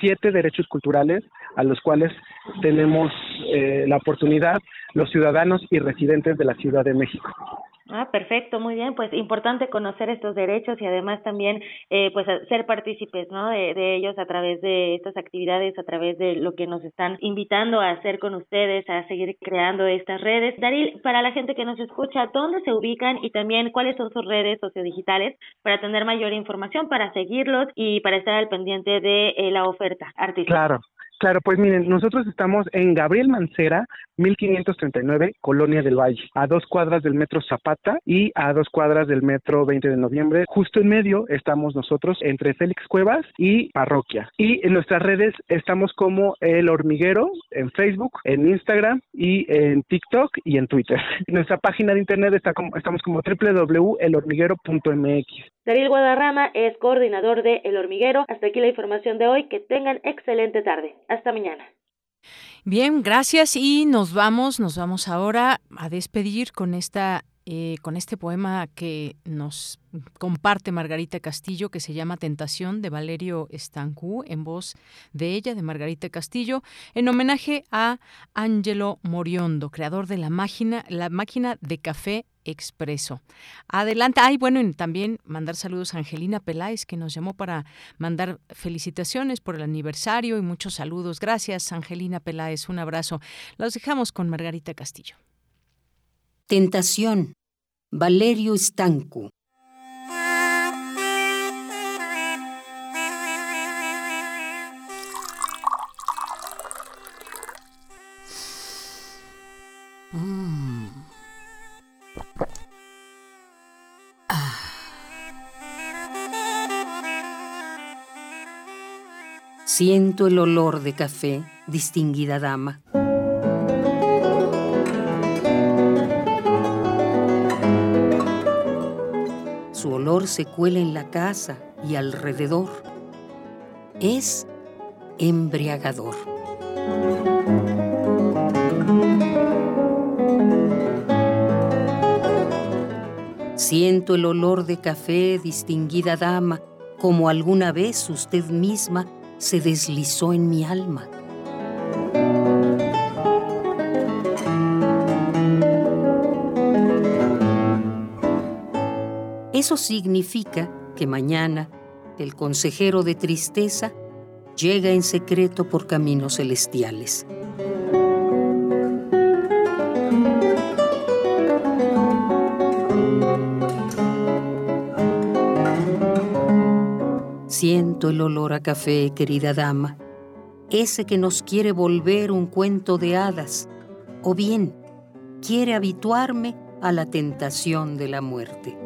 siete derechos culturales a los cuales tenemos eh, la oportunidad los ciudadanos y residentes de la Ciudad de México. Ah, perfecto, muy bien. Pues importante conocer estos derechos y además también, eh, pues, ser partícipes, ¿no? De, de, ellos a través de estas actividades, a través de lo que nos están invitando a hacer con ustedes, a seguir creando estas redes. Daril, para la gente que nos escucha, ¿dónde se ubican y también cuáles son sus redes sociodigitales para tener mayor información, para seguirlos y para estar al pendiente de eh, la oferta artística? Claro, Claro, pues miren, nosotros estamos en Gabriel Mancera, 1539, Colonia del Valle, a dos cuadras del metro Zapata y a dos cuadras del metro 20 de noviembre. Justo en medio estamos nosotros entre Félix Cuevas y Parroquia. Y en nuestras redes estamos como El Hormiguero en Facebook, en Instagram y en TikTok y en Twitter. Nuestra página de internet está como, estamos como www.elhormiguero.mx. Darío Guadarrama es coordinador de El Hormiguero. Hasta aquí la información de hoy. Que tengan excelente tarde. Hasta mañana. Bien, gracias y nos vamos, nos vamos ahora a despedir con esta eh, con este poema que nos comparte Margarita Castillo, que se llama Tentación, de Valerio Estancú, en voz de ella, de Margarita Castillo, en homenaje a Angelo Moriondo, creador de la máquina, la máquina de café expreso. Adelante. Ay, bueno, también mandar saludos a Angelina Peláez, que nos llamó para mandar felicitaciones por el aniversario y muchos saludos. Gracias, Angelina Peláez. Un abrazo. Los dejamos con Margarita Castillo. Tentación. Valerio Estanco. Siento el olor de café, distinguida dama. Su olor se cuela en la casa y alrededor. Es embriagador. Siento el olor de café, distinguida dama, como alguna vez usted misma se deslizó en mi alma. Eso significa que mañana el consejero de tristeza llega en secreto por caminos celestiales. Siento el olor a café, querida dama, ese que nos quiere volver un cuento de hadas, o bien quiere habituarme a la tentación de la muerte.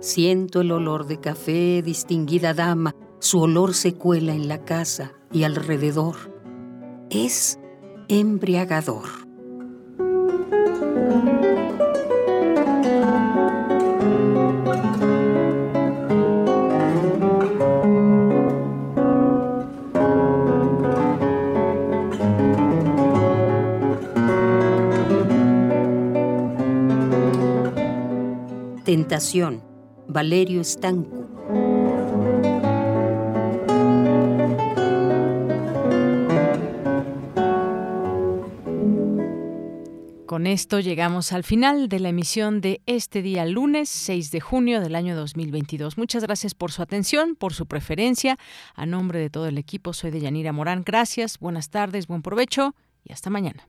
Siento el olor de café, distinguida dama, su olor se cuela en la casa y alrededor. Es embriagador. Tentación, Valerio Estanco. Con esto llegamos al final de la emisión de este día lunes 6 de junio del año 2022. Muchas gracias por su atención, por su preferencia. A nombre de todo el equipo, soy de Yanira Morán. Gracias, buenas tardes, buen provecho y hasta mañana.